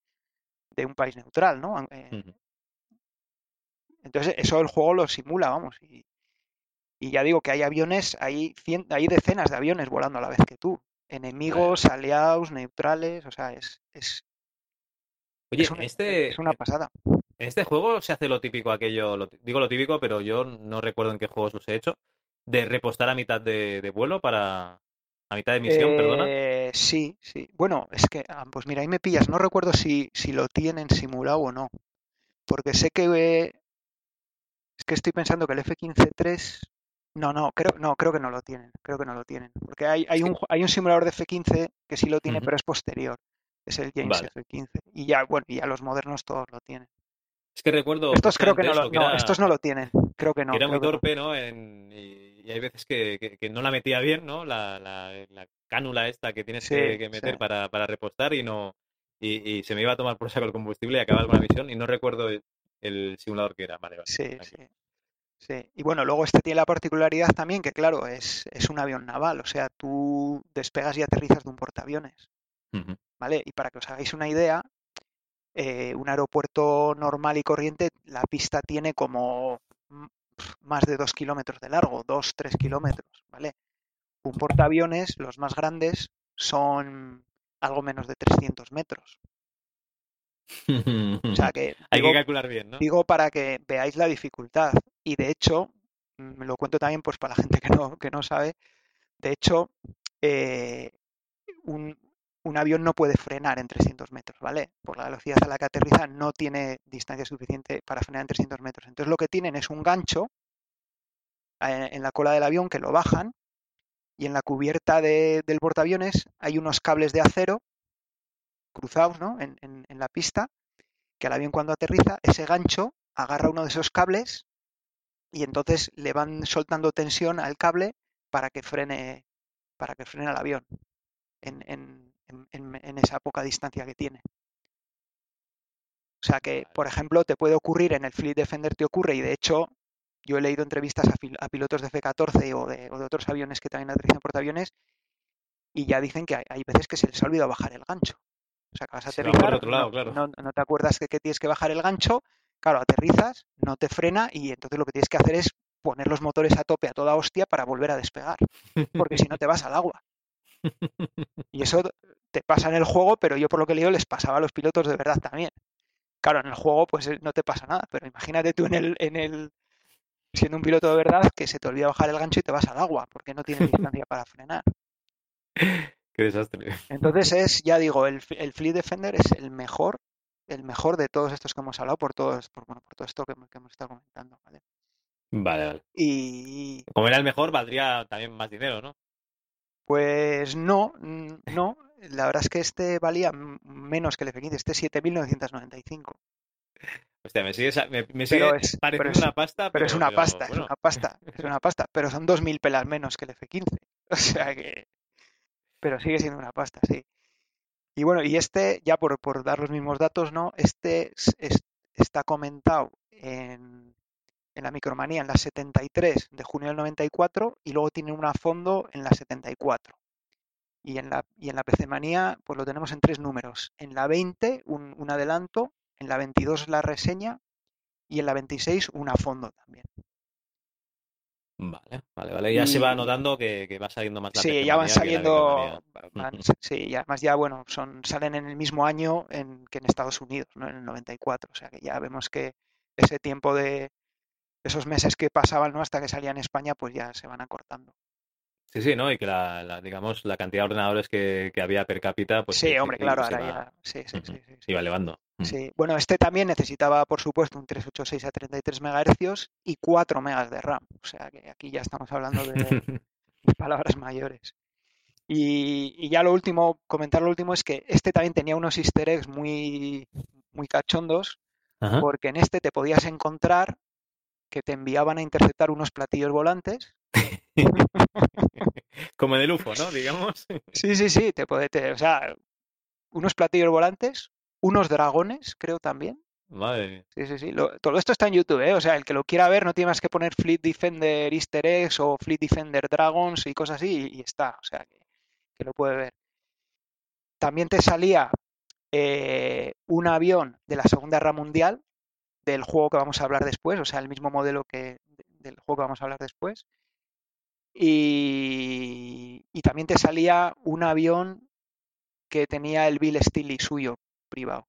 de un país neutral, ¿no? Eh. Entonces, eso el juego lo simula, vamos. Y, y ya digo que hay aviones, hay, cien- hay decenas de aviones volando a la vez que tú. Enemigos, aliados, neutrales, o sea, es, es, Oye, es, una, este, es una pasada. en este juego se hace lo típico aquello, lo- digo lo típico, pero yo no recuerdo en qué juegos los he hecho, de repostar a mitad de, de vuelo para... A mitad de misión, perdona. Eh, sí, sí. Bueno, es que, ah, pues mira, ahí me pillas. No recuerdo si, si lo tienen simulado o no. Porque sé que eh, es que estoy pensando que el F-15-3. No, no, creo, no, creo que no lo tienen. Creo que no lo tienen. Porque hay, hay un, hay un simulador de F-15 que sí lo tiene, pero es posterior. Es el James Vale. F-15. Y ya, bueno, ya los modernos todos lo tienen. Es que recuerdo Estos creo que no lo, no, era- estos no lo tienen. Creo que no. era muy creo que no. torpe, ¿no? En- y, y hay veces que, que- que no la metía bien, ¿no? La, la, la cánula esta que tienes Sí, que, meter sí. para, para repostar y no y, y se me iba a tomar por saco el combustible y acababa con la misión y no recuerdo el, el simulador que era. Vale, vale. Sí, sí. Sí, y bueno, luego este tiene la particularidad también que, claro, es, es un avión naval, o sea, tú despegas y aterrizas de un portaaviones. ¿vale? Y para que os hagáis una idea, eh, un aeropuerto normal y corriente, la pista tiene como más de dos kilómetros de largo, dos, tres kilómetros, ¿vale? Un portaaviones, los más grandes, son algo menos de 300 metros. O sea que *laughs* Hay digo, que calcular bien, ¿no? digo para que veáis la dificultad. Y de hecho, mm, lo cuento también pues para la gente que no, que no sabe, de hecho, eh, un, un avión no puede frenar en 300 metros, ¿vale? Por la velocidad a la que aterriza no tiene distancia suficiente para frenar en 300 metros. Entonces lo que tienen es un gancho eh, en la cola del avión que lo bajan y en la cubierta de- del portaaviones hay unos cables de acero cruzados, ¿no? En, la pista, que al avión cuando aterriza, ese gancho agarra uno de esos cables y entonces le van soltando tensión al cable para que frene, para que frene el avión en, en, en esa poca distancia que tiene. O sea que, por ejemplo, te puede ocurrir en el Fleet Defender, te ocurre, y de hecho, yo he leído entrevistas a, a pilotos de F-14 o de, o de, otros aviones que también aterrizan portaaviones, y ya dicen que hay, hay, veces que se les ha olvidado bajar el gancho. O sea, que vas a aterrizar, otro lado, no, claro. no, no, te acuerdas que, que tienes que bajar el gancho, claro, aterrizas, no te frena, y entonces lo que tienes que hacer es poner los motores a tope a toda hostia para volver a despegar, porque si no te vas al agua. Y eso te pasa en el juego, pero yo por lo que leo les pasaba a los pilotos de verdad también. Claro, en el juego pues no te pasa nada, pero imagínate tú en el, en el siendo un piloto de verdad que se te olvida bajar el gancho y te vas al agua porque no tienes distancia para frenar. Qué desastre. Entonces es, ya digo, el, el Fleet Defender es el mejor, el mejor de todos estos que hemos hablado por todos, por, bueno, por todo esto que, que hemos estado comentando, ¿vale? Vale, vale. Y como era el mejor, valdría también más dinero, ¿no? Pues no, no. La verdad es que este valía menos que el F15, este 7.995. Hostia, me sigue, me, me sigue es, pareciendo es, una pasta. Pero, Pero, es una pero, pasta, bueno. es una pasta, es una pasta. Pero son 2.000 pelas menos que el F15. *laughs* O sea que... Pero sigue siendo una pasta, sí. Y bueno, y este, ya por, por dar los mismos datos, ¿no? Este es, es, está comentado en, en la Micromanía en la 73 de junio del 94 y luego tiene una a fondo en la 74. Y en la, y en la PC Manía, pues lo tenemos en tres números. En la 20, un, un, adelanto, en la 22 la reseña y en la 26 un a fondo también. Vale, vale, vale. Ya y... se va notando que, que, va saliendo más la Sí, ya van saliendo. Van, sí, y además ya, bueno, son, salen en el mismo año en, que en Estados Unidos, ¿no? En el 94. O sea que ya vemos que ese tiempo de esos meses que pasaban, ¿no? Hasta que salía en España, pues ya se van acortando. Sí, sí, ¿no? Y que la, la digamos, la cantidad de ordenadores que, que, había per cápita, pues... Sí, sí hombre, sí, claro, ahora iba, ya... Sí, sí, sí, sí, Iba elevando. Sí, bueno, este también necesitaba, por supuesto, un 386 a 33 MHz y 4 megas de RAM. O sea que aquí ya estamos hablando de, de *laughs* *laughs* palabras mayores. Y, y, ya lo último, comentar lo último es que este también tenía unos easter eggs muy, muy cachondos, Ajá. porque en este te podías encontrar que te enviaban a interceptar unos platillos volantes. *laughs* Como en el UFO, ¿no? Digamos. Sí, sí, sí, te puede, te, o sea, unos platillos volantes, unos dragones, creo también. Madre. Sí, sí, sí. Lo, todo esto está en YouTube, ¿eh? O sea, el que lo quiera ver no tiene más que poner Fleet Defender Easter eggs o Fleet Defender Dragons y cosas así y, y está. O sea, que, que, lo puede ver. También te salía eh, un avión de la Segunda Guerra Mundial del juego que vamos a hablar después, o sea, el mismo modelo que del juego que vamos a hablar después. Y, y también te salía un avión que tenía el Bill Steely suyo privado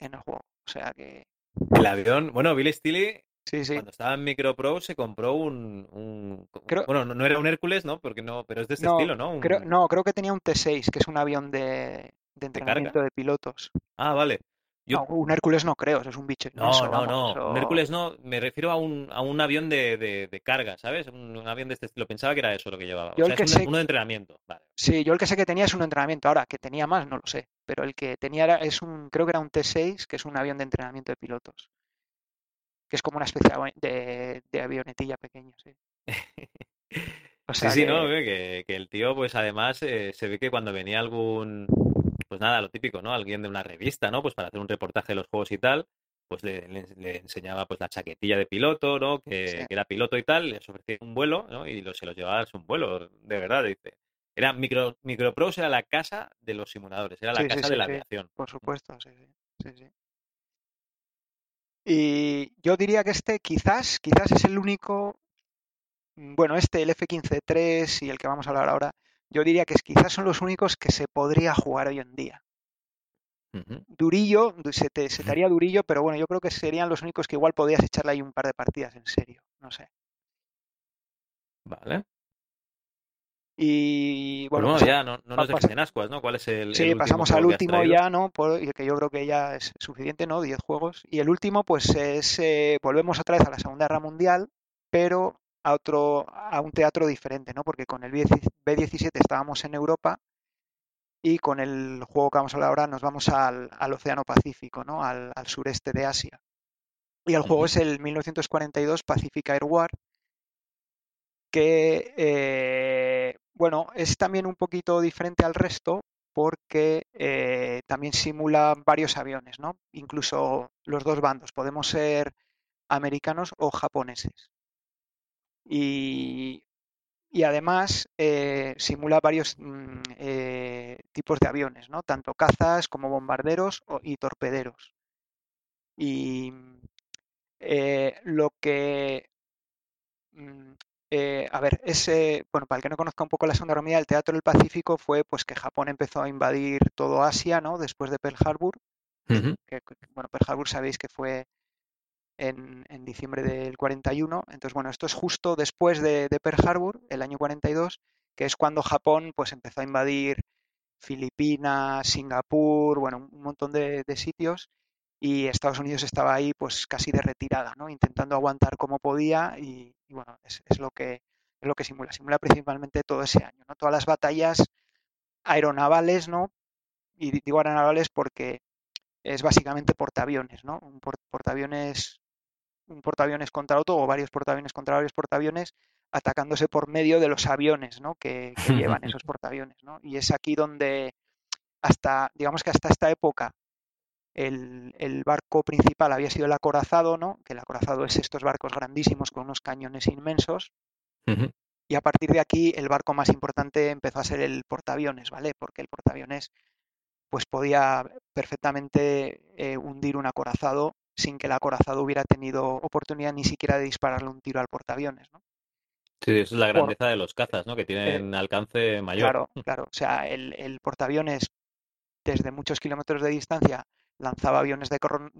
en el juego. O sea que. El avión, bueno, Bill Steely, sí, sí. cuando estaba en Micropro, se compró un. un creo, bueno, no, no, era un Hércules, ¿no? Porque no, pero es de este no, estilo, ¿no? Un... Creo, no, creo que tenía un T6, que es un avión de, de entrenamiento de, de, pilotos. Ah, vale. Yo... No, un Hércules no creo, eso es un bicho. No, no, vamos, no. Eso... Un Hércules no, me refiero a un, a un avión de, de, de carga, ¿sabes? Un, un, avión de este estilo. Pensaba que era eso lo que llevaba. Yo o sea, el que es un, sé... uno de entrenamiento. Vale. Sí, yo el que sé que tenía es un entrenamiento. Ahora, que tenía más, no lo sé. Pero el que tenía era, es un, creo que era un T6, que es un avión de entrenamiento de pilotos. Que es como una especie de, de avionetilla pequeña, sí. *laughs* O sea sí, sí, que... no, que, que, el tío, pues además, eh, se ve que cuando venía algún, pues nada, lo típico, ¿no? Alguien de una revista, ¿no? Pues para hacer un reportaje de los juegos y tal, pues le, le, le enseñaba pues la chaquetilla de piloto, ¿no? Que, sí. que, era piloto y tal, les ofrecía un vuelo, ¿no? Y lo, se los llevaba a un vuelo, de verdad, dice. Era micro, Micropros era la casa de los simuladores, era la sí, casa sí, de la aviación. Por supuesto, sí, sí, sí. Y yo diría que este quizás, quizás es el único, bueno, este, el F-15-3 y el que vamos a hablar ahora, yo diría que quizás son los únicos que se podría jugar hoy en día. Uh -huh. Durillo, se te, se te haría durillo, pero bueno, yo creo que serían los únicos que igual podrías echarle ahí un par de partidas en serio, no sé. Vale. Y bueno, pues, ya no, no nos dejes en ascuas, ¿no? ¿Cuál es el. Sí, el pasamos al último ya, ¿no? Por, que yo creo que ya es suficiente, ¿no? 10 juegos. Y el último, pues es. Eh, volvemos otra vez a la Segunda Guerra Mundial, pero a otro, a un teatro diferente, ¿no? Porque con el B-17 estábamos en Europa y con el juego que vamos a hablar ahora nos vamos al, al Océano Pacífico, ¿no? Al, al, sureste de Asia. Y el juego es el 1942 Pacific Air War, que, eh, bueno, es también un poquito diferente al resto porque eh, también simula varios aviones, ¿no? Incluso los dos bandos, podemos ser americanos o japoneses. Y, además eh, simula varios mm, tipos de aviones, ¿no? Tanto cazas como bombarderos y torpederos. Y lo que mm, eh, a ver, ese, bueno, para el que no conozca un poco la Segunda Guerra Mundial, el Teatro del Pacífico fue pues que Japón empezó a invadir todo Asia, ¿no? Después de Pearl Harbor. que, bueno, Pearl Harbor sabéis que fue en, diciembre del 41. Entonces, bueno, esto es justo después de, Pearl Harbor, el año 42, que es cuando Japón pues empezó a invadir Filipinas, Singapur, bueno, un montón de sitios y Estados Unidos estaba ahí pues casi de retirada, ¿no? Intentando aguantar como podía y, bueno, es, lo que es lo que simula. Simula principalmente todo ese año, ¿no? Todas las batallas aeronavales, ¿no? Y digo aeronavales porque es básicamente portaaviones, ¿no? Un portaaviones un portaaviones contra otro o varios portaaviones contra varios portaaviones atacándose por medio de los aviones, ¿no? Que, que llevan esos *laughs* portaaviones, ¿no? Y es aquí donde hasta digamos que hasta esta época el, barco principal había sido el acorazado, ¿no? Que el acorazado es estos barcos grandísimos con unos cañones inmensos. Y a partir de aquí el barco más importante empezó a ser el portaaviones, ¿vale? Porque el portaaviones pues podía perfectamente eh, hundir un acorazado sin que el acorazado hubiera tenido oportunidad ni siquiera de dispararle un tiro al portaaviones, ¿no? Sí, eso es la grandeza de los cazas, ¿no? Que tienen eh, alcance mayor. Claro, claro. O sea, el, el portaaviones desde muchos kilómetros de distancia lanzaba aviones de,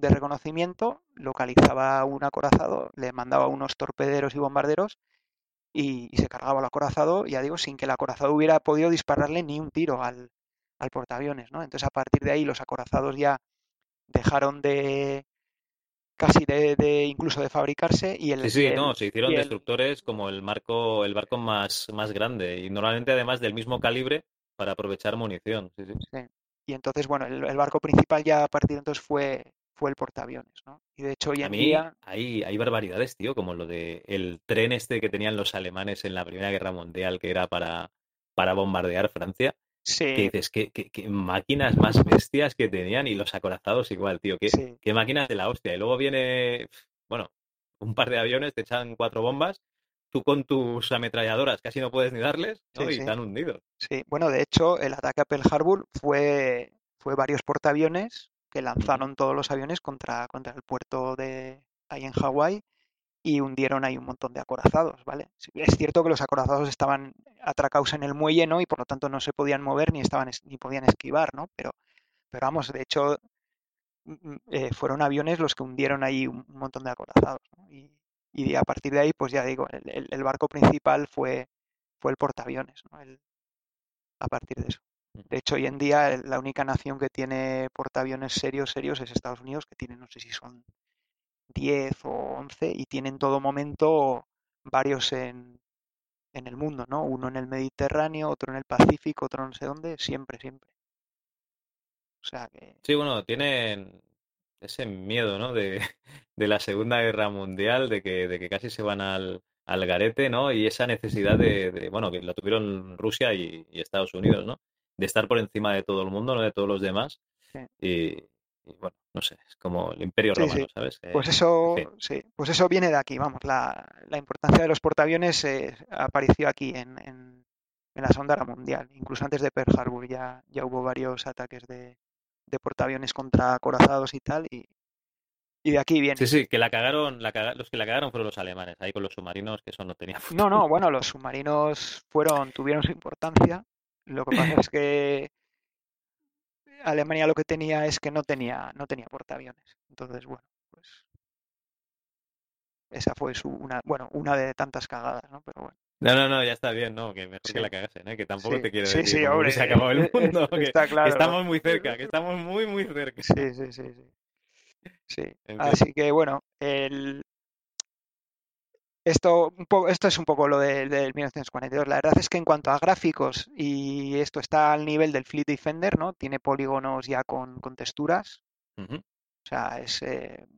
reconocimiento, localizaba un acorazado, le mandaba unos torpederos y bombarderos y, se cargaba el acorazado, ya digo, sin que el acorazado hubiera podido dispararle ni un tiro al, portaaviones, ¿no? Entonces a partir de ahí los acorazados ya dejaron de casi de, incluso de fabricarse y el sí sí no se hicieron destructores como el marco el barco más más grande y normalmente además del mismo calibre para aprovechar munición sí, sí. sí. Y entonces, bueno, el, barco principal ya a partir de entonces fue, fue el portaaviones, ¿no? Y de hecho hoy en día... Hay, hay barbaridades, tío, como lo de el tren este que tenían los alemanes en la Primera Guerra Mundial que era para, para bombardear Francia. Sí. Que dices, ¿qué, qué, máquinas más bestias que tenían y los acorazados igual, tío. Qué, qué máquinas de la hostia. Y luego viene, bueno, un par de aviones, te echan cuatro bombas tú con tus ametralladoras casi no puedes ni darles y están hundidos. Sí, bueno, de hecho, el ataque a Pearl Harbor fue, fue varios portaaviones que lanzaron todos los aviones contra, contra el puerto de ahí en Hawái y hundieron ahí un montón de acorazados, ¿vale? Es cierto que los acorazados estaban atracados en el muelle, ¿no? Y por lo tanto no se podían mover ni estaban ni podían esquivar, ¿no? Pero, pero vamos, de hecho mm, mm, eh, fueron aviones los que hundieron ahí un, montón de acorazados, ¿no? Y, y a partir de ahí, pues ya digo, el, barco principal fue, fue el portaaviones, ¿no? a partir de eso. De hecho, hoy en día la única nación que tiene portaaviones serios, serios es Estados Unidos, que tiene, no sé si son 10 o 11, y tiene en todo momento varios en, en el mundo, ¿no? Uno en el Mediterráneo, otro en el Pacífico, otro no sé dónde, siempre, siempre. O sea que... Sí, bueno, tienen ese miedo, ¿no? De, *laughs* de, la Segunda Guerra Mundial, de que, de que casi se van al, al garete, ¿no? Y esa necesidad de, bueno, que lo tuvieron Rusia y, Estados Unidos, ¿no? De estar por encima de todo el mundo, ¿no? De todos los demás. Y, bueno, no sé, es como el imperio romano, ¿sabes? pues eso, sí, pues eso viene de aquí, vamos, la, la importancia de los portaaviones eh, apareció aquí en, en, en, la Segunda Guerra Mundial, incluso antes de Pearl Harbor ya, ya hubo varios ataques de, de portaaviones contra acorazados y tal, y, y de aquí viene. Sí, sí, que la cagaron, los que la cagaron fueron los alemanes, ahí con los submarinos, que eso no tenía *laughs* No, no, bueno, los submarinos fueron, tuvieron su importancia. Lo que pasa es que Alemania lo que tenía es que no tenía, no tenía portaaviones. Entonces, bueno, pues esa fue su una, bueno, una de tantas cagadas, ¿no? Pero bueno. No, no, no, ya está bien, ¿no? Que mejor que la cagasen, ¿eh? Que tampoco te quiero decir sí, que se acabó el mundo. que, está claro, que estamos muy cerca, que estamos muy, muy cerca. Sí, sí, sí, sí. Sí. Así que bueno, el... esto, un poco, esto es un poco lo del 1942. La verdad es que en cuanto a gráficos, y esto está al nivel del Fleet Defender, ¿no? Tiene polígonos ya con, con texturas. O sea, es, eh,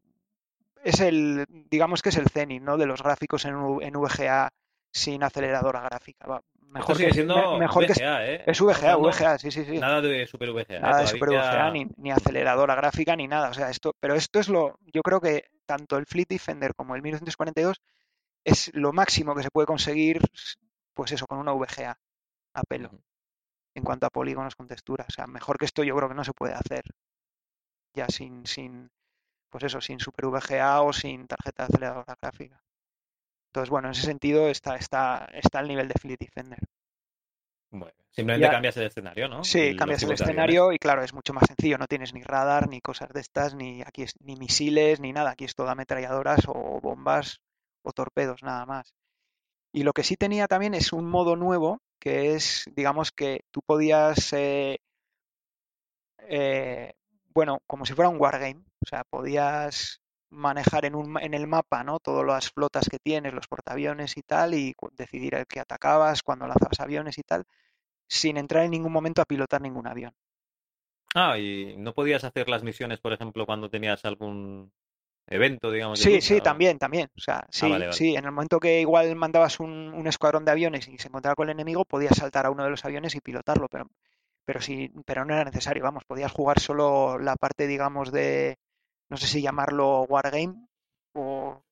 es el, digamos que es el cenit, ¿no? De los gráficos en, en VGA sin aceleradora gráfica. Va, Mejor sigue que, siendo mejor VGA, que, ¿eh? Es VGA, VGA, sí, sí, sí. Nada de Super VGA. Nada ¿eh? de Super VGA, ni, ni, aceleradora gráfica, ni nada. O sea, esto, pero esto es lo, yo creo que tanto el Fleet Defender como el 1942 es lo máximo que se puede conseguir, pues eso, con una VGA a pelo. En cuanto a polígonos con textura. O sea, mejor que esto yo creo que no se puede hacer. Ya sin, sin, pues eso, sin Super VGA o sin tarjeta de aceleradora gráfica. Entonces, bueno, en ese sentido está, está, está al nivel de Fleet Defender. Bueno, simplemente ya, cambias el escenario, ¿no? Sí, cambias el escenario y claro, es mucho más sencillo. No tienes ni radar, ni cosas de estas, ni aquí es, ni misiles, ni nada. Aquí es toda ametralladoras o bombas torpedos, nada más. Y lo que sí tenía también es un modo nuevo, que es, digamos, que tú podías, eh, eh, bueno, como si fuera un wargame. O sea, podías manejar en, un, en el mapa ¿no? todas las flotas que tienes, los portaaviones y tal, y decidir el que atacabas, cuando lanzabas aviones y tal, sin entrar en ningún momento a pilotar ningún avión. Ah, y no podías hacer las misiones, por ejemplo, cuando tenías algún evento, digamos. Sí, sí, también, también. O sea, sí, ah, vale, vale. sí, en el momento que igual mandabas un, un, escuadrón de aviones y se encontraba con el enemigo, podías saltar a uno de los aviones y pilotarlo, pero, pero sí, pero no era necesario, vamos, podías jugar solo la parte, digamos, de, no sé si llamarlo Wargame o...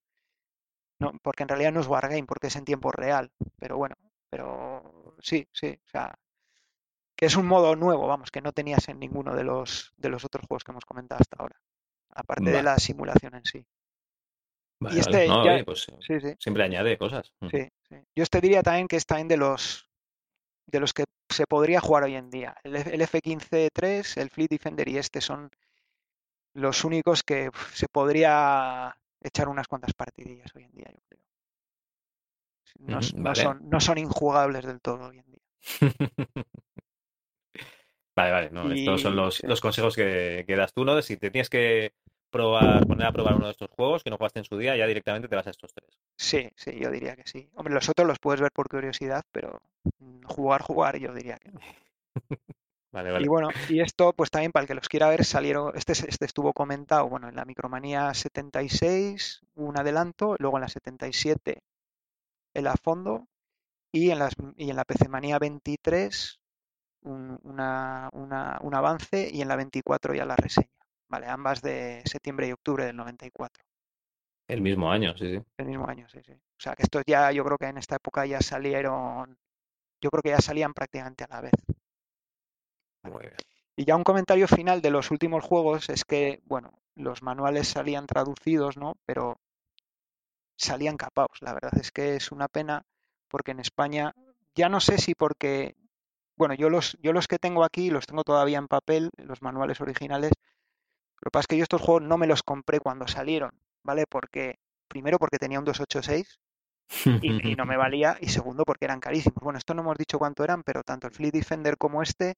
No, porque en realidad no es Wargame, porque es en tiempo real. Pero bueno, pero sí, sí, o sea, que es un modo nuevo, vamos, que no tenías en ninguno de los, de los otros juegos que hemos comentado hasta ahora. Aparte vale. de la simulación en sí. Vale, y este no, ya, oye, pues, sí, sí. siempre añade cosas. Sí, sí. Yo este diría también que está en de los de los que se podría jugar hoy en día. El, el F-15-3, el Fleet Defender y este son los únicos que uf, se podría echar unas cuantas partidillas hoy en día, yo creo. No, vale. son, no son injugables del todo hoy en día. *laughs* Vale, vale, no, Y- estos son los, sí. los consejos que, que das tú, ¿no? Si te tienes que probar, poner a probar uno de estos juegos que no jugaste en su día, ya directamente te vas a estos tres. Sí, sí, yo diría que sí. Hombre, los otros los puedes ver por curiosidad, pero jugar, jugar, yo diría que no. *laughs* Vale, vale. Y bueno, y esto, pues también para el que los quiera ver, salieron, este, este estuvo comentado, bueno, en la Micromanía 76, un adelanto, luego en la 77 el a fondo, y en, las, y en la PC Manía 23 un, una, una- un avance, y en la 24 ya la reseña. Vale, ambas de septiembre y octubre del 94, El mismo año, sí, sí. el mismo año, sí, sí. O sea que estos ya, yo creo que en esta época ya salieron, yo creo que ya salían prácticamente a la vez. Muy bien. Y ya un comentario final de los últimos juegos es que, bueno, los manuales salían traducidos, ¿no? Pero salían capados. La verdad es que es una pena porque en España, ya no sé si porque, bueno, yo los, yo los que tengo aquí los tengo todavía en papel, los manuales originales. Lo que pasa es que yo estos juegos no me los compré cuando salieron, ¿vale? Porque, primero porque tenía un 286 y, y no me *laughs* valía, y segundo porque eran carísimos. Bueno, esto no hemos dicho cuánto eran, pero tanto el Fleet Defender como este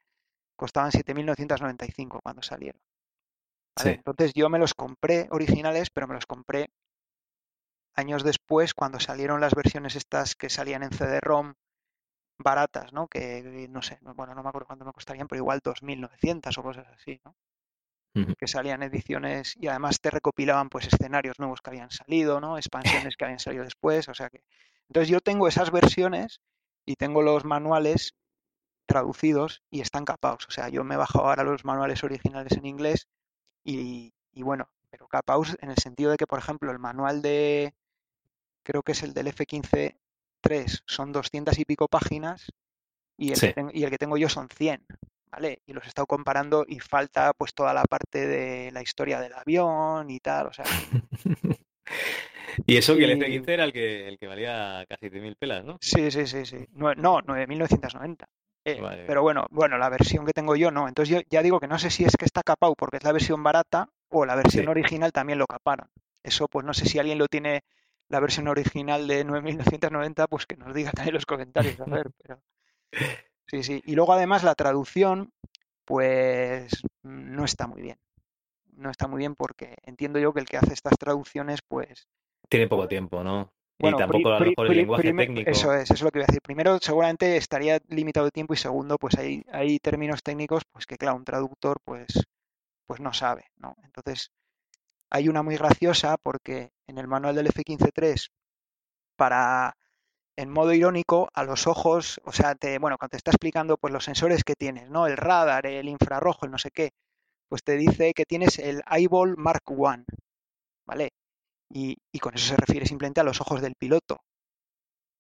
costaban 7.995 cuando salieron. ¿vale? Sí. Entonces yo me los compré originales, pero me los compré años después cuando salieron las versiones estas que salían en CD-ROM baratas, ¿no? Que no sé, no- bueno, no me acuerdo cuánto me costarían, pero igual 2.900 o cosas así, ¿no? Que salían ediciones y además te recopilaban pues escenarios nuevos que habían salido, ¿no? Expansiones que habían salido después, o sea que... Entonces yo tengo esas versiones y tengo los manuales traducidos y están capados. O sea, yo me he bajado ahora los manuales originales en inglés y, y bueno, pero capados en el sentido de que, por ejemplo, el manual de, creo que es el del F15.3, son 200 y pico páginas y el, Sí. que tengo, y el que tengo yo son 100, ¿vale? Y los he estado comparando y falta pues toda la parte de la historia del avión y tal, o sea, *laughs* Y eso que el Y- F-15 era el que, el que valía casi 100.000 pelas, ¿no? Sí, sí, sí, sí. Nue- No, 9.990. Eh, Vale. pero bueno, bueno, la versión que tengo yo no. Entonces yo ya digo que no sé si es que está capado porque es la versión barata o la versión Sí. original también lo caparon. Eso pues no sé si alguien lo tiene la versión original de 9.990, pues que nos diga también en los comentarios, a ver, pero *laughs* sí, sí. Y luego además la traducción pues no está muy bien. No está muy bien porque entiendo yo que el que hace estas traducciones pues Tiene poco tiempo, ¿no? bueno, y tampoco a lo mejor el lenguaje técnico. Eso es, eso es lo que voy a decir. Primero, seguramente estaría limitado de tiempo y segundo, pues hay, hay términos técnicos, pues que claro, un traductor pues, pues no sabe, ¿no? Entonces, hay una muy graciosa porque en el manual del F-15.3, para en modo irónico a los ojos, o sea, te, bueno, cuando te está explicando pues los sensores que tienes, ¿no? El radar, el infrarrojo, el no sé qué, pues te dice que tienes el eyeball Mark I, ¿vale? Y, y con eso se refiere simplemente a los ojos del piloto.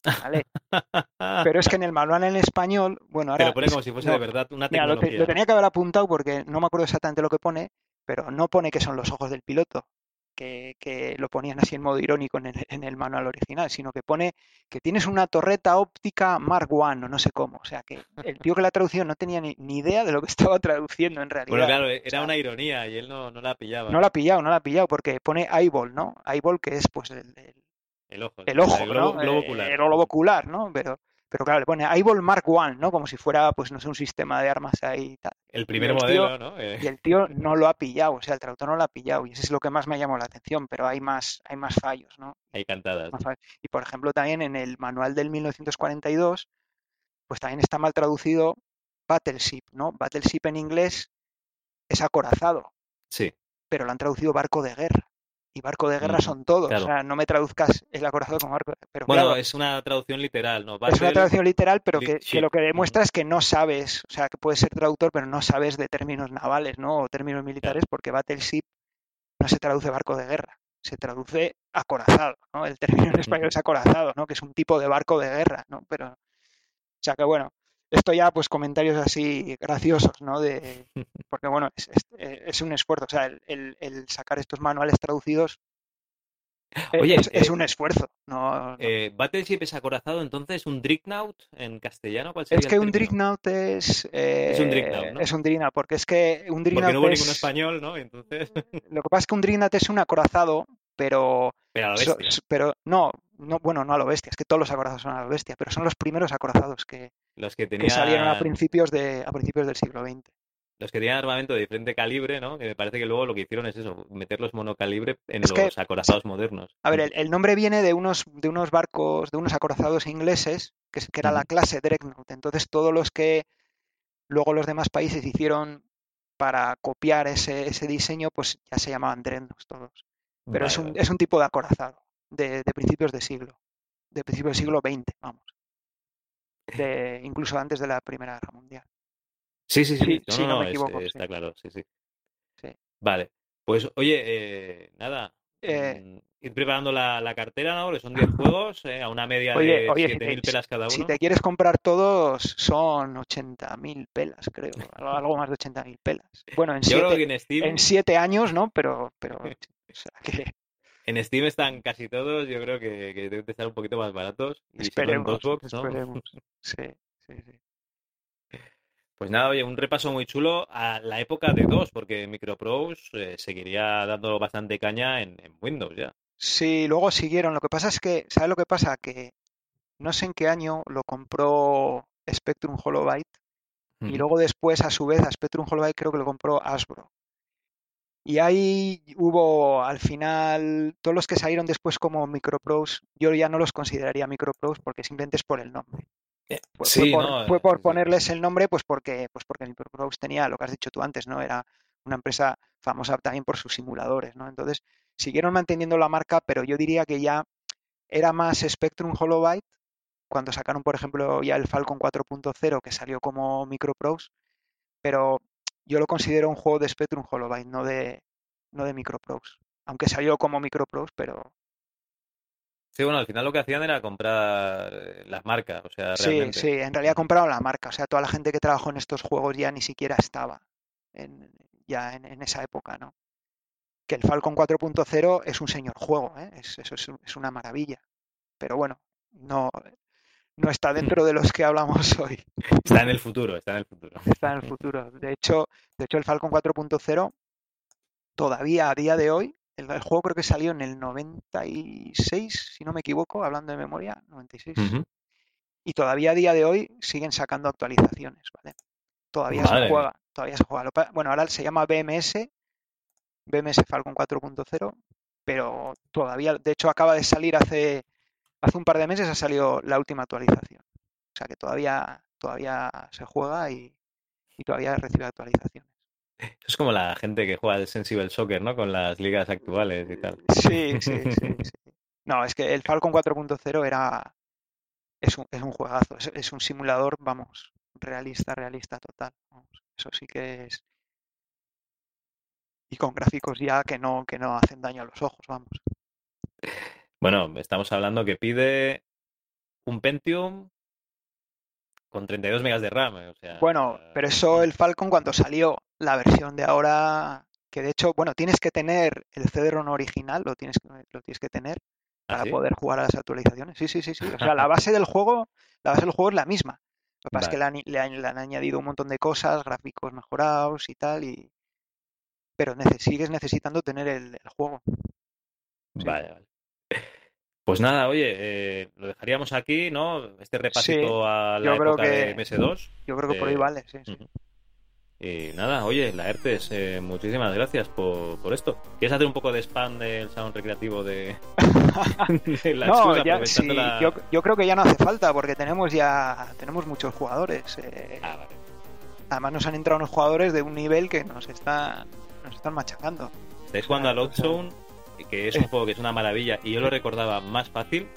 ¿Vale? *laughs* Pero es que en el manual en español, bueno, ahora. Te lo pone como si fuese no, de verdad una mira, lo, te- tecnología. lo tenía que haber apuntado porque no me acuerdo exactamente lo que pone, pero no pone que son los ojos del piloto, que, que lo ponían así en modo irónico en el, en el manual original, sino que pone que tienes una torreta óptica Mark I o no sé cómo. O sea, que el tío que la traducción no tenía ni, ni idea de lo que *laughs* estaba traduciendo en realidad. Bueno, claro, era O sea, una ironía y él no, no la pillaba. no la ha pillado, no la ha pillado, porque pone eyeball, ¿no? Eyeball que es pues el, el- El ojo. el ojo, el globo, ¿no? globo ocular. El globo ocular, ¿no? Pero, pero claro, le pone eyeball Mark I, ¿no? Como si fuera, pues no sé, un sistema de armas ahí y tal. El primer el tío- modelo, ¿no? Eh, Y el tío no lo ha pillado, o sea, el traductor no lo ha pillado, y eso es lo que más me ha llamado la atención, pero hay más, hay más fallos, ¿no? Hay cantadas. Más fallos. Y por ejemplo, también en el manual del 1942, pues también está mal traducido battleship, ¿no? Battleship en inglés es acorazado, Sí. pero lo han traducido barco de guerra. Y barco de guerra Ujú, son todos, claro. o sea, no me traduzcas el acorazado como barco de Pero Bueno, claro, es una traducción literal, ¿no? es una traducción literal, pero que, lo que demuestra Ujú. es que no sabes, o sea, que puedes ser traductor, pero no sabes de términos navales, ¿no? O términos militares, porque battleship no se traduce barco de guerra, se traduce acorazado, ¿no? El término en español es acorazado, ¿no? Que es un tipo de barco de guerra, ¿no? Pero, o sea que bueno, esto ya, pues comentarios así graciosos, ¿no? De, *laughs* porque bueno, es, es- eh, es un esfuerzo, o sea, el, el- el sacar estos manuales traducidos eh, Oye, es, es eh, un esfuerzo, no, no- Eh, Battleship es acorazado, entonces un Dreadnought en castellano, ¿cuál Es sería que el un? Dreadnought es. Es un Dreadnought, eh, ¿no? Es un Dreadnought, porque es que un Porque Dreadnought no hubo es. ningún español, ¿no? Entonces, Lo que pasa es que un Dreadnought es un acorazado, pero. pero a la so- pero no, no, bueno, no a lo bestia, es que todos los acorazados son a lo bestia, pero son los primeros acorazados que, Los que que salieron a tenían, principios, de, a principios del siglo XX. los que tenían armamento de diferente calibre, ¿no? Que me parece que luego lo que hicieron es eso, meterlos monocalibre en Es que- los acorazados modernos. A ver, el, *laughs* el nombre viene de unos, de unos barcos, de unos acorazados ingleses, que, que era la clase Dreadnought. Entonces, todos los que luego los demás países hicieron para copiar ese, ese diseño, pues ya se llamaban Dreadnoughts todos. Pero es, un, es un tipo de acorazado, de, de principios de siglo, de principios del siglo XX, vamos. De, incluso antes de la Primera Guerra Mundial. Sí, sí, sí, Sí, no, sí, no, no me es- equivoco, eh, sí. está claro, sí, sí. Sí. Vale, pues oye, eh, nada, Eh, mm, ir preparando la, la cartera, ¿no? Porque son 10 *laughs* juegos, eh, a una media Oye, de oye, si 7.000 te, pelas cada si uno. te quieres comprar todos, son 80.000 pelas, creo. algo- más de 80.000 pelas. Bueno, en Yo creo siete, que en Steam, en siete años, ¿no? Pero, pero, o sea, que en Steam están casi todos, yo creo que, que deben de estar un poquito más baratos. Y esperemos, ¿no? esperemos. *laughs* Sí, sí, sí. Pues nada, oye, un repaso muy chulo a la época de DOS, porque Microprose eh, seguiría dando bastante caña en, en Windows ya. Sí, luego siguieron. Lo que pasa es que, ¿sabes lo que pasa? Que no sé en qué año lo compró Spectrum Holobyte y luego después, a su vez, a Spectrum Holobyte creo que lo compró Hasbro. Y ahí hubo, al final, todos los que salieron después como Microprose, yo ya no los consideraría Microprose porque simplemente es por el nombre. Eh, fue sí, por, no, fue por sí, sí. ponerles el nombre, pues porque, pues porque Microprose tenía lo que has dicho tú antes, ¿no? Era una empresa famosa también por sus simuladores, ¿no? Entonces, siguieron manteniendo la marca, pero yo diría que ya era más Spectrum Holobyte cuando sacaron, por ejemplo, ya el Falcon 4.0 que salió como Microprose, pero yo lo considero un juego de Spectrum Holobyte, no de, no de Microprose. Aunque salió como Microprose, pero Sí, bueno, al final lo que hacían era comprar eh, las marcas, o sea, sí, realmente. sí, en realidad compraron la marca. O sea, toda la gente que trabajó en estos juegos ya ni siquiera estaba en, ya en, en esa época, ¿no? Que el Falcon 4.0 es un señor juego, ¿eh? Es, eso es una maravilla. Pero bueno, no, no está dentro de los que hablamos hoy. Está en el futuro, está en el futuro. está en el futuro. De hecho, de hecho el Falcon 4.0 todavía a día de hoy, el, el juego creo que salió en el 96, si no me equivoco, hablando de memoria, 96. Ujú. Y todavía a día de hoy siguen sacando actualizaciones, ¿vale? Todavía Madre se juega, todavía se juega. Bueno, ahora se llama BMS, BMS Falcon 4.0, pero todavía, de hecho acaba de salir hace, hace un par de meses ha salido la última actualización. O sea que todavía, todavía se juega y, y todavía recibe actualizaciones. Es como la gente que juega al Sensible Soccer, ¿no? Con las ligas actuales y tal. Sí, sí, sí, sí. No, es que el Falcon 4.0 era, es un, es un juegazo, es, es un simulador, vamos, realista, realista total. vamos, eso sí que es. Y con gráficos ya que no, que no hacen daño a los ojos, vamos. Bueno, estamos hablando que pide un Pentium con 32 megas de RAM. eh, O sea, Bueno, pero eso el *laughs* Falcon cuando salió, la versión de ahora, que de hecho, bueno, tienes que tener el Cedron original, lo tienes, que- lo tienes que tener ¿Ah, para sí? poder jugar a las actualizaciones. Sí, sí, sí, sí. O sea, la base del *laughs* juego, la base del juego es la misma. Lo que pasa es que le han, le han- le han añadido un montón de cosas, gráficos mejorados y tal, y pero sigues necesitando tener el, el juego. Sí. Vale, vale. Pues nada, oye, eh, lo dejaríamos aquí, ¿no? Este repasito a la época que- de MS2. Yo creo que por ahí Eh, vale, sí, sí. Y nada, oye, la ERTES, eh, muchísimas gracias por, por esto. ¿Quieres hacer un poco de spam del salón recreativo de, *laughs* de la No, excusa, ya, sí, la- yo, yo creo que ya no hace falta porque tenemos ya tenemos muchos jugadores. eh, Ah, vale. Además nos han entrado unos jugadores de un nivel que nos están nos están machacando. Estáis jugando a Loadzone, que es un juego que es una maravilla, y yo lo recordaba más fácil.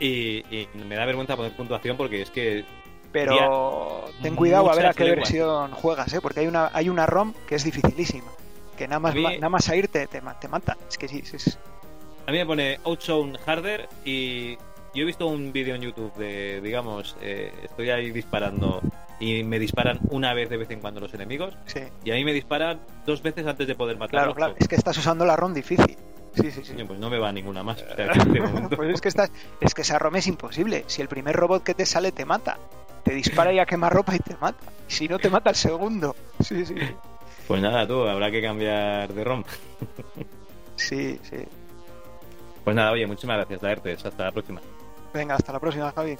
Y, y me da vergüenza poner puntuación porque es que Pero ten cuidado a ver a qué lenguas. versión juegas, ¿eh? porque hay una hay una ROM que es dificilísima, que nada más A mí- nada más a irte te, te mata. Es que sí, sí, sí. A mí me pone Outzone Harder y yo he visto un vídeo en YouTube de, digamos, eh, estoy ahí disparando y me disparan una vez de vez en cuando los enemigos sí. y a mí me disparan dos veces antes de poder Claro, matarlos. claro. Es que estás usando la ROM difícil. Sí, sí, sí. Pues no me va ninguna más. O sea, *laughs* momento- Pues es que estás, es que esa ROM es imposible. Si el primer robot que te sale te mata, te dispara y a quemar ropa y te mata. Y si no te mata el segundo. Sí, sí, sí. Pues nada, tú, habrá que cambiar de ROM. Sí, sí. Pues nada, oye, muchísimas gracias, Laertes. Hasta la próxima. Venga, hasta la próxima, Javi.